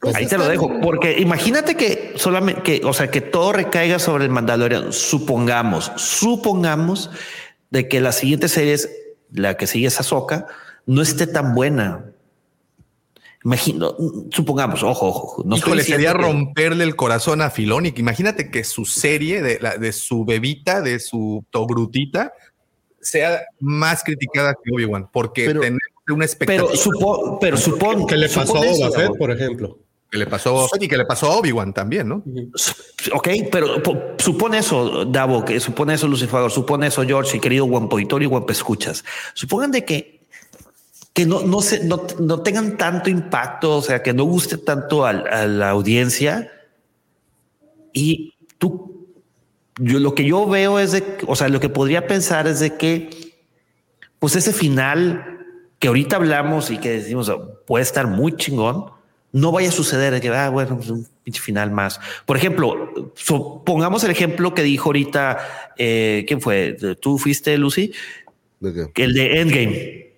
Pues Ahí te lo dejo, porque imagínate que solamente que, o sea, que todo recaiga sobre el Mandalorian. Supongamos, supongamos de que la siguiente serie es la que sigue es Ahsoka, no esté tan buena. Imagino, supongamos, ojo, ojo, no estoy Híjole, sería que- romperle el corazón a Filoni. Imagínate que su serie de, la, de su bebita, de su togrutita, sea más criticada que Obi-Wan, porque Pero- tenemos una expectativa pero supo, pero supón ¿Qué le pasó a Boba Fett, por ejemplo? que le pasó a Boba Fett y que le pasó a Obi-Wan también, ¿no? Ok, pero po- supone eso, Davo, que supone eso, Lucifer, supone eso, George, y querido Guampo Auditorio y Guampo Escuchas. Supongan de que, que no, no, se, no, no tengan tanto impacto, o sea, que no guste tanto al- a, la audiencia. Y tú, yo lo que yo veo es de, o sea, lo que podría pensar es de que, pues ese final que ahorita hablamos y que decimos "Oh, puede estar muy chingón, no vaya a suceder de que, ah, bueno, pues un pinche final más. Por ejemplo, so- pongamos el ejemplo que dijo ahorita, eh, ¿quién fue? ¿Tú fuiste, Lucy? ¿De qué? El de Endgame.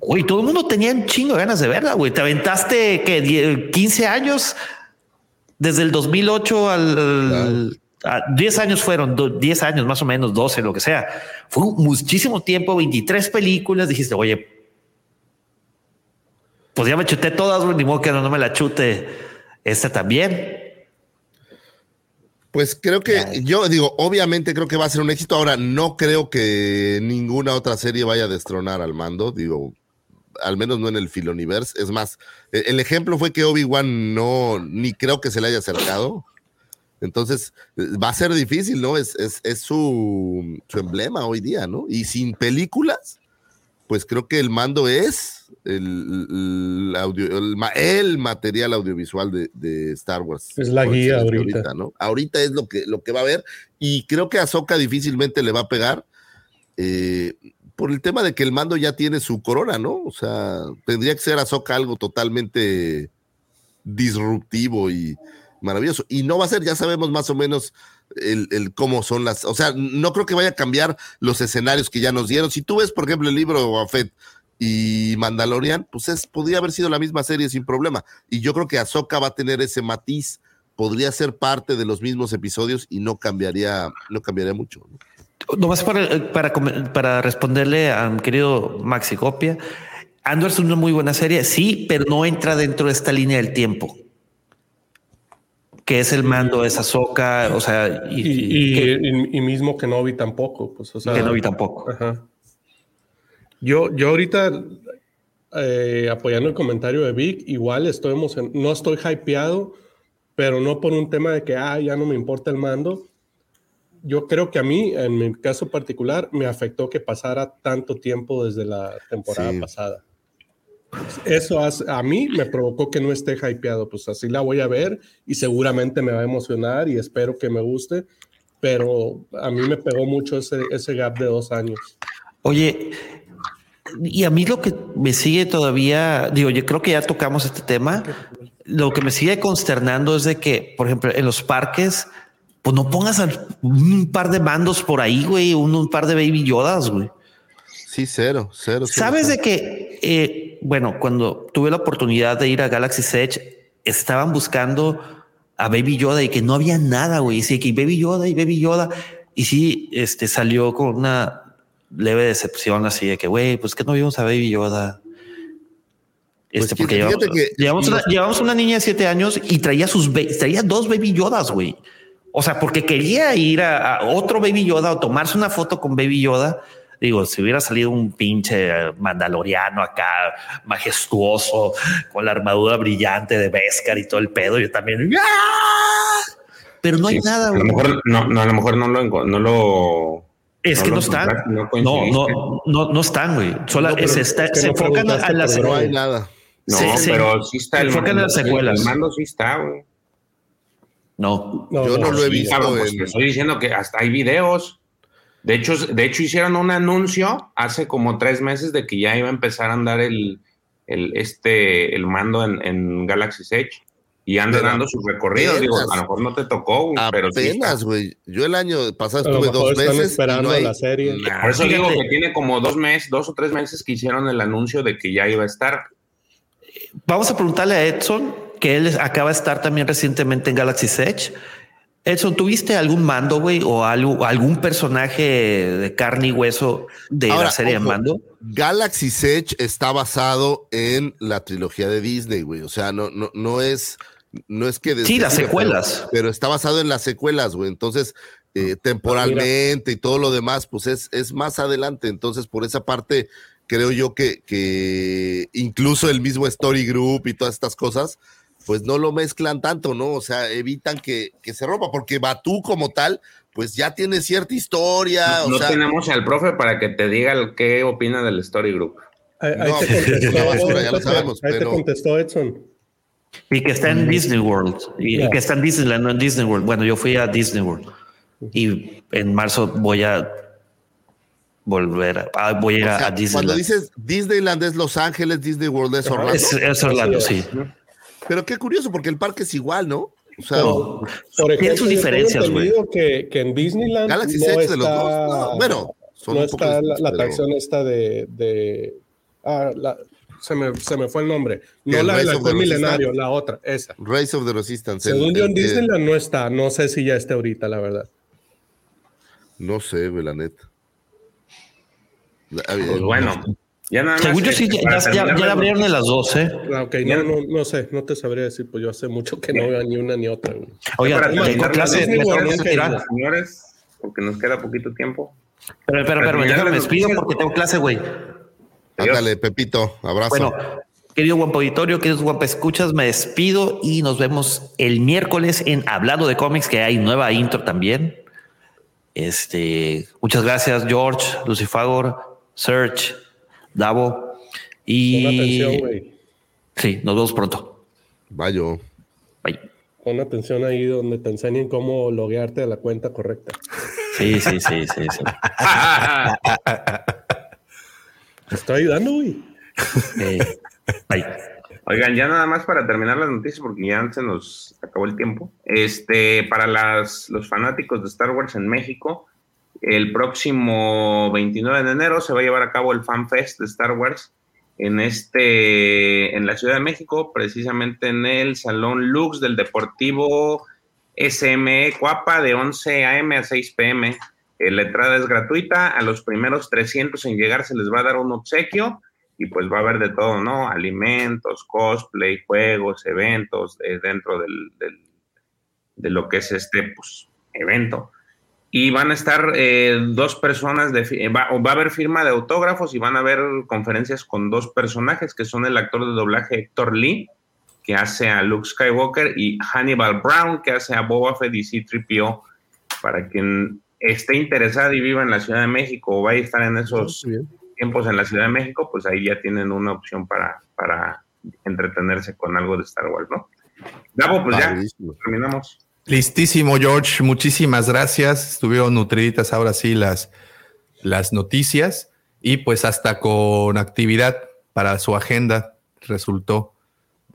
Güey, todo el mundo tenía un chingo de ganas de verla, güey. Te aventaste que 15 años desde el 2008 al, a 10 años fueron, do- 10 años más o menos, 12, lo que sea. Fue muchísimo tiempo, 23 películas. Dijiste, oye, pues ya me chuté todas, güey, ni modo que no, no me la chute esta también. Pues creo que yo digo, obviamente creo que va a ser un éxito. Ahora, no creo que ninguna otra serie vaya a destronar al mando. Digo, al menos no en el Filoniverse. Es más, e- el ejemplo fue que Obi-Wan no, ni creo que se le haya acercado. Entonces, eh, va a ser difícil, ¿no? Es, es, es su, su emblema hoy día, ¿no? Y sin películas, pues creo que el mando es el, el audio- el ma- el material audiovisual de, de Star Wars. Es la guía ahorita. ¿no? Ahorita es lo que, lo que va a haber y creo que a difícilmente le va a pegar eh, por el tema de que el mando ya tiene su corona, ¿no? O sea, tendría que ser Ahsoka algo totalmente disruptivo y maravilloso. Y no va a ser, ya sabemos más o menos el, cómo son las, o sea, no creo que vaya a cambiar los escenarios que ya nos dieron. Si tú ves, por ejemplo, el libro Fett y Mandalorian, pues es, podría haber sido la misma serie sin problema. Y yo creo que Ahsoka va a tener ese matiz, podría ser parte de los mismos episodios y no cambiaría, no cambiaría mucho. ¿no? Nomás para, para, para responderle a mi querido Maxi Copia, Andor es una muy buena serie, sí, pero no entra dentro de esta línea del tiempo. Que es el mando de Ahsoka, o sea, y, Y, y- que, y- mismo Kenobi tampoco, pues, o sea, que no vi tampoco. Ajá. Yo, yo ahorita, eh, apoyando el comentario de Vic, igual estoy no estoy hypeado, pero no por un tema de que, ah, ya no me importa el mando. Yo creo que a mí, en mi caso particular, me afectó que pasara tanto tiempo desde la temporada Sí. pasada. Eso hace- a mí me provocó que no esté hypeado, pues así la voy a ver y seguramente me va a emocionar y espero que me guste, pero a mí me pegó mucho ese, ese gap de dos años. Oye, y a mí lo que me sigue todavía, digo, yo creo que ya tocamos este tema. Lo que me sigue consternando es de que, por ejemplo, en los parques, pues no pongas un par de mandos por ahí, güey, un, par de baby yodas, güey. Sí, cero, cero. Sabes de que, eh, bueno, cuando tuve la oportunidad de ir a Galaxy Edge, estaban buscando a Baby Yoda y que no había nada, güey. Sí, que Baby Yoda y Baby Yoda. Y sí, este salió con una leve decepción así de que, güey, pues que no vimos a Baby Yoda. Pues este, porque llevamos, una, llevamos, una, niña de siete años y traía sus traía dos Baby Yodas, güey. O sea, porque quería ir a, otro Baby Yoda o tomarse una foto con Baby Yoda. Digo, si hubiera salido un pinche mandaloriano acá, majestuoso, con la armadura brillante de Beskar y todo el pedo, yo también. ¡ah! Pero no hay nada. A lo mejor no, no, a lo mejor no lo, no lo es que no están. No, no, no, no, están, güey. Solo se, enfocan a las. No hay nada. No, pero sí está. Se enfocan en las secuelas. El mando sí está, güey. No. Yo no, lo he visto. pues estoy diciendo que hasta hay videos. De hecho, de hecho, hicieron un anuncio hace como tres meses de que ya iba a empezar a andar el, el, este, el mando en, en Galaxy Edge y anda dando sus recorridos. Digo, a lo mejor no te tocó, pero apenas, güey. Yo el año pasado estuve dos meses. esperando la serie. Por eso digo que tiene como dos meses, dos o tres meses que hicieron el anuncio de que ya iba a estar. Vamos a preguntarle a Edson, que él acaba de estar también recientemente en Galaxy Edge. Edson, ¿tuviste algún mando, güey, o algo, algún personaje de carne y hueso de la serie de mando? Galaxy Edge está basado en la trilogía de Disney, güey. O sea, no, no, no es no es que... Sí, las secuelas. Pero, está basado en las secuelas, güey. Entonces, eh, ah, temporalmente y todo lo demás, pues es, es más adelante. Entonces, por esa parte, creo yo que, que incluso el mismo Story Group y todas estas cosas, pues no lo mezclan tanto, ¿no? O sea, evitan que, que se rompa, porque Batú como tal, pues ya tiene cierta historia. No, tenemos al profe para que te diga qué opina del Story Group. Ahí, no, te contestó, basura, ya lo sabemos, ahí te contestó Edson. Y que está en Disney World. Y que está en Disneyland, no en Disney World. Bueno, yo fui a Disney World. Y en marzo voy a volver a, voy a ir a Disneyland. Cuando dices Disneyland es Los Ángeles, Disney World es Orlando. Es, Orlando, sí. Pero qué curioso, porque el parque es igual, ¿no? O sea, por tiene sus diferencias, güey. Que, que en Disneyland Galaxy no está, de los dos. bueno, son no está la, atracción esta de, de ah, la, se me, se me fue el nombre. No la del milenario, la otra, esa. Race of the Resistance. Según yo en Disneyland no está, no sé si ya esté ahorita, la verdad. No sé, la neta. Pues bueno, ya nada más. Según yo sí, ya, ya, la abrieron en las 12. ¿eh? Ah, ok, no, no, no, sé, no te sabría decir, pues yo hace mucho que no veo ni una ni otra. Oye, tengo clase, señores, porque nos queda poquito tiempo. Pero, pero, pero, ya me despido porque tengo clase, güey. Ándale, Pepito, abrazo. Bueno, querido Guampa Auditorio, queridos Guampa Escuchas, me despido y nos vemos el miércoles en Hablando de Cómics, que hay nueva intro también. Este, muchas gracias, George, Lucifagor, Search, Davo. Y. Pon atención, güey. Sí, nos vemos pronto. Vaya. Bye. Pon atención ahí donde te enseñen cómo loguearte de la cuenta correcta. Sí, sí, sí, sí, sí. Me está ayudando, güey. Oigan, ya nada más para terminar las noticias, porque ya se nos acabó el tiempo. Este, para las, los fanáticos de Star Wars en México, el próximo 29 de enero se va a llevar a cabo el Fan Fest de Star Wars en este, en la Ciudad de México, precisamente en el Salón Lux del Deportivo SME Cuapa de 11 a.m. a 6 p.m. Eh, la entrada es gratuita, a los primeros 300 en llegar se les va a dar un obsequio y pues va a haber de todo, ¿no? Alimentos, cosplay, juegos, eventos eh, dentro del, de lo que es este pues, evento. Y van a estar eh, dos personas, de, va, va, a haber firma de autógrafos y van a haber conferencias con dos personajes que son el actor de doblaje Héctor Lee, que hace a Luke Skywalker, y Hannibal Brown, que hace a Boba Fett y C-3PO, para quien esté interesada y viva en la Ciudad de México o vaya a estar en esos tiempos en la Ciudad de México, pues ahí ya tienen una opción para, para entretenerse con algo de Star Wars, ¿no? Gabo, pues ya terminamos. Listísimo, George. Muchísimas gracias. Estuvieron nutriditas ahora sí las, las noticias. y pues hasta con actividad para su agenda resultó.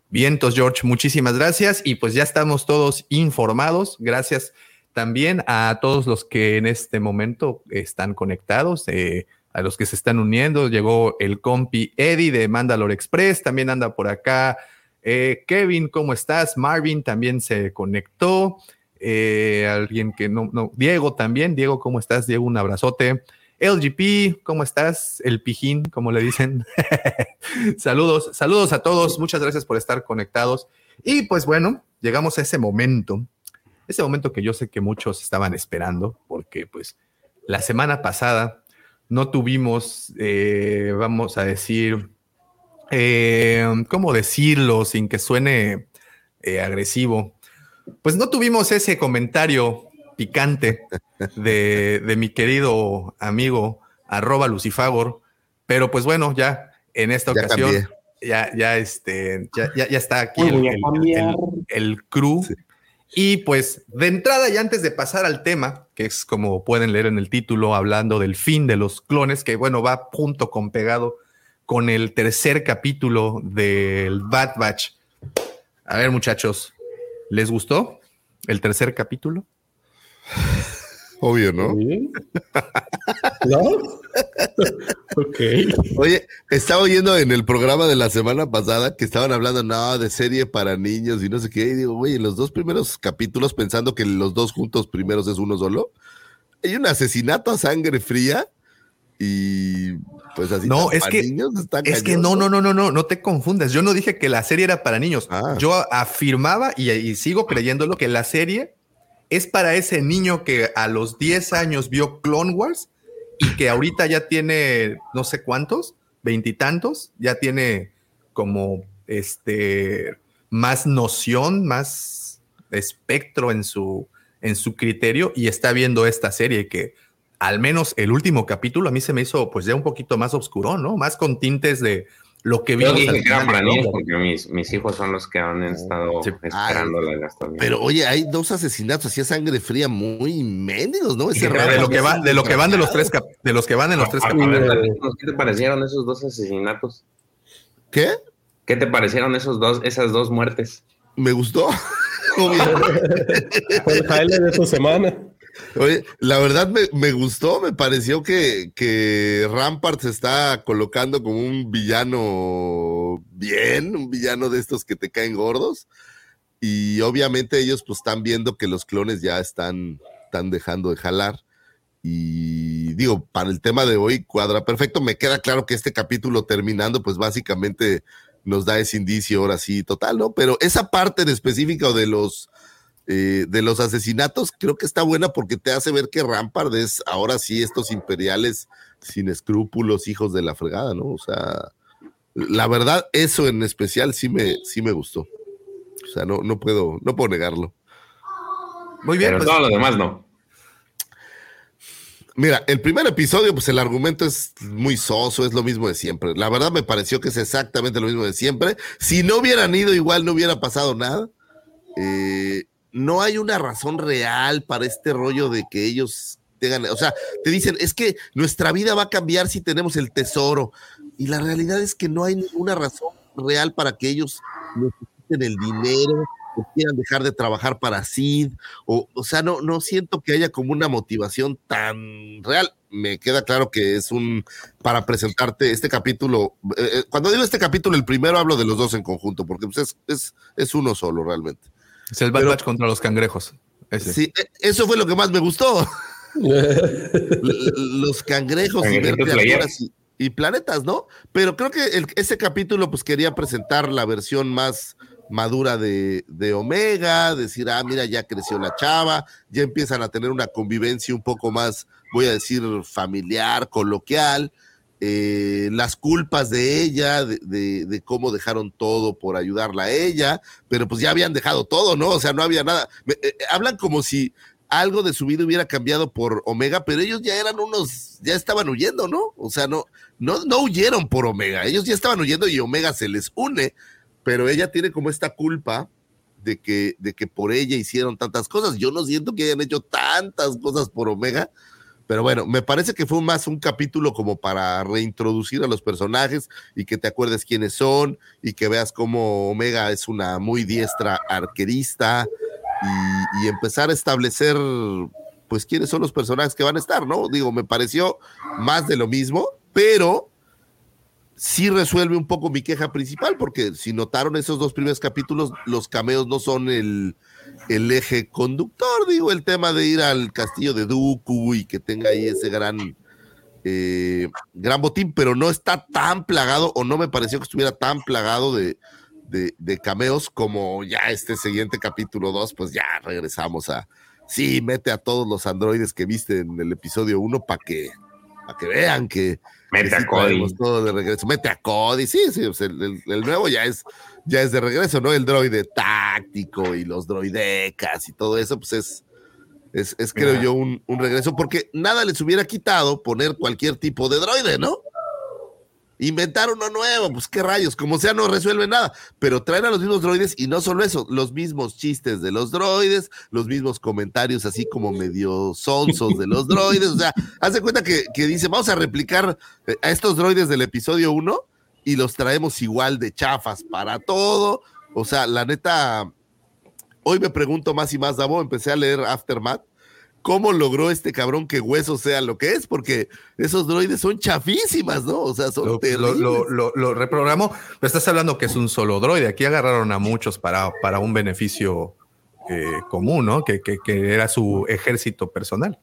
Vientos, George, muchísimas gracias y pues ya estamos todos informados. Gracias también a todos los que en este momento están conectados, eh, a los que se están uniendo. Llegó el compi Eddie de Mandalore Express, también anda por acá. Eh, Kevin, ¿cómo estás? Marvin también se conectó. Eh, alguien que no, no, Diego también. Diego, ¿cómo estás? Diego, un abrazote. LGP, ¿cómo estás? El pijín, como le dicen. saludos, saludos a todos. Muchas gracias por estar conectados. Y pues bueno, llegamos a ese momento, ese momento que yo sé que muchos estaban esperando, porque pues la semana pasada no tuvimos, eh, vamos a decir, eh, ¿cómo decirlo sin que suene eh, agresivo? Pues no tuvimos ese comentario picante de, mi querido amigo arroba Lucifagor, pero pues bueno, ya en esta ocasión ya, ya, este, ya, ya, está aquí el, el, crew. Y pues de entrada y antes de pasar al tema, que es como pueden leer en el título, hablando del fin de los clones, que bueno, va junto con pegado con el tercer capítulo del Bad Batch. A ver muchachos, ¿les gustó el tercer capítulo? Obvio, ¿no? ¿No? ok. Oye, estaba oyendo en el programa de la semana pasada que estaban hablando, no, de serie para niños y no sé qué. Y digo, güey, en los dos primeros capítulos, pensando que los dos juntos primeros es uno solo, hay un asesinato a sangre fría y pues así. No, es que, niños, es que no, no, no, no, no, no te confundas. Yo no dije que la serie era para niños. Ah. Yo afirmaba y, y sigo creyéndolo que la serie es para ese niño que a los 10 años vio Clone Wars y que ahorita ya tiene no sé cuántos, veintitantos, ya tiene como este más noción, más espectro en su, en su criterio y está viendo esta serie que al menos el último capítulo a mí se me hizo pues ya un poquito más oscuro, ¿no? Más con tintes de, lo que vimos. para niños porque mis, mis, hijos son los que han estado esperando la gasolina. Pero oye, hay dos asesinatos así a sangre fría muy mendigos, ¿no? Ese de, lo que va, de lo que van de los tres de los que van en los tres capítulos. ¿Qué te parecieron esos dos asesinatos? ¿Qué? ¿Qué te parecieron esos dos, esas dos muertes? Me gustó. Fue el de esta semana. Oye, la verdad me, gustó, me pareció que, que, Rampart se está colocando como un villano bien, un villano de estos que te caen gordos. Y obviamente ellos pues están viendo que los clones ya están, están dejando de jalar. Y digo, para el tema de hoy cuadra perfecto. Me queda claro que este capítulo terminando, pues básicamente nos da ese indicio ahora sí total, ¿no? Pero esa parte en específico de los eh, de los asesinatos, creo que está buena porque te hace ver que Rampart es ahora sí estos imperiales sin escrúpulos, hijos de la fregada, ¿no? O sea, la verdad, eso en especial sí me, sí me gustó. O sea, no, no puedo, no puedo negarlo. Muy bien. Pero pues, todo lo demás no. Mira, el primer episodio, pues el argumento es muy soso, es lo mismo de siempre. La verdad me pareció que es exactamente lo mismo de siempre. Si no hubieran ido, igual no hubiera pasado nada. Eh, no hay una razón real para este rollo de que ellos tengan, o sea, te dicen, es que nuestra vida va a cambiar si tenemos el tesoro. Y la realidad es que no hay ninguna razón real para que ellos necesiten el dinero quieran dejar de trabajar para Sid. O, o sea, no, no siento que haya como una motivación tan real. Me queda claro que es un para presentarte este capítulo. Eh, eh, cuando digo este capítulo, el primero hablo de los dos en conjunto, porque pues, es, es, es uno solo realmente. Es el Bad Batch contra los cangrejos. Sí, e, eso fue lo que más me gustó. los cangrejos y, planetas, ¿no? Pero creo que ese capítulo pues quería presentar la versión más madura de, de, Omega, decir, ah, mira, ya creció la chava, ya empiezan a tener una convivencia un poco más, voy a decir, familiar, coloquial. Eh, las culpas de ella, de, cómo dejaron todo por ayudarla a ella, pero pues ya habían dejado todo, ¿no? O sea, no había nada. Eh, eh, hablan como si algo de su vida hubiera cambiado por Omega, pero ellos ya eran unos, ya estaban huyendo, ¿no? O sea, no, no, no huyeron por Omega, ellos ya estaban huyendo y Omega se les une, pero ella tiene como esta culpa de que, de que por ella hicieron tantas cosas. Yo no siento que hayan hecho tantas cosas por Omega, Pero bueno, me parece que fue más un capítulo como para reintroducir a los personajes y que te acuerdes quiénes son y que veas cómo Omega es una muy diestra arquerista y, empezar a establecer pues quiénes son los personajes que van a estar, ¿no? Digo, me pareció más de lo mismo, pero sí resuelve un poco mi queja principal, porque si notaron esos dos primeros capítulos, los cameos no son el, el eje conductor, digo, el tema de ir al castillo de Dooku y que tenga ahí ese gran, eh, gran botín, pero no está tan plagado, o no me pareció que estuviera tan plagado de, de, de cameos como ya este siguiente capítulo 2, pues ya regresamos a, sí, mete a todos los androides que viste en el episodio 1 para que, para que vean que, Mete a Cody. todo de regreso. Mete a Cody, sí, sí, sea, el, el- el nuevo ya es, ya es de regreso, ¿no? El droide táctico y los droidecas y todo eso, pues es, es, es creo yo, un, un regreso, porque nada les hubiera quitado poner cualquier tipo de droide, ¿no? Inventar uno nuevo, pues qué rayos, como sea, no resuelve nada, pero traen a los mismos droides y no solo eso, los mismos chistes de los droides, los mismos comentarios así como medio sonsos de los droides, o sea, haz de cuenta que, que dice, vamos a replicar eh, a estos droides del episodio 1 y los traemos igual de chafas para todo, o sea, la neta, hoy me pregunto más y más, Davo, empecé a leer Aftermath, ¿cómo logró este cabrón que hueso sea lo que es? Porque esos droides son chafísimas, ¿no? O sea, son Lo, terribles. lo, lo, lo- lo reprogramó, pero estás hablando que es un solo droide. Aquí agarraron a muchos para, para un beneficio eh, común, ¿no? Que, que- que era su ejército personal.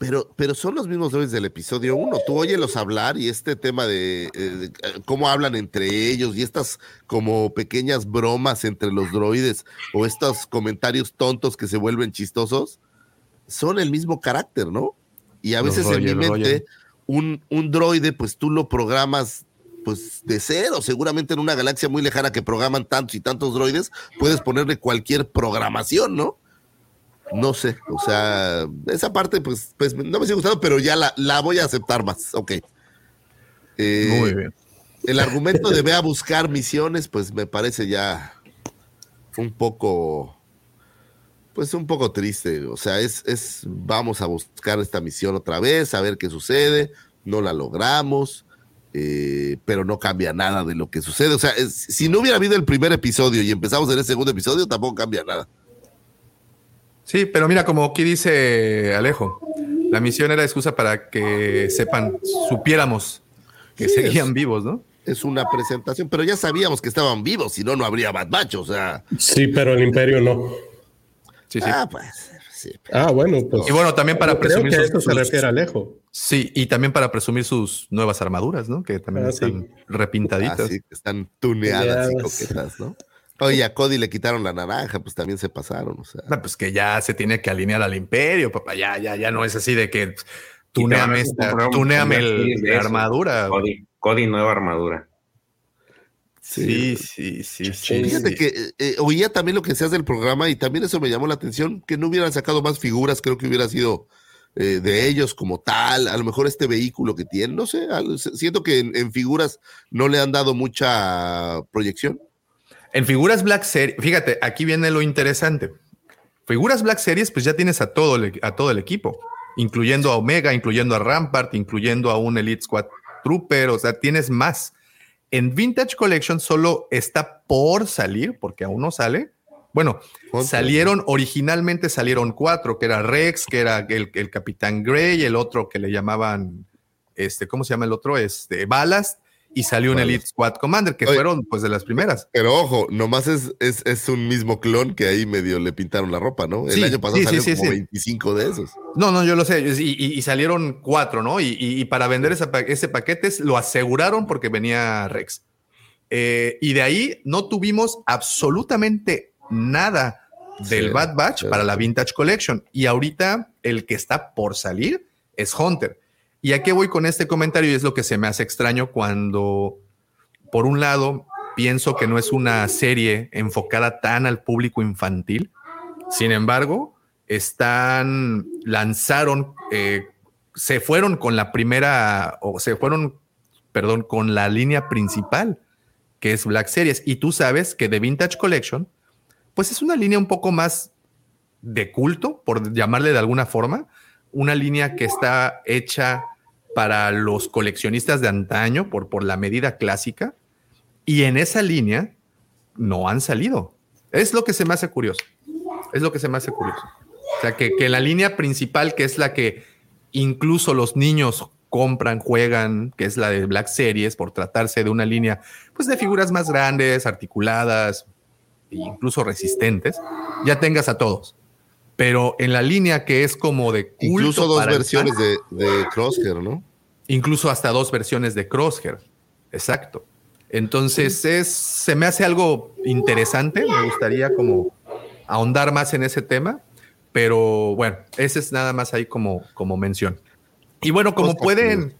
Pero, pero son los mismos droides del episodio 1. Tú óyelos hablar y este tema de, eh, de, eh, cómo hablan entre ellos y estas como pequeñas bromas entre los droides o estos comentarios tontos que se vuelven chistosos, son el mismo carácter, ¿no? Y a veces en mi mente, un, un droide, pues tú lo programas pues de cero, seguramente en una galaxia muy lejana que programan tantos y tantos droides, puedes ponerle cualquier programación, ¿no? No sé, o sea, esa parte pues, pues no me sigue gustando, pero ya la, la voy a aceptar más, ok. Eh, Muy bien. El argumento de ve a buscar misiones, pues me parece ya un poco, pues un poco triste, o sea, es, es vamos a buscar esta misión otra vez, a ver qué sucede, no la logramos, eh, pero no cambia nada de lo que sucede, o sea, es- si no hubiera habido el primer episodio y empezamos en el segundo episodio, tampoco cambia nada. Sí, pero mira, como aquí dice Alejo, la misión era excusa para que sepan, supiéramos que Sí, seguían es- vivos, ¿no? es una presentación, pero ya sabíamos que estaban vivos, si no, no habría Bad Batch, o sea. Sí, pero el Imperio no. Sí, sí. Ah, pues, sí. Ah, bueno, pues. Y bueno, también para yo creo presumir que a sus- esto se sus- refiere Alejo. Sí, y también para presumir sus nuevas armaduras, ¿no? Que también Ah, están sí. repintaditas. Que están tuneadas y coquetas, ¿no? Oye, a Cody le quitaron la naranja, pues también se pasaron, o sea. Ah, Pues que ya se tiene que alinear al imperio, papá. Ya, ya, ya no es así de que tuneame, a esta, tuneame el- la armadura. Cody, Cody nueva armadura. Sí, sí, sí, sí. Fíjate sí. que eh, eh, oía también lo que hace del programa y también eso me llamó la atención, que no hubieran sacado más figuras, creo que hubiera sido eh, de ellos como tal, a lo mejor este vehículo que tienen, no sé, al- siento que en, en figuras no le han dado mucha proyección. En figuras Black Series, fíjate, aquí viene lo interesante. Figuras Black Series, pues ya tienes a todo el, a todo el equipo, incluyendo a Omega, incluyendo a Rampart, incluyendo a un Elite Squad Trooper, o sea, tienes más. En Vintage Collection solo está por salir, porque aún no sale. Bueno, salieron, originalmente salieron cuatro, que era Rex, que era el, el Capitán Grey, el otro que le llamaban, este, ¿cómo se llama el otro? Este, Ballast, y salió un. Elite Squad Commander, que Oye. fueron pues de las primeras. Pero ojo, nomás es, es, es un mismo clon que ahí medio le pintaron la ropa, ¿no? El Sí, año pasado sí, salieron sí, como sí. 25 de esos. No, no, yo lo sé. Y, y- y salieron cuatro, ¿no? Y, y- para vender esa ese paquete lo aseguraron porque venía Rex. Eh, y de ahí no tuvimos absolutamente nada del Bad Batch para la Vintage Collection. Y ahorita el que está por salir es Hunter. ¿Y a qué voy con este comentario? Y es lo que se me hace extraño cuando, por un lado, pienso que no es una serie enfocada tan al público infantil. Sin embargo, están, lanzaron, eh, se fueron con la primera, o se fueron, perdón, con la línea principal, que es Black Series. Y tú sabes que The Vintage Collection, pues es una línea un poco más de culto, por llamarle de alguna forma, una línea que está hecha para los coleccionistas de antaño por, por la medida clásica y en esa línea no han salido. Es lo que se me hace curioso. Es lo que se me hace curioso. O sea, que, que la línea principal, que es la que incluso los niños compran, juegan, que es la de Black Series, por tratarse de una línea pues de figuras más grandes, articuladas, e incluso resistentes, ya tengas a todos. Pero en la línea que es como de culto Incluso dos para versiones de, de Crosshair, ¿no? incluso hasta dos versiones de Crosshair. Exacto. Entonces es, se me hace algo interesante. Me gustaría como ahondar más en ese tema, pero bueno, ese es nada más ahí como, como mención. Y bueno, como pueden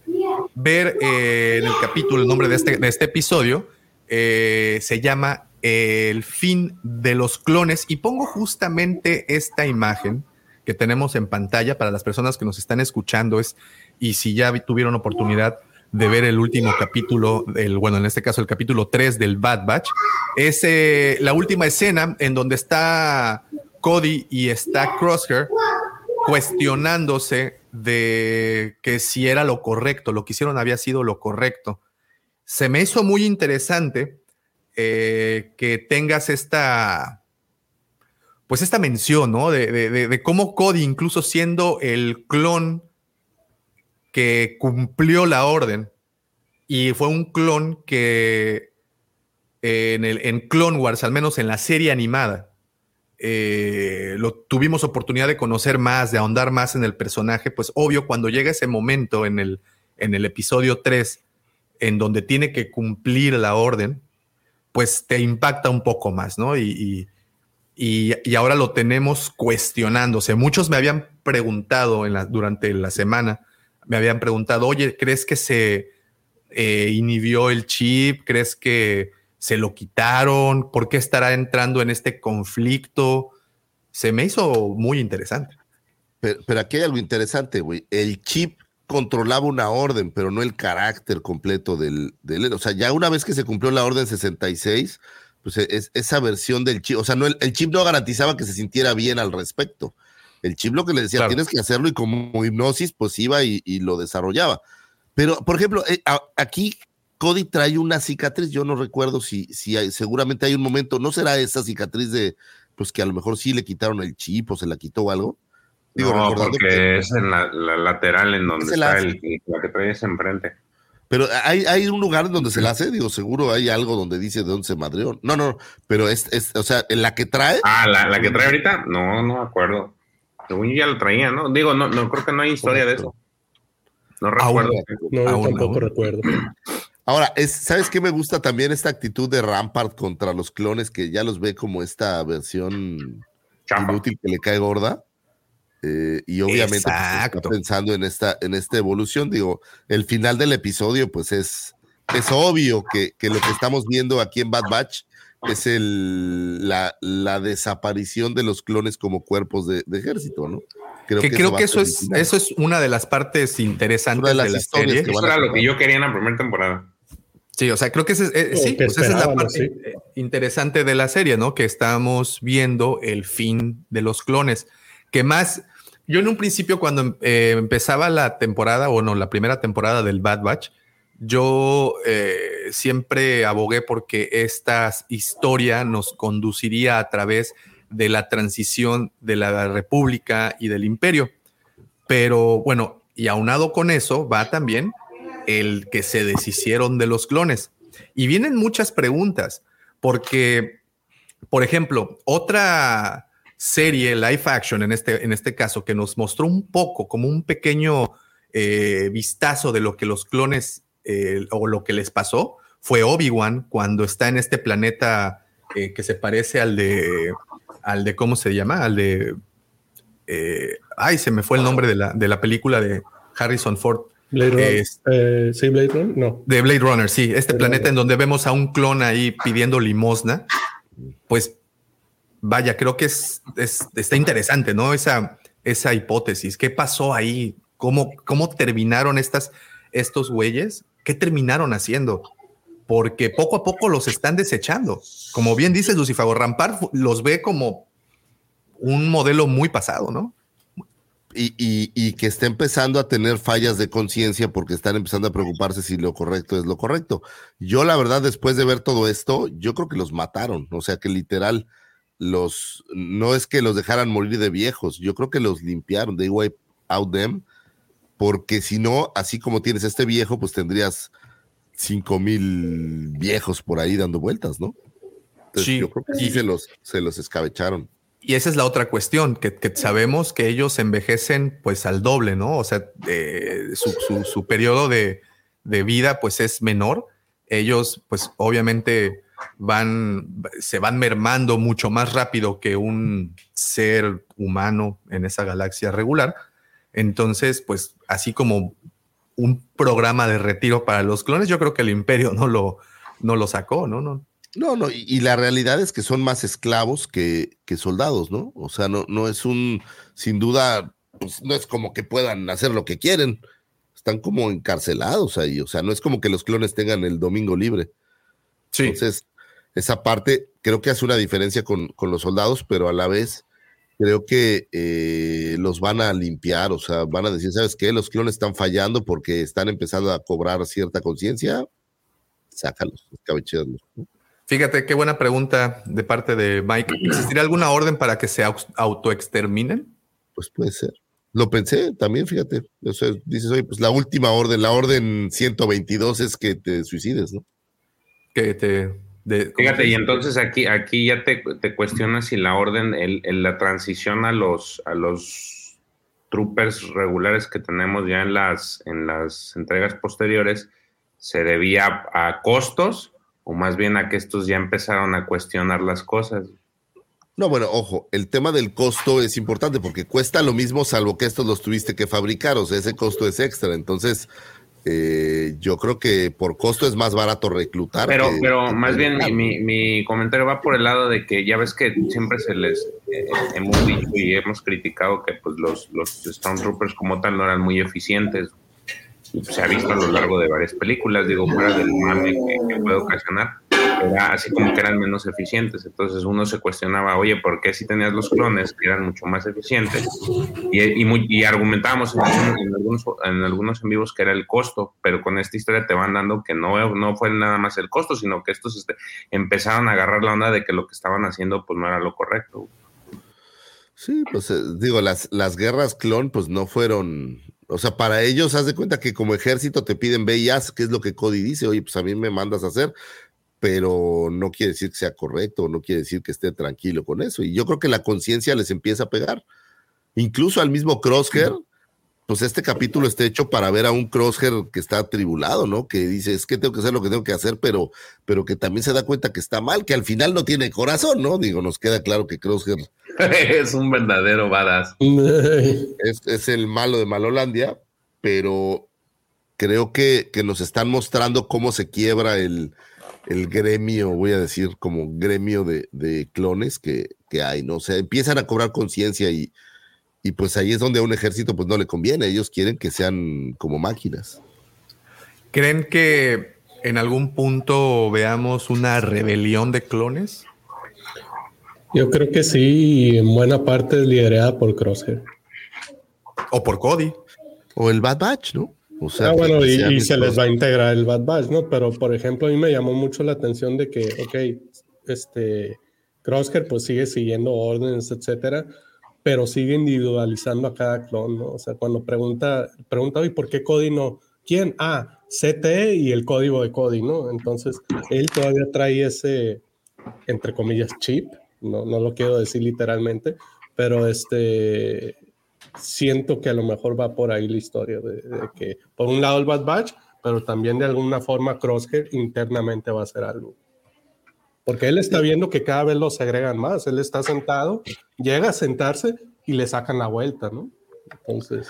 ver eh, en el capítulo, el nombre de este, de este episodio eh, se llama El fin de los clones y pongo justamente esta imagen que tenemos en pantalla para las personas que nos están escuchando es y si ya vi- tuvieron oportunidad de ver el último capítulo, el, bueno, en este caso el capítulo 3 del Bad Batch, es eh, la última escena en donde está Cody y está Crosshair cuestionándose de que si era lo correcto, lo que hicieron había sido lo correcto. Se me hizo muy interesante eh, que tengas esta, pues esta mención, ¿no? De, cómo Cody, incluso siendo el clon que cumplió la orden, y fue un clon que eh, en, el, en Clone Wars, al menos en la serie animada, eh, lo tuvimos oportunidad de conocer más, de ahondar más en el personaje, pues obvio, cuando llega ese momento en el, en el episodio 3, en donde tiene que cumplir la orden, pues te impacta un poco más, ¿no? Y, y- y- ahora lo tenemos cuestionándose. Muchos me habían preguntado en la- durante la semana, me habían preguntado, oye, ¿crees que se eh, inhibió el chip? ¿Crees que se lo quitaron? ¿Por qué estará entrando en este conflicto? Se me hizo muy interesante. Pero, pero aquí hay algo interesante, güey. El chip controlaba una orden, pero no el carácter completo del, del- O sea, ya una vez que se cumplió la orden 66, pues e- es, esa versión del chip, o sea, no, el, el chip no garantizaba que se sintiera bien al respecto. El chip lo que le decía, Claro. tienes que hacerlo y como hipnosis, pues iba y, y lo desarrollaba. Pero, por ejemplo, eh, a- aquí Cody trae una cicatriz, yo no recuerdo si, si hay, seguramente hay un momento, ¿no será esa cicatriz de, pues que a lo mejor sí le quitaron el chip o se la quitó o algo? Digo, no, porque que- es en la, la lateral en donde Es el está as. el, la que traes enfrente. Pero hay, hay un lugar en donde se la hace, digo, seguro hay algo donde dice de dónde se madreó. No, no, pero es, es o sea, en la que trae. Ah, ¿la, la que trae ahorita? No, no me acuerdo. Según yo ya lo traía, ¿no? Digo, no, no creo que no hay historia de eso. No recuerdo. No, tampoco recuerdo. Ahora, es, ¿sabes qué me gusta también esta actitud de Rampart contra los clones que ya los ve como esta versión Chapa. inútil que le cae gorda? Eh, y obviamente pues, está pensando en esta, en esta evolución. Digo, el final del episodio, pues es, es obvio que, que lo que estamos viendo aquí en Bad Batch es el, la, la desaparición de los clones como cuerpos de, de ejército, ¿no? que creo que a eso ser el es, final. eso es una de las partes interesantes Una de de, las la historias serie. que Eso era lo que yo quería en la primera temporada. Sí, o sea, creo que ese es, eh, sí, que pues esa es la parte sí. eh, interesante de la serie, ¿no? Que estamos viendo el fin de los clones. Que más, yo en un principio cuando eh, empezaba la temporada, o no, la primera temporada del Bad Batch, yo eh, siempre abogué porque esta historia nos conduciría a través de la transición de la República y del Imperio. Pero bueno, y aunado con eso va también el que se deshicieron de los clones. Y vienen muchas preguntas, porque, por ejemplo, otra serie live action en este, en este caso que nos mostró un poco, como un pequeño eh, vistazo de lo que los clones eh, o lo que les pasó, fue Obi-Wan cuando está en este planeta eh, que se parece al de, al de, ¿cómo se llama? Al de, ay, se me fue el nombre de la, de la película de Harrison Ford. Blade Runner. Es- Eh, ¿Sí, Blade Runner? No. de Blade Runner, sí, este Blade planeta Runner. en donde vemos a un clon ahí pidiendo limosna, pues vaya, creo que es, es- está interesante, ¿no? Esa, esa hipótesis. ¿Qué pasó ahí? ¿Cómo, cómo terminaron estas, estos güeyes? ¿Qué terminaron haciendo? Porque poco a poco los están desechando. Como bien dices, Lucifago, Rampart los ve como un modelo muy pasado, ¿no? y, y- y que está empezando a tener fallas de conciencia porque están empezando a preocuparse si lo correcto es lo correcto. Yo, la verdad, después de ver todo esto, yo creo que los mataron. O sea, que literal, los, no es que los dejaran morir de viejos, yo creo que los limpiaron, they wipe out them, porque si no, así como tienes este viejo, pues tendrías cinco mil viejos por ahí dando vueltas, ¿no? Entonces, Sí, yo creo que sí y- se los, se los escabecharon. Y esa es la otra cuestión, que, que sabemos que ellos envejecen pues al doble, ¿no? O sea, eh, su, su- su periodo de, de vida pues es menor. Ellos pues obviamente van, se van mermando mucho más rápido que un ser humano en esa galaxia regular. Entonces, pues así como un programa de retiro para los clones, yo creo que el imperio no lo, no lo sacó, ¿no? no No, no, y, y la realidad es que son más esclavos que, que soldados, ¿no? O sea, no, no es un, sin duda, pues no es como que puedan hacer lo que quieren. Están como encarcelados ahí, o sea, no es como que los clones tengan el domingo libre. Sí. Entonces, esa parte creo que hace una diferencia con, con los soldados, pero a la vez creo que eh, los van a limpiar, o sea, van a decir, ¿sabes qué? Los clones están fallando porque están empezando a cobrar cierta conciencia, sácalos, escabechéalos, ¿no? Fíjate, qué buena pregunta de parte de Mike. ¿Existiría alguna orden para que se autoexterminen? Pues puede ser. Lo pensé también, fíjate. O sea, dices, oye, pues la última orden, la orden 122 es que te suicides, ¿no? Que te. De- Fíjate, y entonces aquí, aquí ya te, te cuestionas si la orden, el, el- la transición a los, a los troopers regulares que tenemos ya en las, en las entregas posteriores se debía a, a costos o más bien a que estos ya empezaron a cuestionar las cosas. No, bueno, ojo, el tema del costo es importante porque cuesta lo mismo salvo que estos los tuviste que fabricar, o sea, ese costo es extra. Entonces, eh, yo creo que por costo es más barato reclutar. Pero, que- pero que más bien mi, mi- mi comentario va por el lado de que ya ves que siempre se les eh, hemos dicho y hemos criticado que pues los, los Stormtroopers como tal no eran muy eficientes. Y pues, se ha visto a lo largo de varias películas, digo, fuera del mame que, que puede ocasionar, era así como que eran menos eficientes. Entonces uno se cuestionaba, oye, ¿por qué si tenías los clones que eran mucho más eficientes? Y, y, y argumentábamos en, algunos- en algunos, en vivos que era el costo, pero con esta historia te van dando que no, no fue nada más el costo, sino que estos este, empezaron a agarrar la onda de que lo que estaban haciendo pues no era lo correcto. Sí, pues eh, digo, las, las guerras clon, pues no fueron. O sea, para ellos, haz de cuenta que como ejército te piden ve y que es lo que Cody dice, oye, pues a mí me mandas a hacer, pero no quiere decir que sea correcto, no quiere decir que esté tranquilo con eso. Y yo creo que la conciencia les empieza a pegar. Incluso al mismo Crosshair, pues este capítulo está hecho para ver a un Crosshair que está atribulado, ¿no? Que dice, es que tengo que hacer lo que tengo que hacer, pero, pero que también se da cuenta que está mal, que al final no tiene corazón, ¿no? Digo, nos queda claro que Crosshair es un verdadero badass. es, es el malo de Malolandia, pero creo que, que nos están mostrando cómo se quiebra el, el gremio, voy a decir, como gremio de, de clones que, que hay, ¿no? O sea, empiezan a cobrar conciencia y, y pues ahí es donde a un ejército pues no le conviene, ellos quieren que sean como máquinas. ¿Creen que en algún punto veamos una rebelión de clones? Yo creo que sí, y en buena parte es liderada por Crosshair. O por Cody. O el Bad Batch, ¿no? O sea, ah, bueno, y, y se les va a integrar el Bad Batch, ¿no? Pero, por ejemplo, a mí me llamó mucho la atención de que, ok, este, Crosshair pues sigue siguiendo órdenes, etcétera, pero sigue individualizando a cada clon, ¿no? O sea, cuando pregunta, pregunta, ¿y por qué Cody no? ¿Quién? Ah, CT y el código de Cody, ¿no? Entonces, él todavía trae ese, entre comillas, chip, no, no lo quiero decir literalmente, pero este, siento que a lo mejor va por ahí la historia de, de que por un lado el Bad Batch, pero también de alguna forma Crosshair internamente va a hacer algo. Porque él está viendo que cada vez los agregan más. Él está sentado, llega a sentarse y le sacan la vuelta, ¿no? Entonces,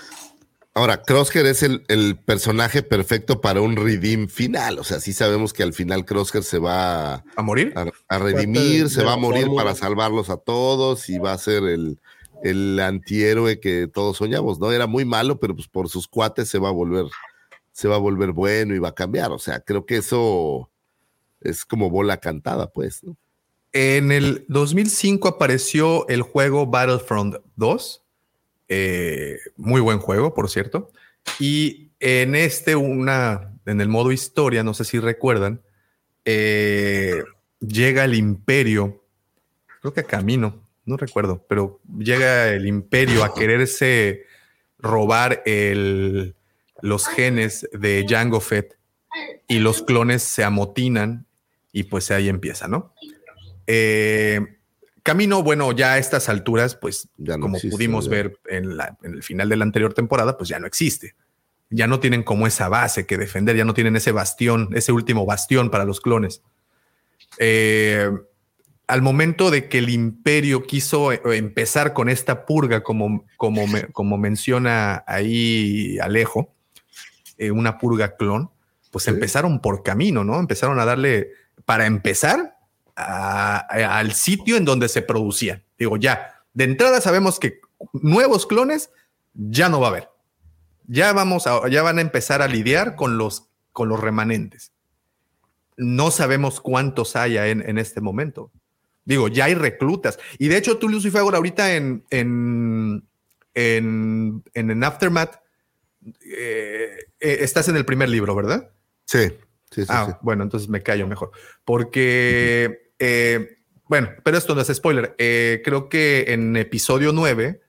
Ahora, Crosshair es el, el personaje perfecto para un redeem final. O sea, sí sabemos que al final Crosshair se va a, ¿A morir? a- a redimir, de se va a morir para salvarlos a todos y va a ser el, el antihéroe que todos soñamos, ¿no? Era muy malo, pero pues por sus cuates se va a volver, se va a volver bueno y va a cambiar. O sea, creo que eso es como bola cantada, pues. ¿no? En el 2005 apareció el juego Battlefront 2. Eh, muy buen juego, por cierto. Y en este, una, en el modo historia, no sé si recuerdan, eh, llega el imperio, creo que a camino, no recuerdo, pero llega el imperio a quererse robar el, los genes de Jango Fett y los clones se amotinan y pues ahí empieza, ¿no? Eh, Camino, bueno, ya a estas alturas, pues Ya no como existe, pudimos ya. ver en, la- en el final de la anterior temporada, pues ya no existe. Ya no tienen como esa base que defender, ya no tienen ese bastión, ese último bastión para los clones. Eh, al momento de que el imperio quiso eh, empezar con esta purga, como, como, me- como menciona ahí Alejo, eh, una purga clon, pues empezaron por camino, ¿no? Empezaron a darle, para empezar, a- a- al sitio en donde se producían. Digo, ya, de entrada sabemos que nuevos clones ya no va a haber. Ya vamos a, ya van a empezar a lidiar con los, con los remanentes. No sabemos cuántos haya en, en este momento. Digo, ya hay reclutas. Y de hecho, tú, Lucifer, ahorita en, en, en, en, Aftermath, eh, eh, estás en el primer libro, ¿verdad? Sí, sí, sí. Ah, sí. bueno, entonces me callo mejor. Porque, eh, bueno, pero esto no es spoiler. Creo que en episodio 9,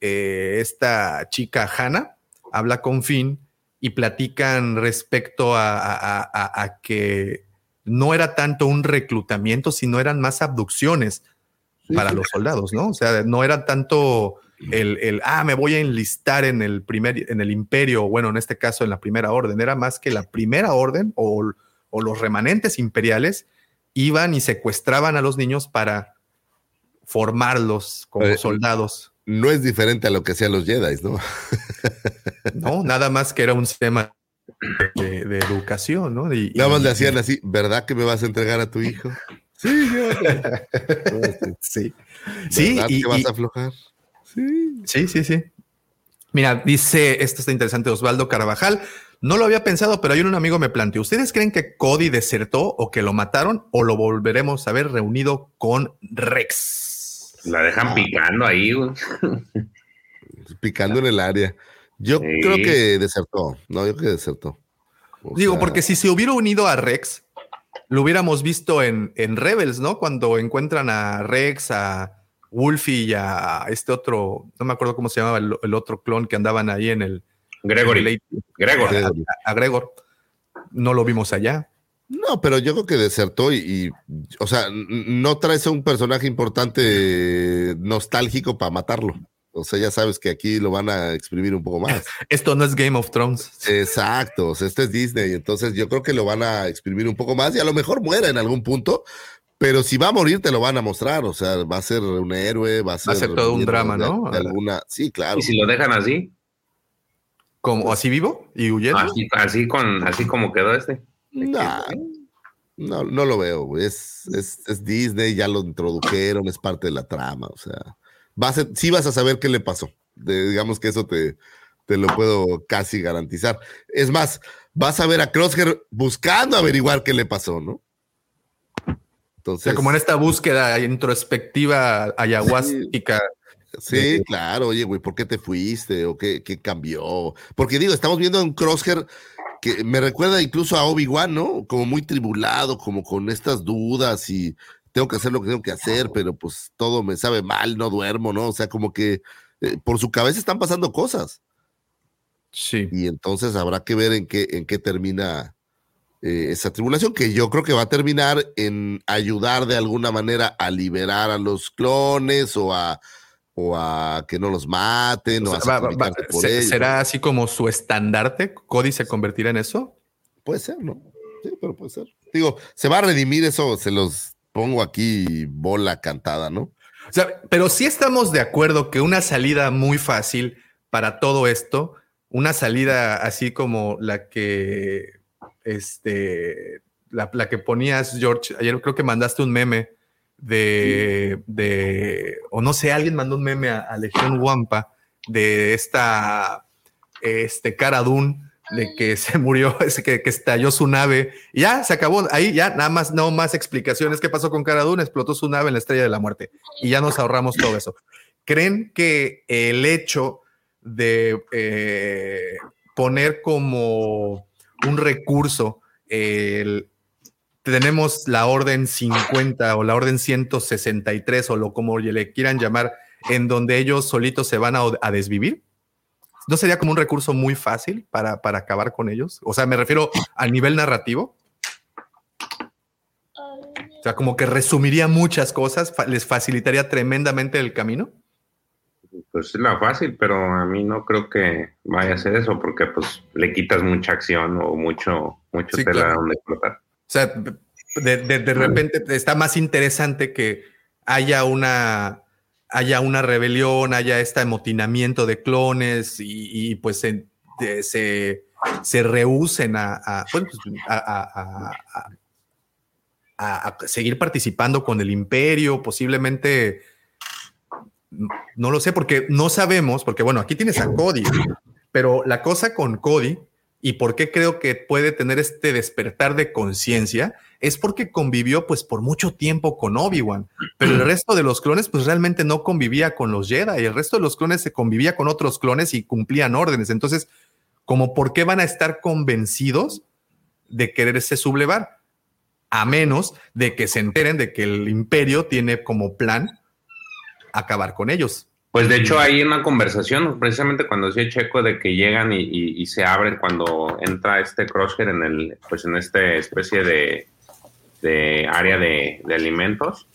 eh, esta chica Hannah habla con Finn y platican respecto a, a- a- a que no era tanto un reclutamiento, sino eran más abducciones Sí, para sí. los soldados, ¿no? O sea, no era tanto el, el, ah, me voy a enlistar en el primer, en el imperio, bueno, en este caso en la primera orden, era más que la primera orden o, o los remanentes imperiales iban y secuestraban a los niños para formarlos como Eh, soldados, No es diferente a lo que hacían los Jedi, ¿no? ¿no? Nada más que era un sistema de, de educación, ¿no? Y- Nada más y- le hacían así, ¿verdad que me vas a entregar a tu hijo? Sí. Sí, sí, ¿Verdad y- que vas y- a aflojar? Sí. Sí, sí, sí. Mira, dice, esto está interesante, Osvaldo Carvajal. No lo había pensado, pero hay un amigo me planteó. ¿Ustedes creen que Cody desertó o que lo mataron o lo volveremos a ver reunido con Rex? La dejan picando ahí, güey. Picando en el área. Yo Sí. creo que desertó. No, yo creo que desertó. O Digo, sea, porque si se hubiera unido a Rex, lo hubiéramos visto en, en Rebels, ¿no? Cuando encuentran a Rex, a Wolfie y a este otro, no me acuerdo cómo se llamaba el, el otro clon que andaban ahí en el... Gregory. en el- Gregor. a, a- a Gregor. No lo vimos allá. No, pero yo creo que desertó y, y, o sea, no traes a un personaje importante nostálgico para matarlo. O sea, ya sabes que aquí lo van a exprimir un poco más. Esto no es Game of Thrones. Exacto, o sea, esto es Disney, entonces yo creo que lo van a exprimir un poco más y a lo mejor muera en algún punto, pero si va a morir te lo van a mostrar, o sea, va a ser un héroe, va a ser, Va a ser todo un drama, de- ¿no? de alguna, sí, claro. Y si lo dejan así, Como así vivo y huyendo. así, así con, así como quedó este. Nah, no, no lo veo, güey. Es, es, es Disney, ya lo introdujeron, es parte de la trama, o sea, vas a, sí vas a saber qué le pasó. De- digamos que eso te, te lo puedo casi garantizar. Es más, vas a ver a Crosshair buscando averiguar qué le pasó, ¿no? O Entonces, sea, como en esta búsqueda introspectiva ayahuástica. Sí, claro, oye, güey, ¿por qué te fuiste? ¿O qué, qué cambió? Porque digo, estamos viendo a un Crosshair que me recuerda incluso a Obi-Wan, ¿no? Como muy tribulado, como con estas dudas y tengo que hacer lo que tengo que hacer, pero pues todo me sabe mal, no duermo, ¿no? O sea, como que eh, por su cabeza están pasando cosas. Sí. Y entonces habrá que ver en qué, en qué termina eh, esa tribulación, que yo creo que va a terminar en ayudar de alguna manera a liberar a los clones o a, o a que no los maten o, O a sea, va- va- va- sacrificarse por se- ellos. ¿Será así como su estandarte? ¿Cody se convertirá en eso? Puede ser, ¿no? Sí, pero puede ser. Digo, se va a redimir eso, se los pongo aquí bola cantada, ¿no? O sea, pero sí estamos de acuerdo que una salida muy fácil para todo esto, una salida así como la que, este, la, la que ponías, George, ayer creo que mandaste un meme de, de, o no sé, alguien mandó un meme a, a Legión Wampa de esta, este, Cara Dune, de que se murió, que, que estalló su nave, y ya se acabó, ahí ya nada más, no más explicaciones, ¿qué pasó con Cara Dune? Explotó su nave en la Estrella de la Muerte, y ya nos ahorramos todo eso. ¿Creen que el hecho de eh, poner como un recurso el, tenemos la orden 50 o la orden 163 o lo como le quieran llamar, en donde ellos solitos se van a, a desvivir. ¿No sería como un recurso muy fácil para, para acabar con ellos? O sea, me refiero al nivel narrativo. O sea, como que resumiría muchas cosas, fa- les facilitaría tremendamente el camino. Pues es la fácil, pero a mí no creo que vaya a ser eso, porque pues le quitas mucha acción o mucho, mucho Sí, tela claro. donde explotar. O sea, de, de- de repente está más interesante que haya una, haya una rebelión, haya este amotinamiento de clones y, pues se, se, se rehúsen pues, a- a- a- a seguir participando con el imperio, posiblemente, no lo sé, porque no sabemos, porque bueno, aquí tienes a Cody, pero la cosa con Cody y por qué creo que puede tener este despertar de conciencia es porque convivió pues por mucho tiempo con Obi-Wan, pero el resto de los clones pues realmente no convivía con los Jedi, y el resto de los clones se convivía con otros clones y cumplían órdenes, entonces como por qué van a estar convencidos de quererse sublevar, a menos de que se enteren de que el imperio tiene como plan acabar con ellos. Pues de hecho hay una conversación, precisamente cuando decía Checo de que llegan y, y- y se abren cuando entra este Crosshair en el, pues en esta especie de, de área de, de alimentos.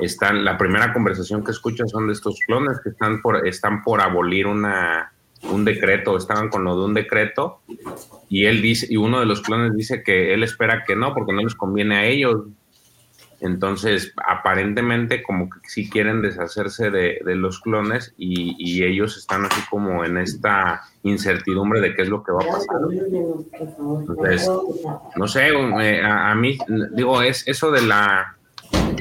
Están, la primera conversación que escuchas son de estos clones que están por, están por abolir una, un decreto, estaban con lo de un decreto, y él dice, y uno de los clones dice que él espera que no, porque no les conviene a ellos. Entonces, aparentemente, como que sí quieren deshacerse de, de los clones y, y ellos están así como en esta incertidumbre de qué es lo que va a pasar. Entonces, no sé, eh, a, mí, digo, es eso de la,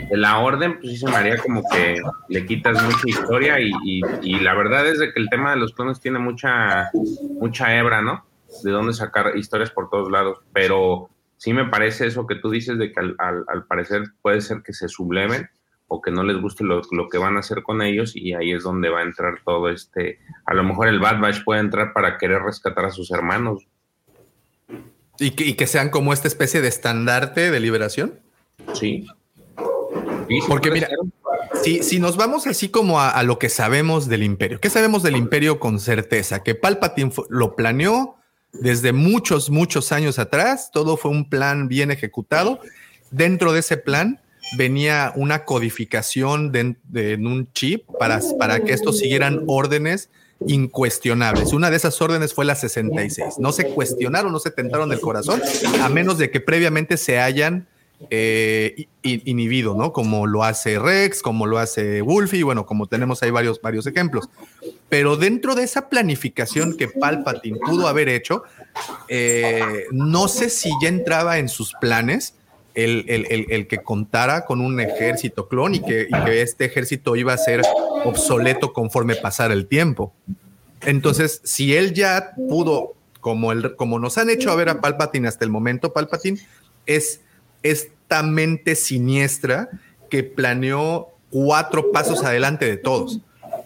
de la orden, pues sí se me haría como que le quitas mucha historia y, y- y la verdad es de que el tema de los clones tiene mucha, mucha hebra, ¿no? De dónde sacar historias por todos lados, pero sí me parece eso que tú dices de que al, al- al parecer puede ser que se subleven o que no les guste lo, lo que van a hacer con ellos y ahí es donde va a entrar todo este, a lo mejor el Bad Batch puede entrar para querer rescatar a sus hermanos. Y que, y que sean como esta especie de estandarte de liberación. Sí. Porque mira, ser. si, si nos vamos así como a, a lo que sabemos del imperio, ¿qué sabemos del imperio con certeza? Que Palpatine lo planeó desde muchos, muchos años atrás, todo fue un plan bien ejecutado. Dentro de ese plan venía una codificación de, en un chip para, para que estos siguieran órdenes incuestionables. Una de esas órdenes fue la 66. No se cuestionaron, no se tentaron el corazón, a menos de que previamente se hayan eh, inhibido, ¿no? Como lo hace Rex, como lo hace Wolfie, bueno, como tenemos ahí varios, varios ejemplos. Pero dentro de esa planificación que Palpatine pudo haber hecho, eh, no sé si ya entraba en sus planes el, el- el- el que contara con un ejército clon y que, y que este ejército iba a ser obsoleto conforme pasara el tiempo. Entonces, si él ya pudo, como, el, como nos han hecho a ver a Palpatine hasta el momento, Palpatine es esta mente siniestra que planeó cuatro pasos adelante de todos.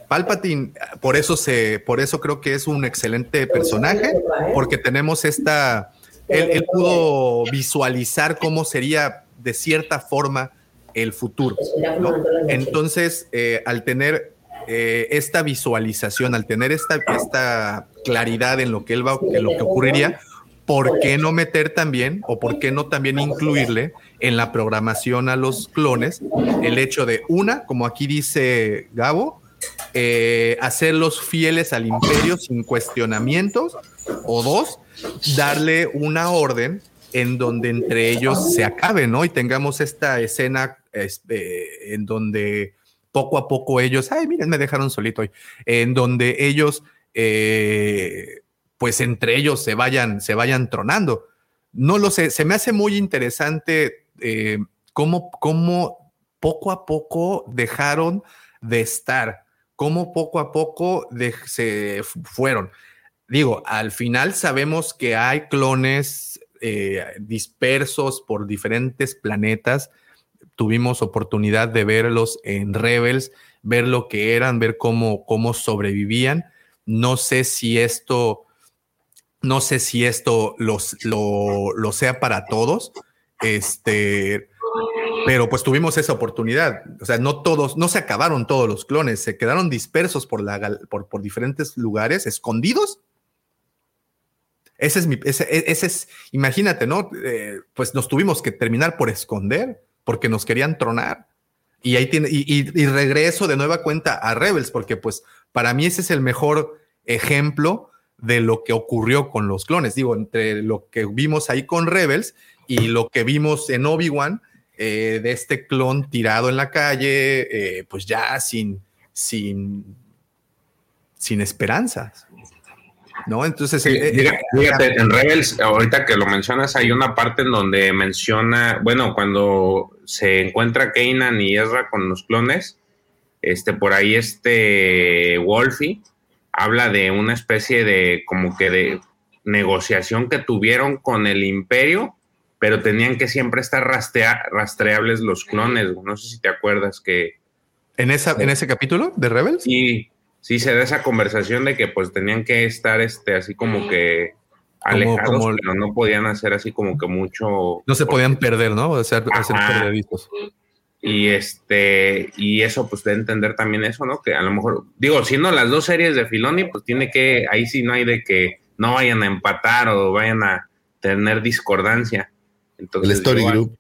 Palpatine, por eso se, por eso creo que es un excelente personaje, porque tenemos esta, él, pudo visualizar cómo sería de cierta forma el futuro. Entonces, eh, al tener eh, esta visualización, al tener esta, esta claridad en lo que él va, en lo que ocurriría, ¿por qué no meter también o por qué no también incluirle en la programación a los clones el hecho de una, como aquí dice Gabo, eh, hacerlos fieles al imperio sin cuestionamientos o dos, darle una orden en donde entre ellos se acabe, ¿no? Y tengamos esta escena este, en donde poco a poco ellos, ay, miren, me dejaron solito hoy, en donde ellos, eh, pues entre ellos se vayan, se vayan tronando. No lo sé, se me hace muy interesante eh, cómo, cómo poco a poco dejaron de estar, cómo poco a poco se fu- fueron. Digo, al final sabemos que hay clones eh, dispersos por diferentes planetas. Tuvimos oportunidad de verlos en Rebels, ver lo que eran, ver cómo, cómo sobrevivían. No sé si esto, no sé si esto lo, lo sea para todos. Este, pero pues tuvimos esa oportunidad. O sea, no todos, no se acabaron todos los clones, se quedaron dispersos por, la, por, por diferentes lugares, escondidos. Ese es mi, ese, ese es, imagínate, ¿no? Eh, pues nos tuvimos que terminar por esconder porque nos querían tronar. Y ahí tiene, y- y regreso de nueva cuenta a Rebels, porque pues para mí ese es el mejor ejemplo de lo que ocurrió con los clones. Digo, entre lo que vimos ahí con Rebels y lo que vimos en Obi-Wan, eh, de este clon tirado en la calle, eh, pues ya sin, sin, sin esperanzas. ¿No? Entonces, Sí, eh, eh, fíjate, fíjate, en Rebels, ahorita que lo mencionas, hay una parte en donde menciona, bueno, cuando se encuentra Kanan y Ezra con los clones, este, por ahí este Wolfie habla de una especie de, como que de negociación que tuvieron con el imperio, pero tenían que siempre estar rastea- rastreables los clones, no sé si te acuerdas que... en, esa, en ese capítulo de Rebels. Sí, sí se da esa conversación de que pues tenían que estar este así como que alejados, como- pero no podían hacer así como que mucho No se podían perder, ¿no? O sea, hacer perdedizos. Y este y eso pues de entender también eso, ¿no? Que a lo mejor digo, siendo las dos series de Filoni, pues tiene que ahí sí no hay de que no vayan a empatar o vayan a tener discordancia. Entonces El Story Group.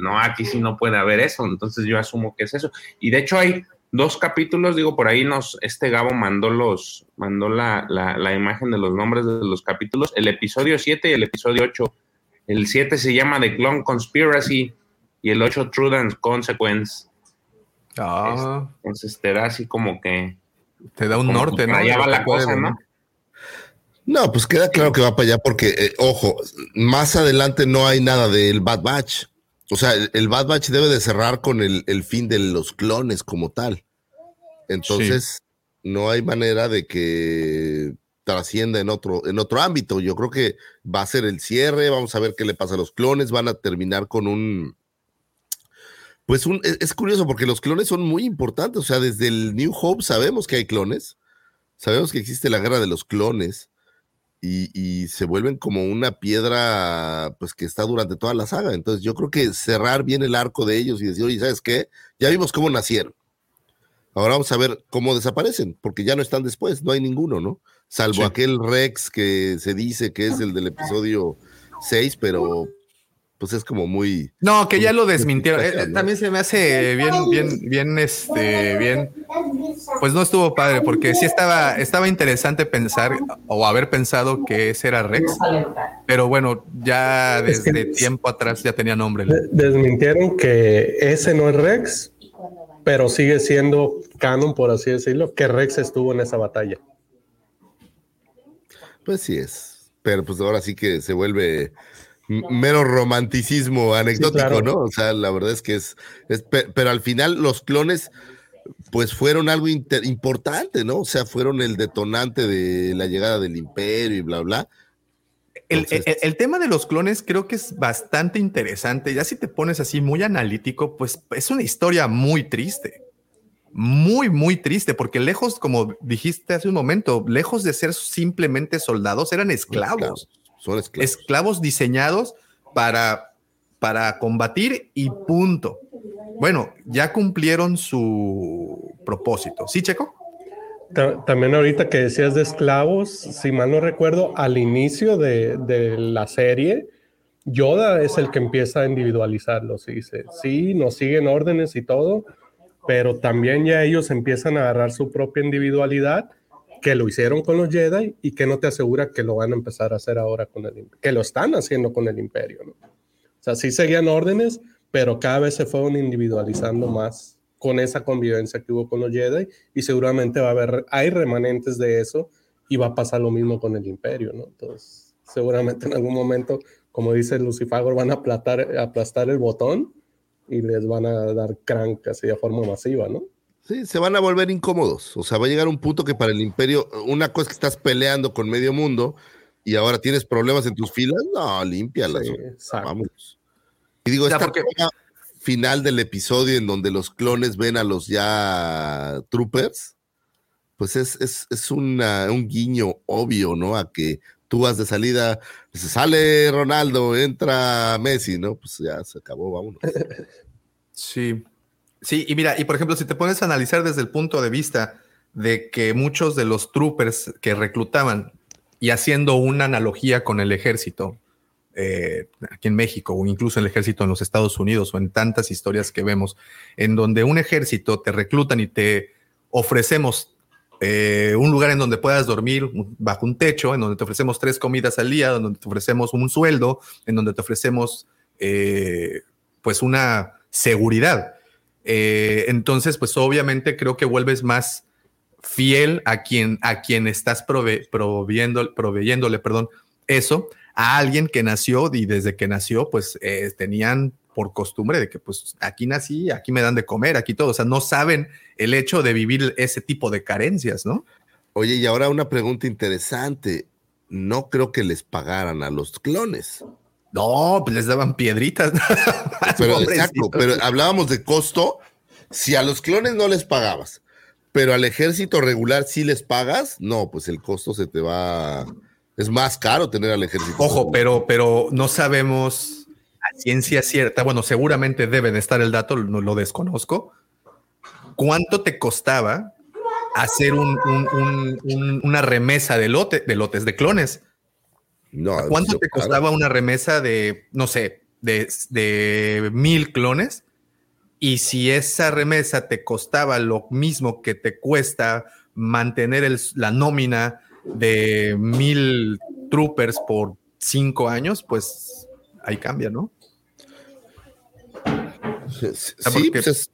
No, aquí sí no puede haber eso, entonces yo asumo que es eso. Y de hecho hay dos capítulos, digo, por ahí nos, este Gabo mandó los, mandó la, la, la imagen de los nombres de los capítulos, el episodio 7 y el episodio 8. El 7 se llama The Clone Conspiracy y el 8 Truth and Consequence. Ah, Entonces te da así como que... te da un norte, ¿no? Allá va la cosa, venir. ¿no? No, pues queda claro que va para allá porque, eh, ojo, más adelante no hay nada del Bad Batch. O sea, el, el Bad Batch debe de cerrar con el, el fin de los clones como tal. Entonces, no hay manera de que trascienda en otro, en otro ámbito. Yo creo que va a ser el cierre, vamos a ver qué le pasa a los clones, van a terminar con un... Pues un, es, es curioso porque los clones son muy importantes, o sea, desde el New Hope sabemos que hay clones, sabemos que existe la guerra de los clones, y, y se vuelven como una piedra pues que está durante toda la saga. Entonces yo creo que cerrar bien el arco de ellos y decir, oye, ¿sabes qué? Ya vimos cómo nacieron. Ahora vamos a ver cómo desaparecen, porque ya no están después, no hay ninguno, ¿no? Salvo Sí. aquel Rex que se dice que es el del episodio 6, pero pues es como muy... No, que ya lo desmintieron. Eh, eh, ¿no? también se me hace bien, bien, bien, este, bien. Pues no estuvo padre, porque sí estaba, estaba interesante pensar o haber pensado que ese era Rex, pero bueno, ya Es que- desde tiempo atrás ya tenía nombre. De- Desmintieron que ese no es Rex, pero sigue siendo canon, por así decirlo, que Rex estuvo en esa batalla. Pues sí es. Pero pues ahora sí que se vuelve mero romanticismo anecdótico, claro. ¿no? O sea, la verdad es que es, es pe- pero al final los clones pues fueron algo inter- importante, ¿no? O sea, fueron el detonante de la llegada del imperio y bla, bla. El, Entonces- el- el tema de los clones creo que es bastante interesante. Ya si te pones así muy analítico, pues es una historia muy triste. Muy, muy triste, porque lejos, como dijiste hace un momento, lejos de ser simplemente soldados, eran esclavos. Son esclavos. Esclavos diseñados para, para combatir y punto. Bueno, ya cumplieron su propósito. ¿Sí, Checo? Ta- También ahorita que decías de esclavos, si mal no recuerdo, al inicio de, de la serie, Yoda es el que empieza a individualizarlos y dice, sí, nos siguen órdenes y todo, pero también ya ellos empiezan a agarrar su propia individualidad, que lo hicieron con los Jedi y que no te asegura que lo van a empezar a hacer ahora con el que lo están haciendo con el imperio, ¿no? O sea, sí seguían órdenes, pero cada vez se fueron individualizando más con esa convivencia que hubo con los Jedi y seguramente va a haber, hay remanentes de eso y va a pasar lo mismo con el imperio, ¿no? Entonces, seguramente en algún momento, como dice Lucifagor, van a aplastar, aplastar el botón y les van a dar crank así de forma masiva, ¿no? Sí, se van a volver incómodos. O sea, va a llegar un punto que para el imperio, una cosa es que estás peleando con medio mundo y ahora tienes problemas en tus filas, no, límpialas. Sí. Vámonos. Y digo, esta porque- final del episodio en donde los clones ven a los ya troopers, pues es, es, es una, un guiño obvio, ¿no? A que tú vas de salida, sale Ronaldo, entra Messi, ¿no? Pues ya se acabó, vámonos. Sí. Sí, y mira, y por ejemplo, si te pones a analizar desde el punto de vista de que muchos de los troopers que reclutaban, y haciendo una analogía con el ejército, eh, aquí en México o incluso el ejército en los Estados Unidos o en tantas historias que vemos, en donde un ejército te reclutan y te ofrecemos eh, un lugar en donde puedas dormir bajo un techo, en donde te ofrecemos tres comidas al día, en donde te ofrecemos un sueldo, en donde te ofrecemos eh, pues una seguridad. Entonces, pues obviamente creo que vuelves más fiel a quien, a quien estás proveyéndole perdón, eso a alguien que nació y desde que nació, pues eh, tenían por costumbre de que pues aquí nací, aquí me dan de comer, aquí todo, o sea, no saben el hecho de vivir ese tipo de carencias, ¿no? Oye, y ahora una pregunta interesante. No creo que les pagaran a los clones. No, pues les daban piedritas. pero exacto, pero hablábamos de costo. Si a los clones no les pagabas, pero al ejército regular sí les pagas, no, pues el costo se te va. Es más caro tener al ejército. Ojo, pero, pero no sabemos a ciencia cierta. Bueno, seguramente debe de estar el dato, no lo desconozco. ¿Cuánto te costaba hacer una remesa de, lote, de lotes de clones? No, ¿Cuánto te costaba una remesa de, no sé, de, de mil clones? Y si esa remesa te costaba lo mismo que te cuesta mantener la nómina de mil troopers por cinco años, pues ahí cambia, ¿no? Sí, pues es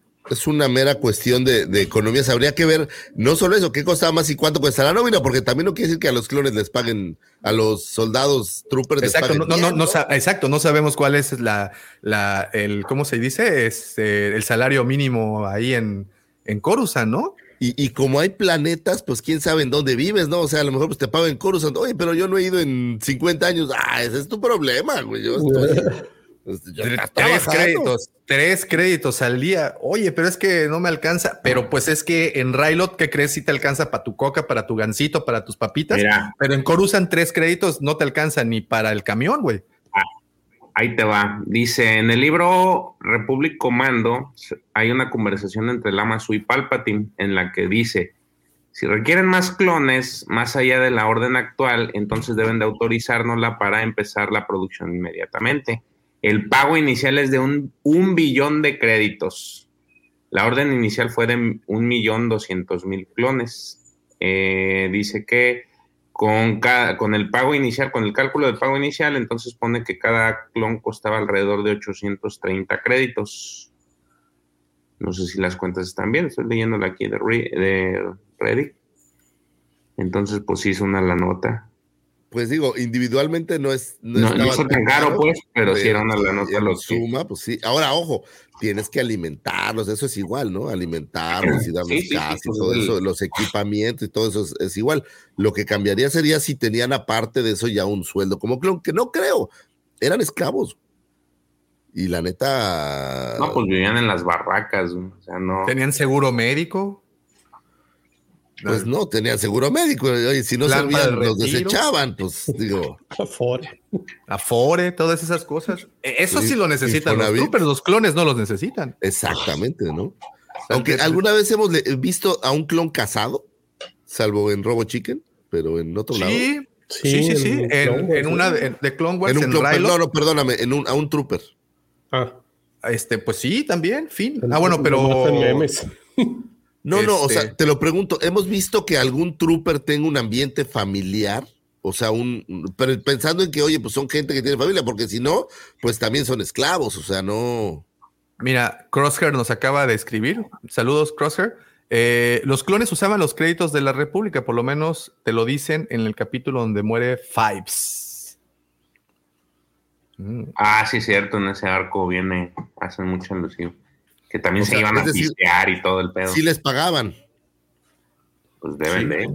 una mera cuestión de, de, economías. Habría que ver no solo eso, qué costaba más y cuánto cuesta la nómina, porque también no quiere decir que a los clones les paguen, a los soldados, troopers. Exacto, no, no, no, exacto, no sabemos cuál es la, la el, ¿cómo se dice? Es eh, el salario mínimo ahí en, en Coruscant, ¿no? Y, y, como hay planetas, pues quién sabe en dónde vives, ¿no? O sea, a lo mejor pues, te pagan en Coruscant. Oye, pero yo no he ido en 50 años. Ah, ese es tu problema, güey. Yo estoy... Pues, tres créditos, tres créditos al día. Oye, pero es que no me alcanza. Pero pues es que en Railot, ¿qué crees si te alcanza para tu coca, para tu gansito, para tus papitas? Pero en Corusan tres créditos no te alcanza ni para el camión, güey. Ah, ahí te va. Dice, en el libro Republic Commando hay una conversación entre Lama Su y Palpatine en la que dice, si requieren más clones más allá de la orden actual, entonces deben de autorizárnosla para empezar la producción inmediatamente. El pago inicial es de un, billón de créditos. La orden inicial fue de un millón doscientos mil clones. Eh, dice que con, cada, con el pago inicial, con el cálculo del pago inicial, entonces pone que cada clon costaba alrededor de 830 créditos. No sé si las cuentas están bien, estoy leyéndola aquí de, de Reddit. Entonces, pues hizo una la nota pues digo, individualmente no es. No, no, tan caro, pues, pero si era una la nota lo suma, pues sí. Ahora, ojo, tienes que alimentarlos, eso es igual, ¿no? Alimentarlos y darles sí, todo eso, los equipamientos y todo eso es, igual. Lo que cambiaría sería si tenían aparte de eso ya un sueldo, como que no creo, eran esclavos. Y la neta. No, pues vivían en las barracas, o sea, no. ¿Tenían seguro médico? Pues no, tenían seguro médico. Oye, si no servían, los desechaban, pues digo. Afore. Afore, todas esas cosas. E, eso sí, lo necesitan los pero los clones no los necesitan. Exactamente, ¿no? Aunque alguna vez hemos visto a un clon casado, salvo en Robo Chicken, pero en otro lado. Sí, sí, sí, En, una de, Clone Wars. En un clon, no, no, perdóname, en un, a un trooper. Ah. Este, pues sí, también, fin. Ah, bueno, pero. No, no, o sea, este te lo pregunto, ¿hemos visto que algún trooper tenga un ambiente familiar? O sea, un, pero pensando en que, oye, pues son gente que tiene familia, porque si no, pues también son esclavos, o sea, no. Mira, Crosshair nos acaba de escribir. Saludos, Crosshair. Eh, los clones usaban los créditos de la República, por lo menos te lo dicen en el capítulo donde muere Fives. Mm. Ah, sí, cierto, en ese arco viene, hacen mucha alusión que también se iban a pistear y todo el pedo. Sí les pagaban. Pues deben de.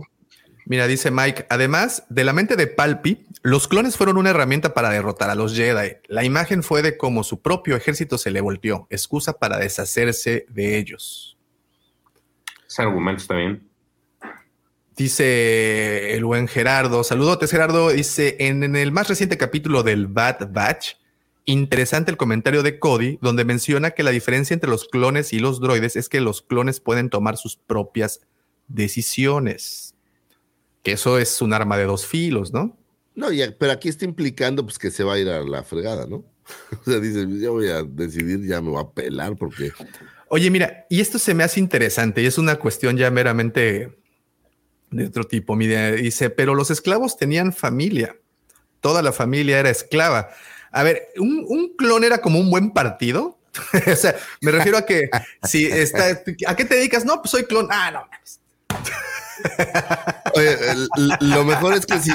Mira, dice Mike, además de la mente de Palpi, los clones fueron una herramienta para derrotar a los Jedi. La imagen fue de cómo su propio ejército se le volteó, excusa para deshacerse de ellos. Ese argumento está bien. Dice el buen Gerardo, saludotes Gerardo, dice en, en el más reciente capítulo del Bad Batch, interesante el comentario de Cody, donde menciona que la diferencia entre los clones y los droides es que los clones pueden tomar sus propias decisiones. Que eso es un arma de dos filos, ¿no? No, ya, pero aquí está implicando pues que se va a ir a la fregada, ¿no? O sea, dice, yo voy a decidir, ya me voy a pelar porque... Oye, mira, y esto se me hace interesante y es una cuestión ya meramente de otro tipo. Mira, dice, pero los esclavos tenían familia. Toda la familia era esclava. A ver, ¿un, un clon era como un buen partido? o sea, me refiero a que si está, ¿a qué te dedicas? No, pues soy clon. Ah, no. Oye, el- lo mejor es que si,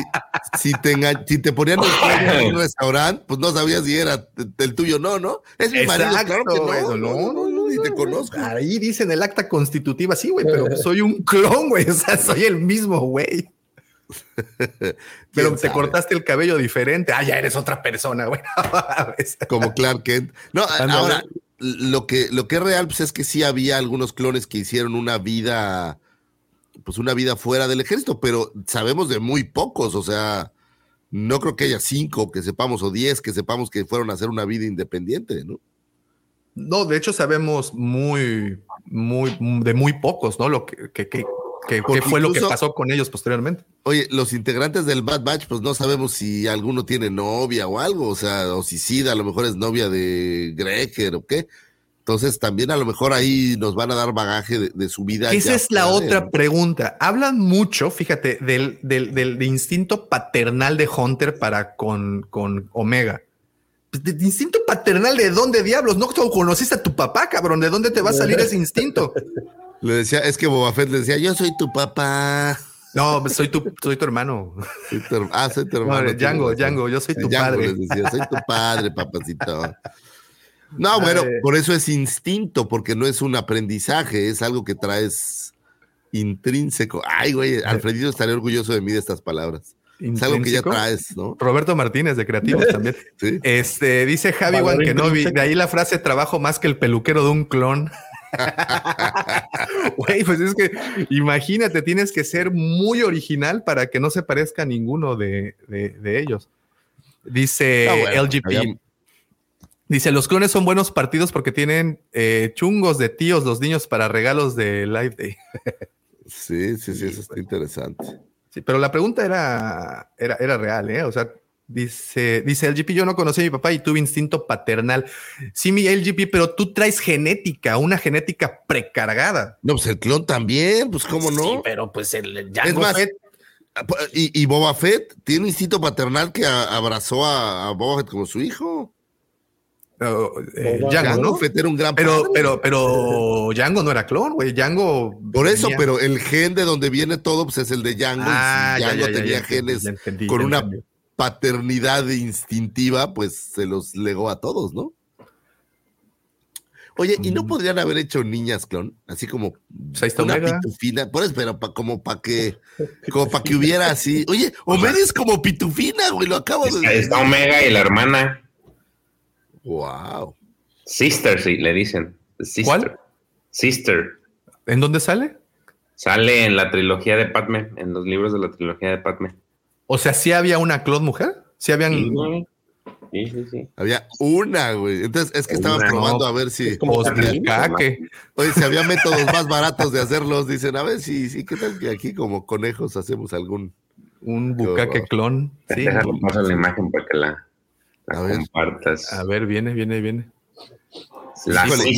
si, te, si te ponían en un restaurante, pues no sabías si era el tuyo o no, ¿no? Es mi marido, claro que no, Exacto, no, no, no, ni te conozco. Ahí dice en el acta constitutiva, sí, güey, pero soy un clon, güey. O sea, soy el mismo, güey. Pero ¿Quién te sabe? cortaste el cabello diferente. Ah, ya eres otra persona, güey. Como Clark Kent. No, ahora, lo que, lo que es real, pues es que sí había algunos clones que hicieron una vida, pues una vida fuera del ejército, pero sabemos de muy pocos, o sea, no creo que haya cinco que sepamos o diez que sepamos que fueron a hacer una vida independiente, ¿no? No, de hecho sabemos muy, muy, de muy pocos, ¿no? Lo que, que, que, qué fue lo que pasó con ellos posteriormente. Oye, los integrantes del Bad Batch, pues no sabemos si alguno tiene novia o algo, o sea, o si Sid a lo mejor es novia de Greger o qué. Entonces también a lo mejor ahí nos van a dar bagaje de, de su vida. Esa es la otra pregunta. Hablan mucho, fíjate, del, del, del- de instinto paternal de Hunter para con, con Omega. Pues, ¿De, de instinto paternal de dónde diablos? No conociste a tu papá, cabrón. ¿De dónde te va a salir ese instinto? Le decía, es que Boba Fett le decía, yo soy tu papá. No, soy tu, soy tu hermano. Soy tu ah, soy tu No, hermano. Django. Django, yo soy tu Django padre. les decía, soy tu padre, papacito. No, bueno, por eso es instinto, porque no es un aprendizaje, es algo que traes intrínseco. Ay, güey, Alfredito estaría orgulloso de mí de estas palabras. Es algo que ya traes, ¿no? Roberto Martínez de Creativos también. Sí. Este dice Javi Valor Wan Kenobi, intrínseco. de ahí la frase trabajo más que el peluquero de un clon. Güey, pues es que imagínate, tienes que ser muy original para que no se parezca a ninguno de, de- de ellos. Dice Ah, bueno, LGP. había- Dice, los clones son buenos partidos porque tienen eh, chungos de tíos los niños para regalos de Live Day. Sí, sí, sí, eso está interesante. Sí, pero la pregunta era, era, era real, ¿eh? O sea, dice, dice LGP, yo no conocí a mi papá y tuve instinto paternal. Sí, mi LGP, pero tú traes genética, una genética precargada. No, pues el clon también, pues cómo no. Sí, pero pues el es Jango más, Fett- y, y Boba Fett tiene un instinto paternal que a- abrazó a, a Boba Fett como su hijo. eh, Boba- Jango, Jango ¿no? Fett era un gran Pero, padre. pero, pero Django no era clon, güey. Django. Por eso, tenía- pero el gen de donde viene todo, pues es el de Django. Ah, y si ya, Django ya, ya, tenía ya genes ya entendí, con ya una entendí. Paternidad instintiva, pues se los legó a todos, ¿no? Oye, ¿y Mm. no podrían haber hecho niñas clon? Así como Pues una pitufina. Por eso, pero pa- como para que, como para que hubiera así. Oye, Omega es como pitufina, güey, lo acabo de Ahí está Omega y la hermana. Wow. Sister, sí, le dicen. Sister. ¿Cuál? Sister. ¿En dónde sale? Sale en la trilogía de Padme, en los libros de la trilogía de Padme. O sea, ¿sí había una clon mujer? ¿Sí habían. Sí, güey. sí, sí, sí. Había una, güey. Entonces, es que estaban Una, probando no. a ver si. Es como Carlín. caque. Oye, si había métodos más baratos de hacerlos, dicen, a ver si, sí, ¿qué tal que aquí como conejos hacemos algún? Un bucaque horror. clon. Sí. Déjalo, paso la imagen para que la, la A ver. compartas. A ver, viene, viene, viene. La Híjole.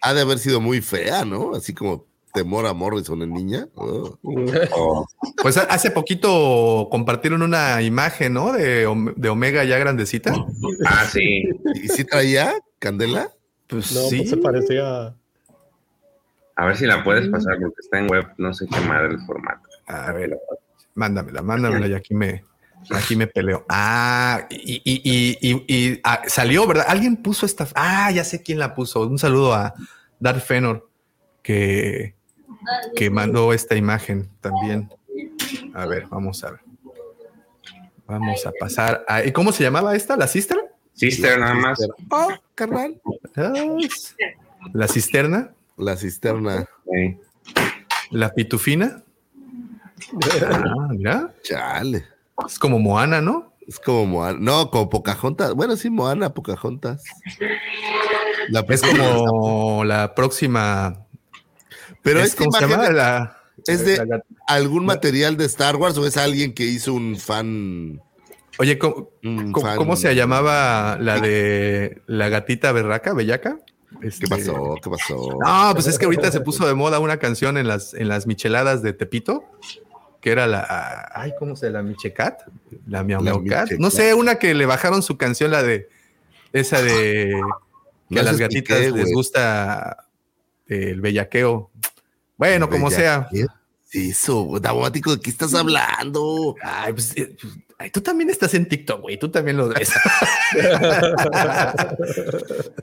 Ha de haber sido muy fea, ¿no? Así como temor a Morrison en niña. Oh. Oh, Pues ha- hace poquito compartieron una imagen, ¿no? De, de Omega ya grandecita. Ah, sí. ¿Y si traía candela? Pues No, sí. pues se parecía. A ver si la puedes pasar porque está en web. No sé qué madre el formato. A ver, mándamela, mándamela y aquí me, aquí me peleo. Ah, y, y, y, y- y, ah, salió, ¿verdad? Alguien puso esta. Ah, ya sé quién la puso. Un saludo a Darth Fenor que, que mandó esta imagen también. A ver, vamos a ver. Vamos a pasar. A, ¿Y cómo se llamaba esta? ¿La sister? Sister, nada más. Oh, carnal. La cisterna, La cisterna. Sí. la pitufina. Ah, mira. Chale. Es como Moana, ¿no? Es como Moana. No, como Pocahontas. Bueno, sí, Moana, Pocahontas. La es como la próxima. Pero es esta como se imagen llama la. ¿Es de la- algún material de Star Wars o es alguien que hizo un fan? Oye, ¿cómo, un cómo- fan- cómo se llamaba la de la gatita berraca, bellaca? ¿Qué Este- pasó? ¿Qué pasó? No, pues es que ahorita se puso de moda una canción en las, en las micheladas de Tepito, que era la. Ay, ¿cómo se llama? Michecat? La Miau La Miau Cat. No sé, una que le bajaron su canción, la de. Esa de. Que No a las gatitas expliqué, les gusta el bellaqueo. Bueno, como sea. ¿Qué es Eso, Daumático, ¿de qué estás hablando? Ay, pues, eh, pues, ay, tú también estás en TikTok, güey. Tú también lo ves.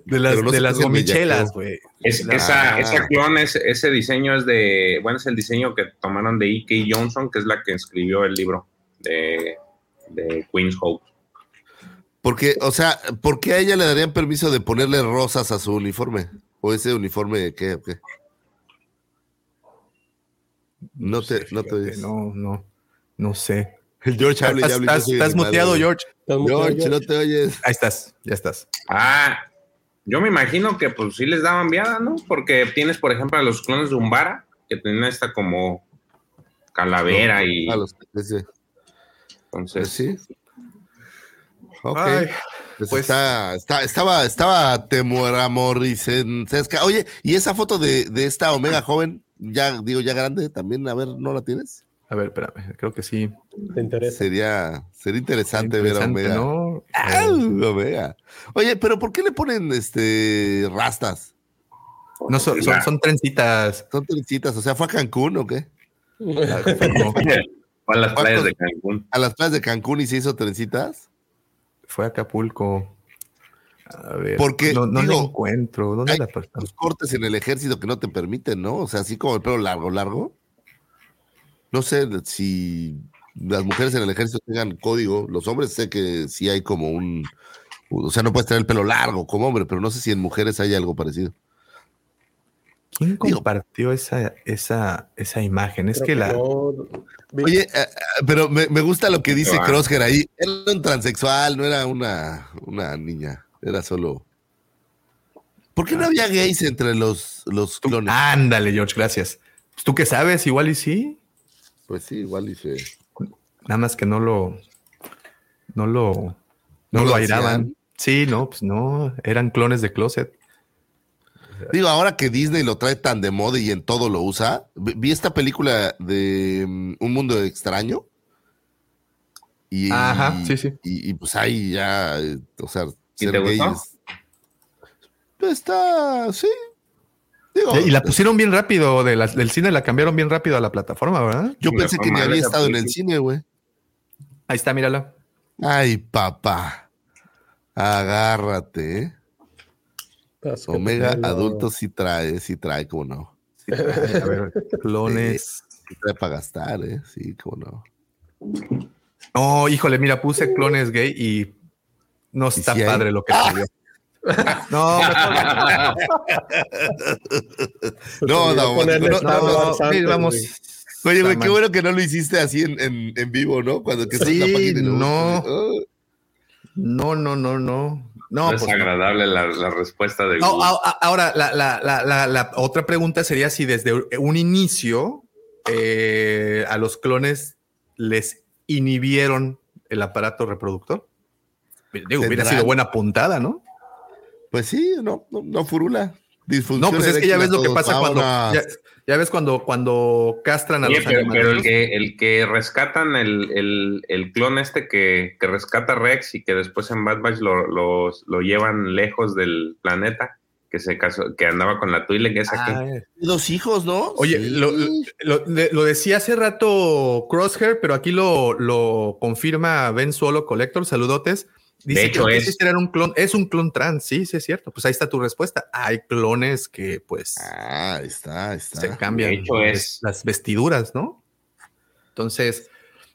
de las, no de las qué gomichelas, güey. Es, esa, esa clon, es, ese diseño es de, bueno, es el diseño que tomaron de E.K. Johnson, que es la que escribió el libro de, de Queen's Hope. Porque, o sea, ¿por qué a ella le darían permiso de ponerle rosas a su uniforme? ¿O ese uniforme qué? o qué? No te, no te oyes. No, no, no sé. El George habla y Estás, habla estás- muteado. George. ¿Estás muteado, George, George? no te oyes. Ahí estás, ya estás. Ah, yo me imagino que pues sí les daban viada, ¿no? Porque tienes, por ejemplo, a los clones de Umbara, que tienen esta como calavera y A los ese, entonces... pues sí. Ok. Ay, Pues pues- está, está, estaba, estaba. Oye, ¿y esa foto de, de esta Omega joven, ya digo, ya grande, también, a ver, ¿no la tienes? a ver, espérame, creo que sí. ¿Te interesa? Sería, sería interesante, ver a Omega. ¿no? Omega. Oye, pero ¿por qué le ponen este rastas? no, son, son, son trencitas. Son trencitas, o sea, ¿fue a Cancún o qué? Fue a las playas de Cancún. A las playas de Cancún y se hizo trencitas. Fue a Acapulco. A ver, Porque, no, no digo, la encuentro. ¿Dónde hay la? Los cortes en el ejército que no te permiten, ¿no? O sea, así como el pelo largo, largo. No sé si las mujeres en el ejército tengan código. Los hombres sé que sí hay como un. O sea, no puedes tener el pelo largo como hombre, pero no sé si en mujeres hay algo parecido. ¿Quién compartió esa, esa, esa imagen? Es que la. no. Oye, eh, eh, pero me, me gusta lo que dice. Crosshair ahí. Era un transexual, no era una, una niña. Era solo. ¿Por qué no había gays entre los, los tú- clones? ándale, George, gracias. Pues, ¿Tú qué sabes? Igual y sí. Pues sí, igual dice. Nada más que no lo. No lo. No, ¿No lo airaban. Sí, no, pues no. Eran clones de closet. Digo, ahora que Disney lo trae tan de moda y en todo lo usa, vi esta película de mm, Un Mundo Extraño. Y, Ajá, sí, sí. Y, y, pues ahí ya, eh, o sea, ¿Y ser te gay gustó? es- Está, sí. Digo, Y la pusieron bien rápido de la- del cine, la cambiaron bien rápido a la plataforma, ¿verdad? yo pensé que ni había estado en el cine, güey. Ahí está, mírala. Ay, papá. Agárrate, ¿eh? Estás Omega te- adulto sí trae, sí trae, como no. A ver, clones. Sí trae para gastar, ¿eh? Sí, como no. No, híjole, mira, puse clones gay y no está hay? padre lo que salió. No, No, no, no, vamos. Oye, güey, qué bueno que no lo hiciste así en, en, en vivo, ¿no? Cuando que Sí, página no. oh, No, no, no, no. No, No es pues no. agradable la, la respuesta de No, Google. a- a- ahora, la, la- la- la- la otra pregunta sería si desde un inicio eh, a los clones les inhibieron el aparato reproductor. Digo, hubiera sido buena puntada, ¿no? Pues sí, no, no, no furula. Disfunción No, pues es que ya ves lo que pasa cuando ya, ya ves cuando cuando castran a Oye, los pero, pero el, que, el que rescatan el, el, el clon este que, que rescata a Rex y que después en Bad Batch lo, lo, lo llevan lejos del planeta, que se casó, que andaba con la Twi'lek esa que... Ah, Dos hijos, ¿no? Oye, Sí. lo, lo- lo decía hace rato Crosshair, pero aquí lo, lo confirma Ben Solo Collector. Saludotes. Dice De hecho, que es- un clon, es un clon trans, sí, sí es cierto. Pues ahí está tu respuesta. Hay clones que pues Ah, está, está. se cambian de hecho, es- las vestiduras, ¿no? Entonces,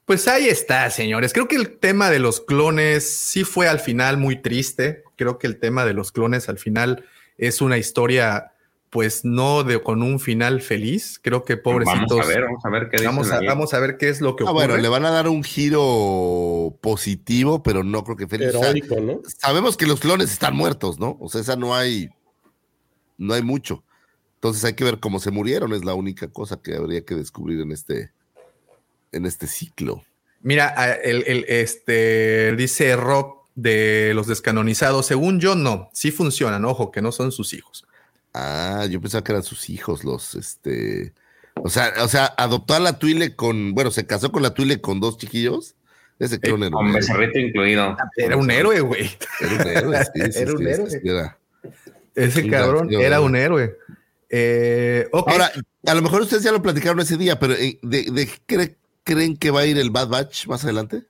pues ahí está, señores. Creo que el tema de los clones sí fue al final muy triste. Creo que el tema de los clones al final es una historia pues no de, con un final feliz. Creo que pobrecitos. Vamos a ver, vamos a ver qué Vamos a, vamos a ver qué es lo que Ah, ocurre. bueno, le van a dar un giro positivo, pero no creo que feliz. O sea, Heroico, ¿no? sabemos que los clones están muertos, ¿no? O sea, esa no hay, no hay mucho. Entonces hay que ver cómo se murieron, es la única cosa que habría que descubrir en este, en este ciclo. Mira, el- este dice Rob de los descanonizados. Según yo, no, sí funcionan. Ojo, que no son sus hijos. Ah, yo pensaba que eran sus hijos los, este, o sea, o sea, adoptó a la Twile con, bueno, se casó con la Twile con dos chiquillos. Ese clon era un Con héroe. becerrito incluido. Era un héroe, güey. Era un héroe, sí, sí, Era un sí, héroe. sí, sí, era. Ese Sí, cabrón era un héroe. Eh, ok. Ahora, a lo mejor ustedes ya lo platicaron ese día, pero eh, ¿de, de qué cre- creen que va a ir el Bad Batch más adelante?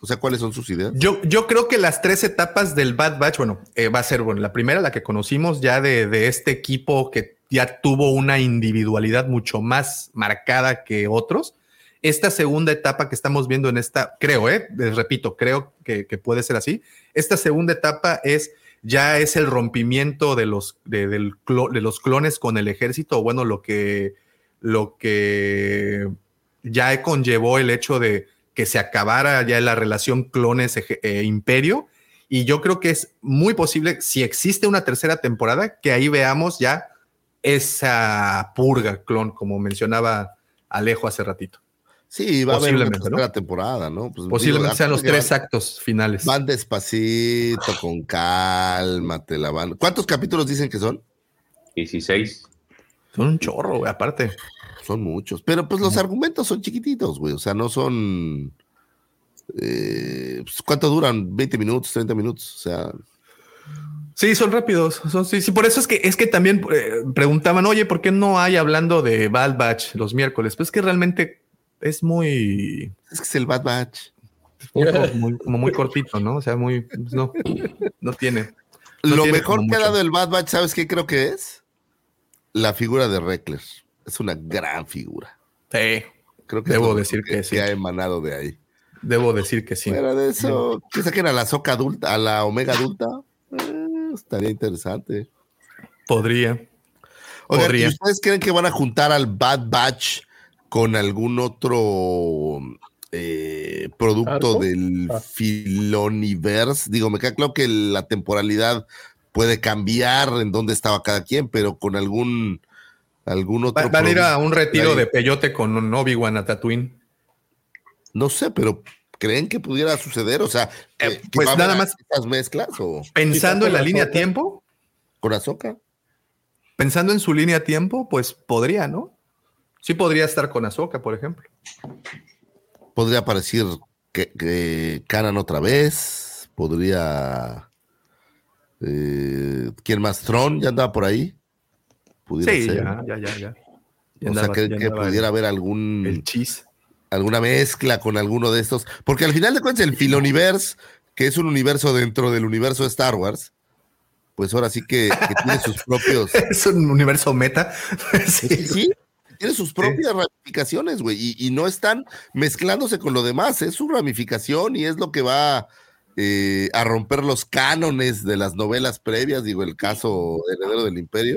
O sea, ¿cuáles son sus ideas? Yo, yo creo que las tres etapas del Bad Batch, bueno, eh, va a ser, bueno, la primera, la que conocimos ya de, de este equipo que ya tuvo una individualidad mucho más marcada que otros. Esta segunda etapa que estamos viendo en esta, creo, eh, les repito, creo que, que puede ser así. Esta segunda etapa es ya es el rompimiento de los, de, del de los clones con el ejército, bueno, lo que, lo que ya conllevó el hecho de que se acabara ya la relación clones eje- eh, imperio. Y yo creo que es muy posible, si existe una tercera temporada, que ahí veamos ya esa purga clon, como mencionaba Alejo hace ratito. Sí, va a haber una tercera temporada, ¿no? Pues, Posiblemente digo, sean los tres van- actos finales. Van despacito, con calma, te la van. ¿Cuántos capítulos dicen que son? 16. Son un chorro, güey, aparte. Son muchos. Pero pues los argumentos son chiquititos, güey. O sea, no son. eh, pues, ¿Cuánto duran? ¿20 minutos, 30 minutos? O sea, Sí, son rápidos. Son, sí, sí, por eso es que es que también eh, preguntaban, oye, ¿por qué no hay hablando de Bad Batch los miércoles? Pues que realmente es muy, es que es el Bad Batch. muy, como muy cortito, ¿no? O sea, muy, pues, no, no tiene. No Lo tiene mejor que ha dado el Bad Batch, ¿sabes qué creo que es? La figura de Reckler. Es una gran figura. Sí, Creo que Debo decir que sí. ha emanado de ahí. debo decir que sí. Fuera de eso, que saquen a la Soca adulta, a la Omega adulta. eh, estaría interesante. Podría. Oigan, ¿y Podría. ustedes creen que van a juntar al Bad Batch con algún otro eh, producto del Ah. Filoniverse? Digo, me queda claro que la temporalidad puede cambiar en dónde estaba cada quien, pero con algún algún otro. Va- van a ir a un retiro de peyote con Obi-Wan a Tatooine. No sé, pero ¿creen que pudiera suceder? O sea, Eh, que pues nada más- estas mezclas o Pensando en la línea Ahsoka. tiempo, con Azoka. pensando en su línea tiempo, pues podría, ¿no? Sí podría estar con Ahsoka, por ejemplo. Podría aparecer que, que Kanan otra vez. Podría. eh, ¿Quién más? Tron ya andaba por ahí. Pudiera Sí, ser. ya, ya, ya, ya. Ya o sea, andaba- que, pudiera el- haber algún, el chis. alguna mezcla con alguno de estos. Porque al final de cuentas, el Filoniverse, que es un universo dentro del universo de Star Wars, pues ahora sí que, que tiene sus propios. Es un universo meta. Sí. Tiene sus propias ramificaciones, güey, y, y no están mezclándose con lo demás, es su ramificación y es lo que va eh, a romper los cánones de las novelas previas, digo, el caso Heredero del Imperio,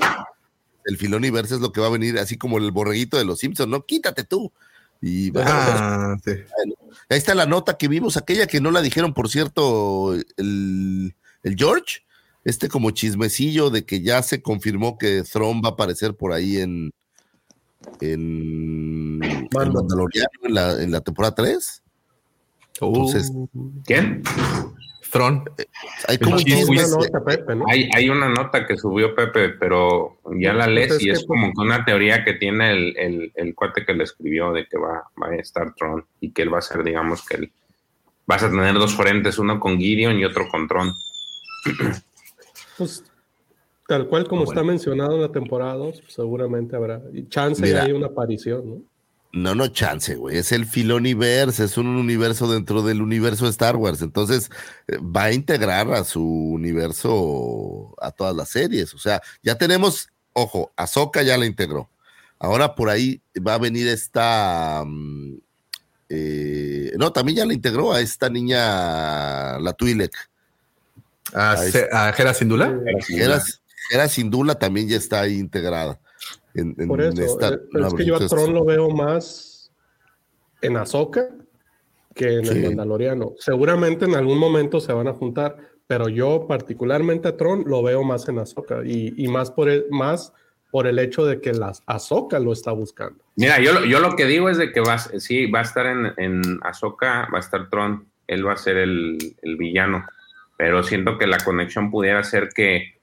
el Filoniverse es lo que va a venir, así como el borreguito de los Simpsons, no, quítate tú. Y bueno, Ah, sí. ahí está la nota que vimos, aquella que no la dijeron, por cierto, el, el George, este como chismecillo de que ya se confirmó que Thrawn va a aparecer por ahí en, en, en. Mandaloriano en la, en la temporada 3. Entonces, ¿Quién? Thron. hay como chisme. Una nota, Pepe, ¿no? Hay, hay una nota que subió Pepe, pero ya la lees Entonces, y ¿qué es como que una teoría que tiene el, el, el cuate que le escribió de que va, va a estar Tron y que él va a ser, digamos, que él, vas a tener dos frentes, uno con Gideon y otro con Tron. Pues tal cual como Ah, bueno. está mencionado en la temporada 2, pues, seguramente habrá. Y chance Mira. hay una aparición, ¿no? No, no chance, güey. Es el Filoniverse, es un universo dentro del universo de Star Wars. Entonces, eh, va a integrar a su universo a todas las series. O sea, ya tenemos, ojo, Ahsoka ya la integró. Ahora por ahí va a venir esta. mm, eh, no, también ya la integró a esta niña, la Twi'lek. A, a Hera Syndulla. Hera, Hera Sindula también ya está ahí integrada. En, en Por eso, esta eh, pero es que yo a. Tron lo veo más en Ahsoka que en Sí. el Mandaloriano. Seguramente en algún momento se van a juntar, pero yo particularmente a Tron lo veo más en Ahsoka y, y más, por el, más por el hecho de que la Ahsoka lo está buscando. Mira, yo, lo- yo lo que digo es de que va, sí, va a estar en, en Ahsoka, va a estar Tron, él va a ser el, el villano, pero siento que la conexión pudiera ser que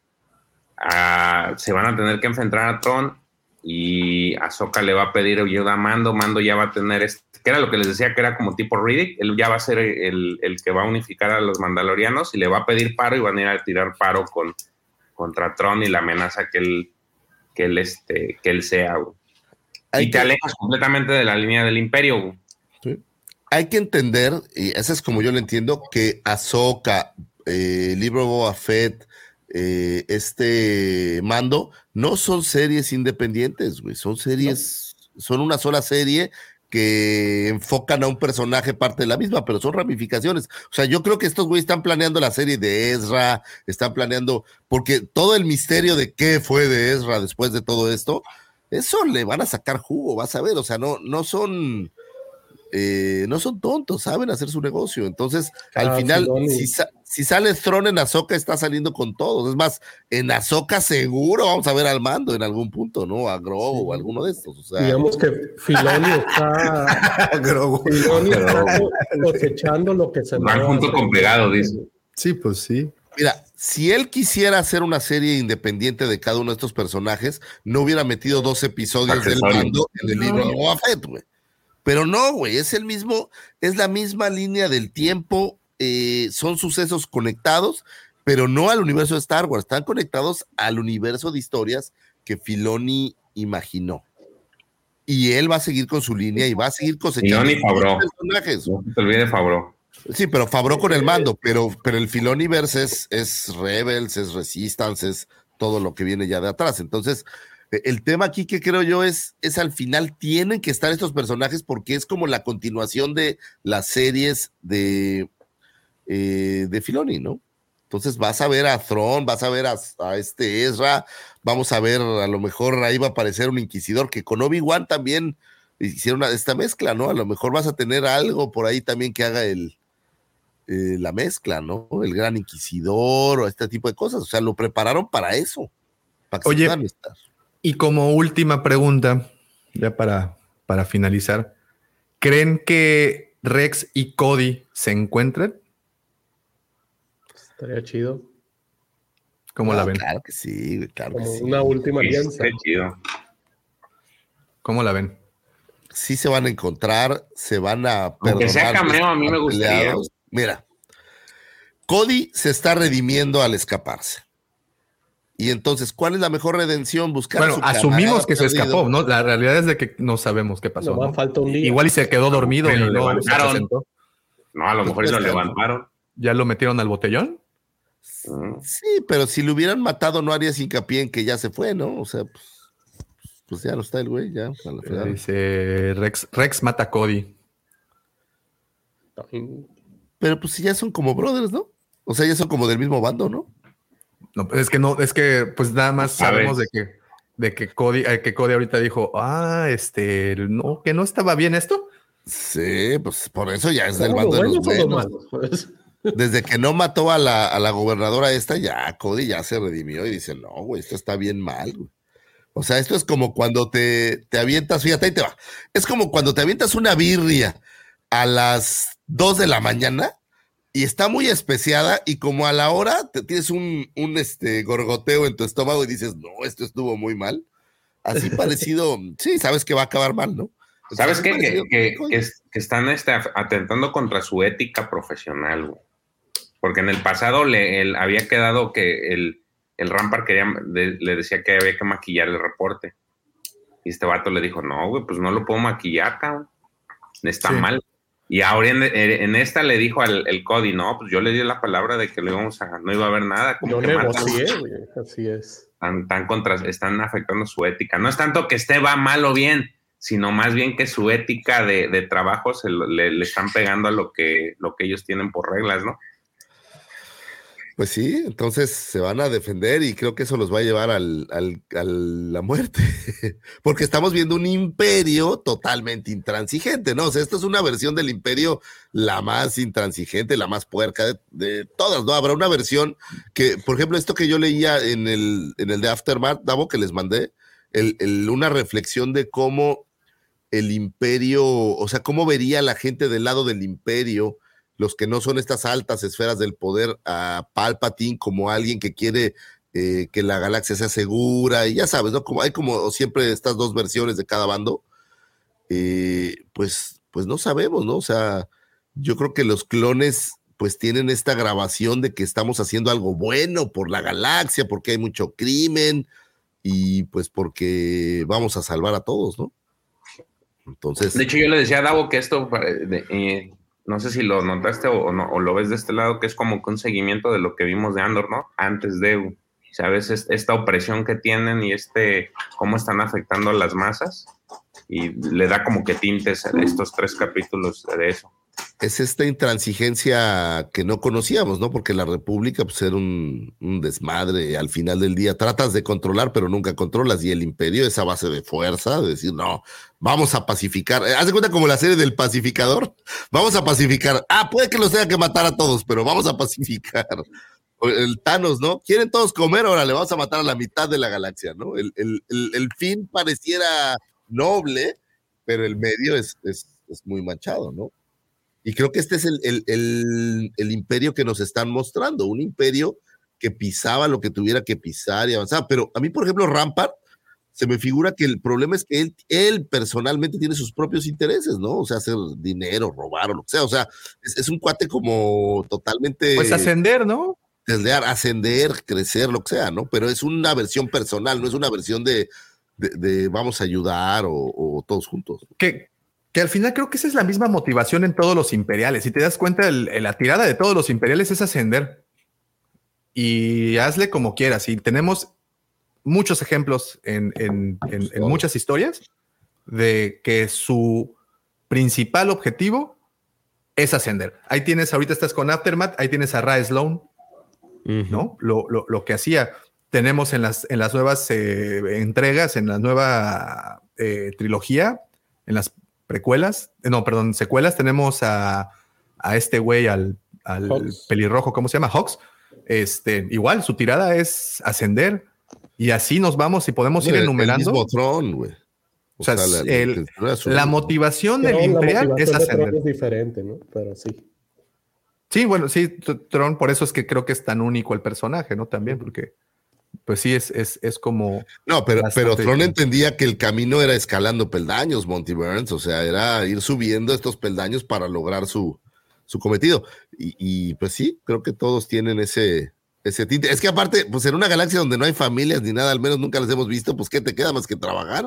ah, se van a tener que enfrentar a Tron y Ahsoka le va a pedir ayuda a Mando, Mando ya va a tener, este, que era lo que les decía que era como tipo Riddick, él ya va a ser el, el que va a unificar a los mandalorianos y le va a pedir paro y van a ir a tirar paro con, contra Tron y la amenaza que él, que él, este, que él sea. Hay y te alejas completamente de la línea del imperio. güey. Hay que entender, y eso es como yo lo entiendo, que Ahsoka, eh, Libro Boba Fett, eh, este Mando, no son series independientes, güey. Son series, son una sola serie que enfocan a un personaje parte de la misma, pero son ramificaciones. O sea, yo creo que estos güeyes están planeando la serie de Ezra, están planeando, porque todo el misterio de qué fue de Ezra después de todo esto, eso le van a sacar jugo, vas a ver, o sea, no, no son, eh, no son tontos, saben hacer su negocio. Entonces, al Ah, final, si, sa- si sale Tron en Azoka, está saliendo con todos. Es más, en Azoka seguro vamos a ver al mando en algún punto, ¿no? A Grogu o alguno de estos. O sea, Digamos que Filoni está, Grogu. Filoni está cosechando lo que se Van junto con pegado, dice. Sí, pues sí. Mira, si él quisiera hacer una serie independiente de cada uno de estos personajes, no hubiera metido dos episodios del mando en el libro de Boba Fett, güey. Pero no, güey, es el mismo, es la misma línea del tiempo, eh, son sucesos conectados, pero no al universo de Star Wars, están conectados al universo de historias que Filoni imaginó. Y él va a seguir con su línea y va a seguir cosechando personajes. No se te olvide Fabro. Sí, pero Fabro con el mando, pero, pero el Filoniverse es, es Rebels, es Resistance, es todo lo que viene ya de atrás. Entonces, eh, el tema aquí que creo yo es, es al final tienen que estar estos personajes porque es como la continuación de las series de, eh, de Filoni, ¿no? Entonces vas a ver a Thrawn, vas a ver a, a este Ezra, vamos a ver, a lo mejor ahí va a aparecer un inquisidor que con Obi-Wan también hicieron esta mezcla, ¿no? A lo mejor vas a tener algo por ahí también que haga el, eh, la mezcla, ¿no? El gran inquisidor o este tipo de cosas. O sea, lo prepararon para eso. Para que se Oye, puedan estar. Y como última pregunta, ya para, para finalizar, ¿creen que Rex y Cody se encuentren? Estaría chido. ¿Cómo la ven? Claro que sí, claro que Como sí. una última Sí, alianza. chido. ¿Cómo la ven? Sí se van a encontrar, se van a Aunque sea perdonar, cameo, a mí me gustaría. peleados. Mira, Cody se está redimiendo al escaparse. Y entonces, ¿cuál es la mejor redención? Buscar a Bueno, su asumimos que se escapó, ¿no? La realidad es de que no sabemos qué pasó. Nomás ¿no? falta un día. Igual y se quedó dormido Pero y lo no se levantaron. No, a lo mejor y lo levantaron. ¿Ya lo metieron al botellón? Mm. Sí, pero si lo hubieran matado, no harías hincapié en que ya se fue, ¿no? O sea, pues, pues ya no está el güey, ya. a la. Dice Rex, Rex mata a Cody. Pero pues si ya son como brothers, ¿no? O sea, ya son como del mismo bando, ¿no? No, pues es que no, es que pues nada más sabemos de que, de que Cody, eh, que Cody ahorita dijo, ah, este, no, que no estaba bien esto. Sí, pues por eso ya es del ¿Son los bando de los buenos? Pues, Desde que no mató a la, a la gobernadora esta, ya Cody ya se redimió y dice, no, güey, esto está bien mal, güey. O sea, esto es como cuando te, te avientas, fíjate, ahí te va. Es como cuando te avientas una birria a las 2 de la mañana y está muy especiada y como a la hora te tienes un, un este, gorgoteo en tu estómago y dices, no, esto estuvo muy mal. Así parecido, sí, sabes que va a acabar mal, ¿no? ¿Sabes qué? Que, que- que están este, atentando contra su ética profesional, güey. Porque en el pasado le el- había quedado que el, el Rampart quería, de- le decía que había que maquillar el reporte. Y este vato le dijo, no, güey, pues no lo puedo maquillar, cabrón. Está Sí. mal. Y ahora en, en esta le dijo al el Cody, no, pues yo le di la palabra de que lo íbamos a, no iba a haber nada. Como Yo que negocié, güey. Así es. están, están contra, están afectando su ética. No es tanto que esté va mal o bien, sino más bien que su ética de, de trabajo se lo- le, le están pegando a lo que, lo que ellos tienen por reglas, ¿no? Pues sí, entonces se van a defender y creo que eso los va a llevar al, al- a la muerte, porque estamos viendo un imperio totalmente intransigente, ¿no? O sea, esto es una versión del imperio la más intransigente, la más puerca de, de todas, ¿no? Habrá una versión que, por ejemplo, esto que yo leía en el, en el de Aftermath, Davo, que les mandé, el- el- una reflexión de cómo el imperio, o sea, cómo vería la gente del lado del imperio los que no son estas altas esferas del poder a Palpatine como alguien que quiere eh, que la galaxia sea segura y ya sabes, ¿no? Como hay como siempre estas dos versiones de cada bando, eh, pues, pues no sabemos, ¿no? O sea, yo creo que los clones pues tienen esta grabación de que estamos haciendo algo bueno por la galaxia, porque hay mucho crimen y pues porque vamos a salvar a todos, ¿no? Entonces, De hecho, yo le decía a Davo que esto, eh, no sé si lo notaste o, no, o lo ves de este lado, que es como un seguimiento de lo que vimos de Andor, ¿no? Antes de, ¿sabes? Es- Esta opresión que tienen y este, cómo están afectando a las masas. Y le da como que tintes a estos tres capítulos de eso. Es esta intransigencia que no conocíamos, ¿no? Porque la República pues, era un, desmadre. Al final del día tratas de controlar, pero nunca controlas. Y el imperio, esa base de fuerza, de decir, no, vamos a pacificar. Eh, Haz de cuenta como la serie del pacificador. Vamos a pacificar. Ah, puede que los tenga que matar a todos, pero vamos a pacificar. El Thanos, ¿no? Quieren todos comer, ahora le vamos a matar a la mitad de la galaxia, ¿no? El, el- el- el fin pareciera noble, pero el medio es, es- es muy manchado, ¿no? Y creo que este es el, el- el- el imperio que nos están mostrando, un imperio que pisaba lo que tuviera que pisar y avanzaba. Pero a mí, por ejemplo, Rampart, se me figura que el problema es que él, él personalmente tiene sus propios intereses, ¿no? O sea, hacer dinero, robar o lo que sea. O sea, es, es un cuate como totalmente... Pues ascender, ¿no? deslear, ascender, crecer, lo que sea, ¿no? Pero es una versión personal, no es una versión de, de, de vamos a ayudar o, o todos juntos. Que, que al final creo que esa es la misma motivación en todos los imperiales. Si te das cuenta, el- la tirada de todos los imperiales es ascender. Y hazle como quieras. Y tenemos muchos ejemplos en, en- en- en muchas historias de que su principal objetivo es ascender. Ahí tienes, ahorita estás con Aftermath, ahí tienes a Ra Sloan, ¿no? Lo, lo- lo que hacía. Tenemos en las, en las nuevas eh, entregas, en la nueva eh, trilogía, en las precuelas, no, perdón, secuelas, tenemos a, a este güey, al, al pelirrojo, ¿cómo se llama? Hawks. Este, igual, su tirada es ascender. Y así nos vamos y podemos ir El- el enumerando. mismo Tron, güey. O sea, la- la el- La motivación del Imperial es motivación de Tron ascender. es diferente, ¿no? Pero sí. Sí, bueno, sí, Tron, por eso es que creo que es tan único el personaje, ¿no? También, porque, pues sí, es, es, es como. No, pero, pero Tron entendía que el camino era escalando peldaños, Monty Burns, o sea, era ir subiendo estos peldaños para lograr su, su cometido. Y, y, pues sí, creo que todos tienen ese, ese tinte. Es que aparte, pues en una galaxia donde no hay familias ni nada, al menos nunca las hemos visto, pues ¿qué te queda más que trabajar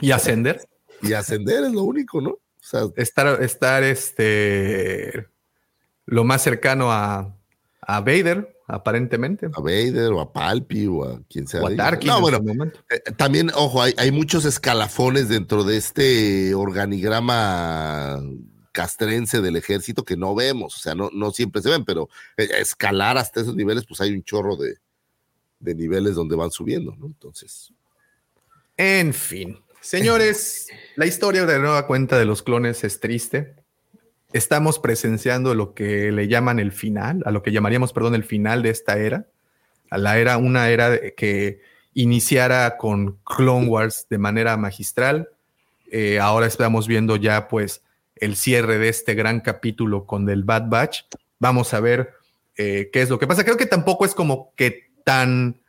Y ascender. y ascender? Es lo único, ¿no? O sea, Estar, estar este. Lo más cercano a, a Vader, aparentemente. a Vader o a Palpi o a quien sea. O a. Tarkin No, en bueno. Eh, también, ojo, hay, hay muchos escalafones dentro de este organigrama castrense del ejército que no vemos, o sea, no, no siempre se ven, pero eh, escalar hasta esos niveles, pues hay un chorro de, de niveles donde van subiendo, ¿no? Entonces, En fin, señores, la historia de nueva cuenta de los clones es triste. Estamos presenciando lo que le llaman el final, a lo que llamaríamos, perdón, el final de esta era, a la era, una era que iniciara con Clone Wars de manera magistral. Eh, ahora estamos viendo ya, pues, el cierre de este gran capítulo con el Bad Batch. Vamos a ver eh, qué es lo que pasa. Creo que tampoco es como que tan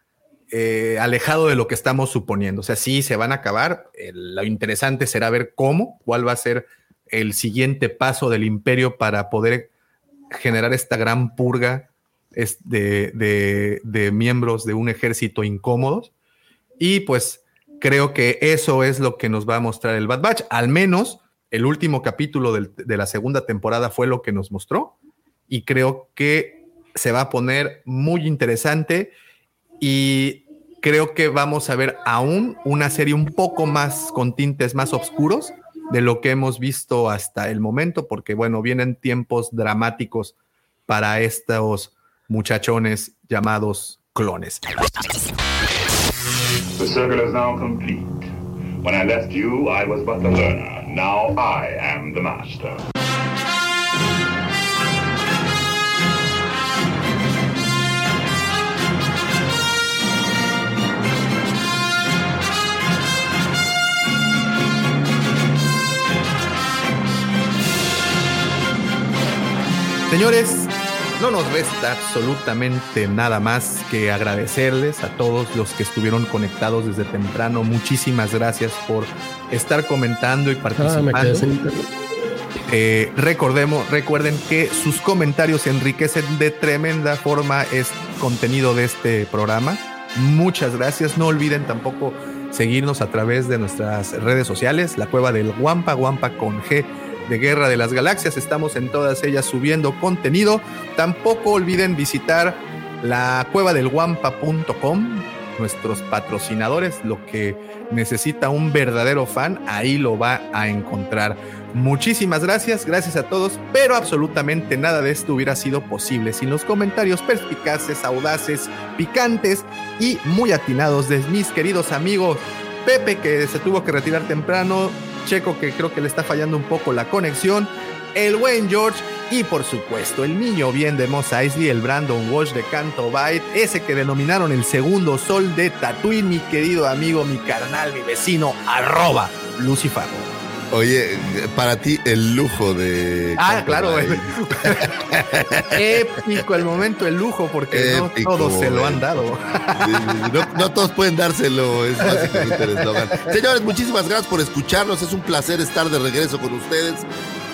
eh, alejado de lo que estamos suponiendo. O sea, sí se van a acabar. Lo interesante será ver cómo, cuál va a ser el siguiente paso del imperio para poder generar esta gran purga de, de- miembros de un ejército incómodos. Y pues creo que eso es lo que nos va a mostrar el Bad Batch. Al menos el último capítulo de la segunda temporada fue lo que nos mostró. Y creo que se va a poner muy interesante y creo que vamos a ver aún una serie un poco más con tintes más oscuros de lo que hemos visto hasta el momento, porque bueno, vienen tiempos dramáticos para estos muchachones llamados clones. The circle is now complete. When I left you, I was but the learner. Now I am the master. Señores, no nos resta absolutamente nada más que agradecerles a todos los que estuvieron conectados desde temprano. Muchísimas gracias por estar comentando y Ah, participando. internet. Eh, recordemos, recuerden que sus comentarios enriquecen de tremenda forma este contenido de este programa. Muchas gracias. No olviden tampoco seguirnos a través de nuestras redes sociales, la cueva del Guampa, Guampa con G de Guerra de las Galaxias. Estamos en todas ellas subiendo contenido. Tampoco olviden visitar la cueva del guampa.com, nuestros patrocinadores, lo que necesita un verdadero fan, ahí lo va a encontrar. Muchísimas gracias, gracias a todos, pero absolutamente nada de esto hubiera sido posible sin los comentarios perspicaces, audaces, picantes y muy atinados de mis queridos amigos. Pepe, que se tuvo que retirar temprano, Checo, que creo que le está fallando un poco la conexión, el buen George y por supuesto el niño bien de Mos Eisley, el Brandon Walsh de Canto Byte, ese que denominaron el segundo sol de Tatooine, mi querido amigo, mi carnal, mi vecino, arroba Lucifer. Oye, para ti el lujo de. Ah, claro. Épico el momento, el lujo, porque Épico, no todos se lo han dado. No, no todos pueden dárselo, es básicamente el eslogan. Señores, muchísimas gracias por escucharnos. Es un placer estar de regreso con ustedes.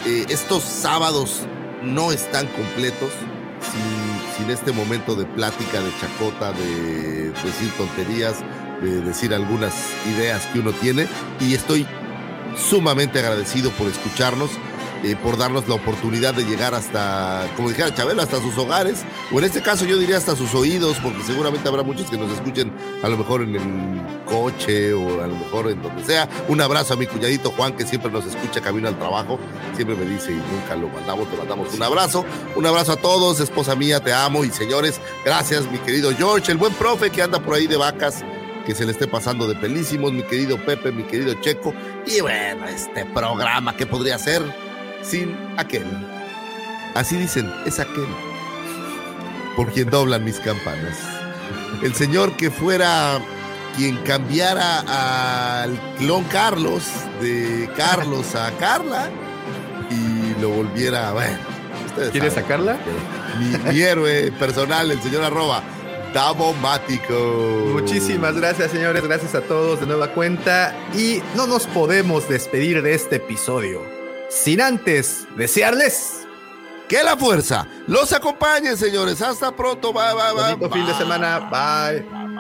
Eh, estos sábados no están completos sin, sin este momento de plática, de chacota, de decir tonterías, de decir algunas ideas que uno tiene. Y estoy sumamente agradecido por escucharnos, eh, por darnos la oportunidad de llegar hasta, como dijera Chabela, hasta sus hogares, o en este caso yo diría hasta sus oídos, porque seguramente habrá muchos que nos escuchen a lo mejor en el coche o a lo mejor en donde sea. Un abrazo a mi cuñadito Juan, que siempre nos escucha camino al trabajo, siempre me dice y nunca lo mandamos, te mandamos un abrazo. Un abrazo a todos, esposa mía, te amo y señores, gracias mi querido George, el buen profe que anda por ahí de vacas que se le esté pasando de pelísimos, mi querido Pepe, mi querido Checo, y bueno, este programa que podría ser sin aquel. Así dicen, es aquel por quien doblan mis campanas. El señor que fuera quien cambiara al clon Carlos de Carlos a Carla y lo volviera, bueno, ¿Quieres sacarla? Mi, mi héroe personal, el señor arroba, Davomático. Muchísimas gracias, señores. Gracias a todos de nueva cuenta. Y no nos podemos despedir de este episodio sin antes desearles Que la fuerza los acompañe, señores. Hasta pronto. Bye, bye, bye. bonito fin de bye. semana. Bye.